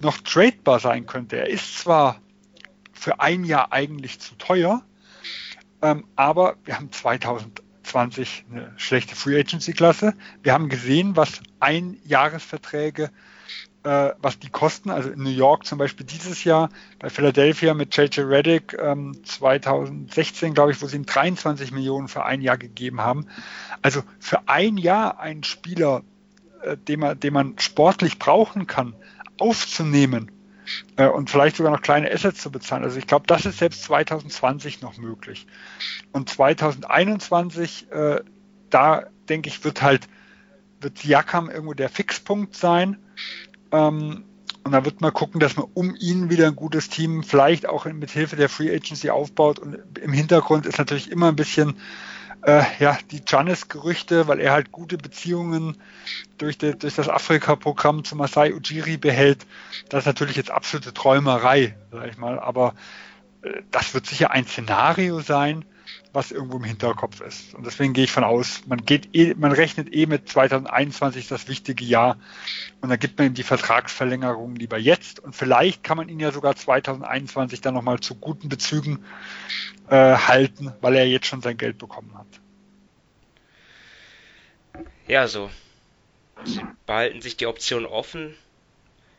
noch tradebar sein könnte. Er ist zwar für ein Jahr eigentlich zu teuer, ähm, aber wir haben 2020 eine schlechte Free Agency Klasse. Wir haben gesehen, was Einjahresverträge äh, was die kosten. Also in New York zum Beispiel dieses Jahr, bei Philadelphia mit JJ Reddick ähm, 2016, glaube ich, wo sie ihm 23 Millionen für ein Jahr gegeben haben. Also für ein Jahr einen Spieler, äh, den, man, den man sportlich brauchen kann, aufzunehmen äh, und vielleicht sogar noch kleine Assets zu bezahlen. Also ich glaube, das ist selbst 2020 noch möglich. Und 2021, äh, da denke ich, wird halt wird Siakam irgendwo der Fixpunkt sein. Ähm, und da wird man gucken, dass man um ihn wieder ein gutes Team vielleicht auch mit Hilfe der Free Agency aufbaut. Und im Hintergrund ist natürlich immer ein bisschen äh, ja, die Janis-Gerüchte, weil er halt gute Beziehungen durch, de, durch das Afrika-Programm zu Masai Ujiri behält. Das ist natürlich jetzt absolute Träumerei, sag ich mal. Aber äh, das wird sicher ein Szenario sein, was irgendwo im Hinterkopf ist. Und deswegen gehe ich von aus, man geht eh, man rechnet eh mit 2021 das wichtige Jahr und dann gibt man ihm die Vertragsverlängerung lieber jetzt und vielleicht kann man ihn ja sogar 2021 dann nochmal zu guten Bezügen äh, halten, weil er jetzt schon sein Geld bekommen hat. Ja, so. Sie behalten sich die Option offen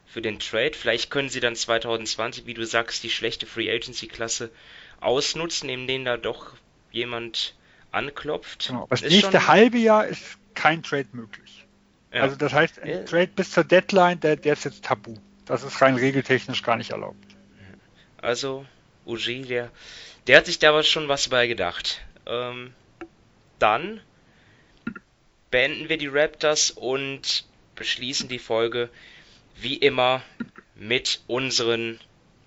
für den Trade. Vielleicht können sie dann 2020, wie du sagst, die schlechte Free Agency Klasse ausnutzen, indem da doch jemand anklopft. Genau. Das nächste halbe Jahr ist kein Trade möglich. Ja. Also das heißt, ein ja. Trade bis zur Deadline, der, der ist jetzt tabu. Das ist rein regeltechnisch gar nicht erlaubt. Also, Uji, der, der hat sich da aber schon was bei gedacht. Ähm, dann beenden wir die Raptors und beschließen die Folge wie immer mit unseren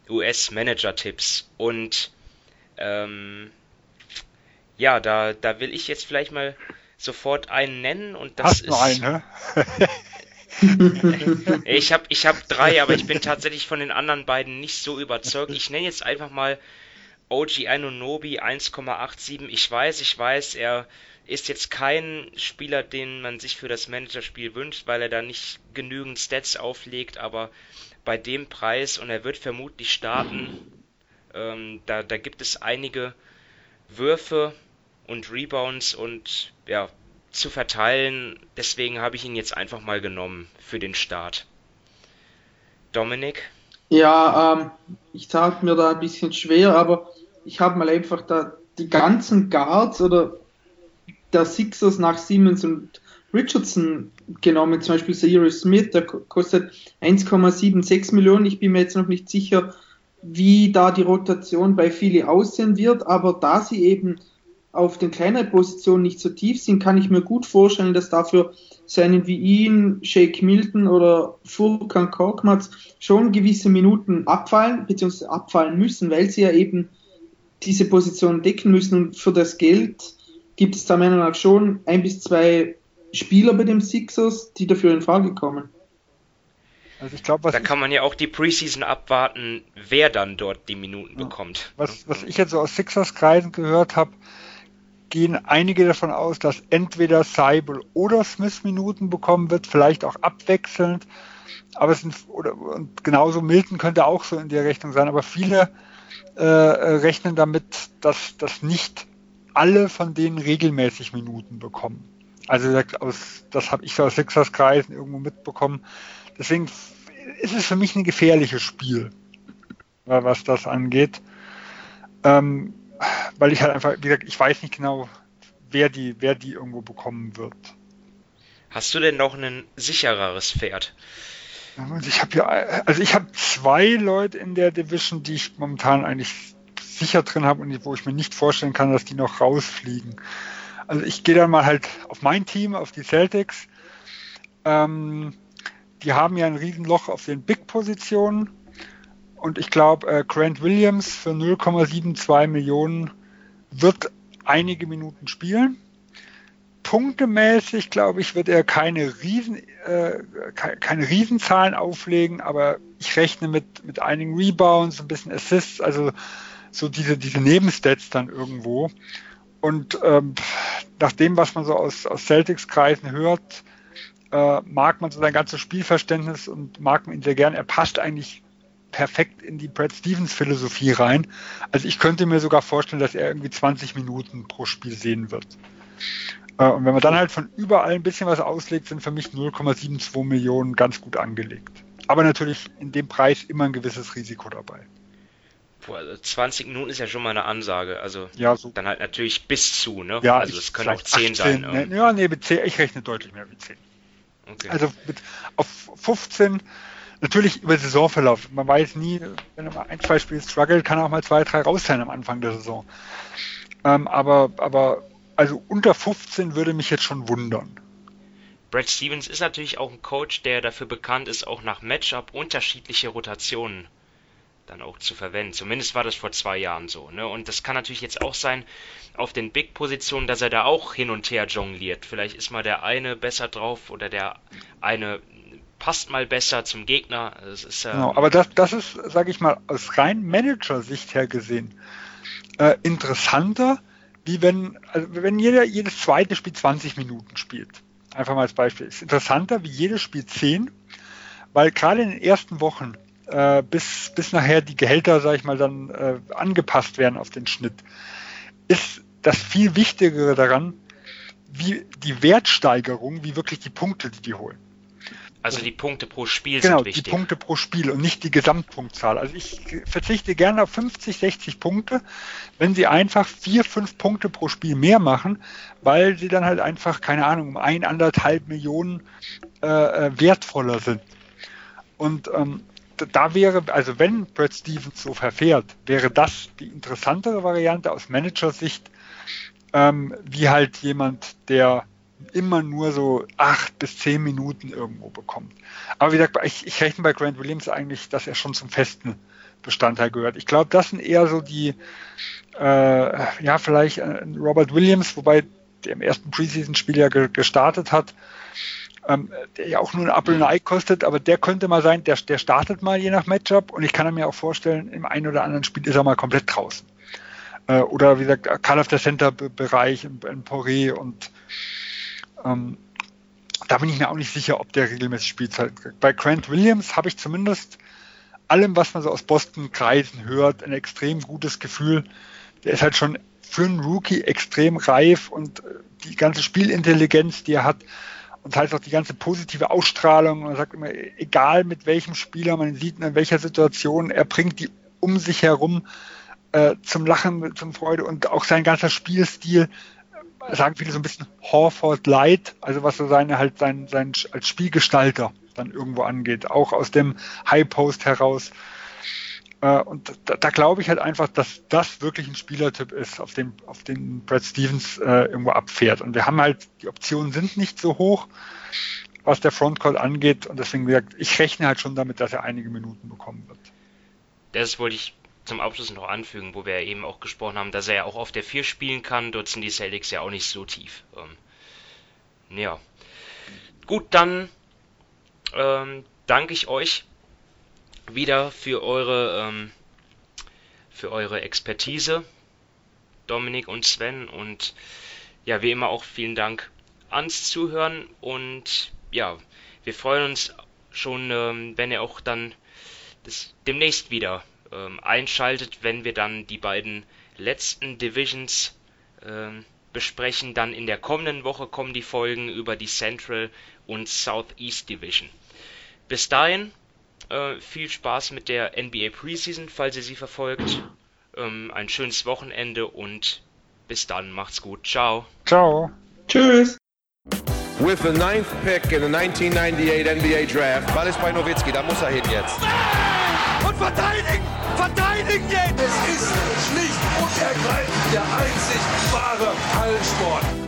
US-Manager-Tipps. Und ähm, ja, da, da will ich jetzt vielleicht mal sofort einen nennen und das Hast ist. Nur einen, ne? ich habe ich hab drei, aber ich bin tatsächlich von den anderen beiden nicht so überzeugt. Ich nenne jetzt einfach mal OG Anunobi 1,87. Ich weiß, ich weiß, er ist jetzt kein Spieler, den man sich für das Managerspiel wünscht, weil er da nicht genügend Stats auflegt, aber bei dem Preis und er wird vermutlich starten, ähm, da, da gibt es einige Würfe, und Rebounds und ja, zu verteilen. Deswegen habe ich ihn jetzt einfach mal genommen für den Start. Dominik? Ja, ähm, ich tat mir da ein bisschen schwer, aber ich habe mal einfach da die ganzen Guards oder der Sixers nach Siemens und Richardson genommen, zum Beispiel Cyrus Smith, der kostet 1,76 Millionen. Ich bin mir jetzt noch nicht sicher, wie da die Rotation bei Philly aussehen wird, aber da sie eben auf den kleineren Positionen nicht so tief sind, kann ich mir gut vorstellen, dass dafür seinen wie ihn, Shake Milton oder Furkan Korkmaz schon gewisse Minuten abfallen, beziehungsweise abfallen müssen, weil sie ja eben diese Position decken müssen und für das Geld gibt es da meiner Meinung nach schon ein bis zwei Spieler bei dem Sixers, die dafür in Frage kommen. Also ich glaube, da kann man ja auch die Preseason abwarten, wer dann dort die Minuten ja. bekommt. Was, was ich jetzt so aus Sixers Kreisen gehört habe, gehen einige davon aus, dass entweder Seibel oder Smith Minuten bekommen wird, vielleicht auch abwechselnd. Aber es sind, oder, und genauso Milton könnte auch so in der Rechnung sein, aber viele äh, rechnen damit, dass, dass nicht alle von denen regelmäßig Minuten bekommen. Also aus, das habe ich so aus Sixers Kreisen irgendwo mitbekommen. Deswegen ist es für mich ein gefährliches Spiel, was das angeht. Ähm, weil ich halt einfach, wie gesagt, ich weiß nicht genau, wer die, wer die irgendwo bekommen wird. Hast du denn noch ein sichereres Pferd? Ich habe ja, also ich habe zwei Leute in der Division, die ich momentan eigentlich sicher drin habe und wo ich mir nicht vorstellen kann, dass die noch rausfliegen. Also ich gehe dann mal halt auf mein Team, auf die Celtics. Ähm, die haben ja ein Riesenloch auf den Big-Positionen. Und ich glaube, äh, Grant Williams für 0,72 Millionen wird einige Minuten spielen. Punktemäßig, glaube ich, wird er keine, Riesen, äh, keine Riesenzahlen auflegen, aber ich rechne mit, mit einigen Rebounds, ein bisschen Assists, also so diese, diese Nebenstats dann irgendwo. Und ähm, nach dem, was man so aus, aus Celtics-Kreisen hört, äh, mag man so sein ganzes Spielverständnis und mag man ihn sehr gern. Er passt eigentlich perfekt in die Brad Stevens Philosophie rein. Also ich könnte mir sogar vorstellen, dass er irgendwie 20 Minuten pro Spiel sehen wird. Äh, und wenn man dann halt von überall ein bisschen was auslegt, sind für mich 0,72 Millionen ganz gut angelegt. Aber natürlich in dem Preis immer ein gewisses Risiko dabei. Boah, also 20 Minuten ist ja schon mal eine Ansage. Also ja, so. dann halt natürlich bis zu, ne? Ja, also es können auch 10 sein. Ne? Ja, nee, mit 10, ich rechne deutlich mehr mit 10. Okay. Also mit, auf 15, natürlich über Saisonverlauf. Man weiß nie, wenn er mal ein, zwei Spiele struggelt, kann er auch mal zwei, drei raus sein am Anfang der Saison. Ähm, aber, aber also unter 15 würde mich jetzt schon wundern. Brad Stevens ist natürlich auch ein Coach, der dafür bekannt ist, auch nach Matchup unterschiedliche Rotationen dann auch zu verwenden. Zumindest war das vor zwei Jahren so. Ne? Und das kann natürlich jetzt auch sein auf den Big-Positionen, dass er da auch hin und her jongliert. Vielleicht ist mal der eine besser drauf oder der eine passt mal besser zum Gegner. Das ist, ähm, genau, aber das, das ist, sage ich mal, aus rein Manager-Sicht her gesehen äh, interessanter, wie wenn, also wenn jeder jedes zweite Spiel 20 Minuten spielt. Einfach mal als Beispiel. Ist interessanter wie jedes Spiel 10, weil gerade in den ersten Wochen, äh, bis, bis nachher die Gehälter, sage ich mal, dann äh, angepasst werden auf den Schnitt, ist das viel Wichtigere daran, wie die Wertsteigerung, wie wirklich die Punkte, die die holen. Also die Punkte pro Spiel genau, sind wichtig. Genau, die Punkte pro Spiel und nicht die Gesamtpunktzahl. Also ich verzichte gerne auf 50, 60 Punkte, wenn sie einfach vier, fünf Punkte pro Spiel mehr machen, weil sie dann halt einfach, keine Ahnung, um ein, anderthalb Millionen äh, äh wertvoller sind. Und ähm, da wäre, also wenn Brad Stevens so verfährt, wäre das die interessantere Variante aus Managersicht, ähm, wie halt jemand, der immer nur so acht bis zehn Minuten irgendwo bekommt. Aber wie gesagt, ich, ich rechne bei Grant Williams eigentlich, dass er schon zum festen Bestandteil gehört. Ich glaube, das sind eher so die, äh, ja, vielleicht äh, Robert Williams, wobei der im ersten Preseason-Spiel ja ge gestartet hat, ähm, der ja auch nur ein Apple und ein Ei kostet, aber der könnte mal sein, der, der startet mal je nach Matchup und ich kann mir auch vorstellen, im einen oder anderen Spiel ist er mal komplett draußen. Äh, oder wie gesagt, Call of the Center-Bereich in, in Poré und ähm, da bin ich mir auch nicht sicher, ob der regelmäßig Spielzeit kriegt. Bei Grant Williams habe ich zumindest allem, was man so aus Boston-Kreisen hört, ein extrem gutes Gefühl. Der ist halt schon für einen Rookie extrem reif und äh, die ganze Spielintelligenz, die er hat und halt auch die ganze positive Ausstrahlung. Man sagt immer, egal mit welchem Spieler man sieht, in welcher Situation, er bringt die um sich herum äh, zum Lachen, zum Freude und auch sein ganzer Spielstil sagen viele so ein bisschen Horford Light, also was so seine halt sein, sein als Spielgestalter dann irgendwo angeht, auch aus dem High Post heraus. Äh, und da, da glaube ich halt einfach, dass das wirklich ein Spielertyp ist, auf dem, auf den Brad Stevens äh, irgendwo abfährt. Und wir haben halt, die Optionen sind nicht so hoch, was der Frontcourt angeht. Und deswegen gesagt, ich rechne halt schon damit, dass er einige Minuten bekommen wird. Das wollte ich zum Abschluss noch anfügen, wo wir eben auch gesprochen haben, dass er ja auch auf der 4 spielen kann. Dort sind die Celtics ja auch nicht so tief. Ähm, ja. Gut, dann ähm, danke ich euch wieder für eure, ähm, für eure Expertise, Dominik und Sven. Und ja, wie immer auch vielen Dank ans Zuhören. Und ja, wir freuen uns schon, ähm, wenn ihr auch dann das demnächst wieder ähm, einschaltet, wenn wir dann die beiden letzten Divisions ähm, besprechen. Dann in der kommenden Woche kommen die Folgen über die Central und Southeast Division. Bis dahin äh, viel Spaß mit der NBA Preseason, falls ihr sie verfolgt. Ähm, ein schönes Wochenende und bis dann, macht's gut. Ciao. Ciao. Tschüss. With the ninth pick in the 1998 NBA Draft. Ball ist bei Nowitzki, da muss er hin jetzt. Und verteidigen! Verteidigen jetzt! Es ist schlicht und ergreifend der einzig wahre Hallensport.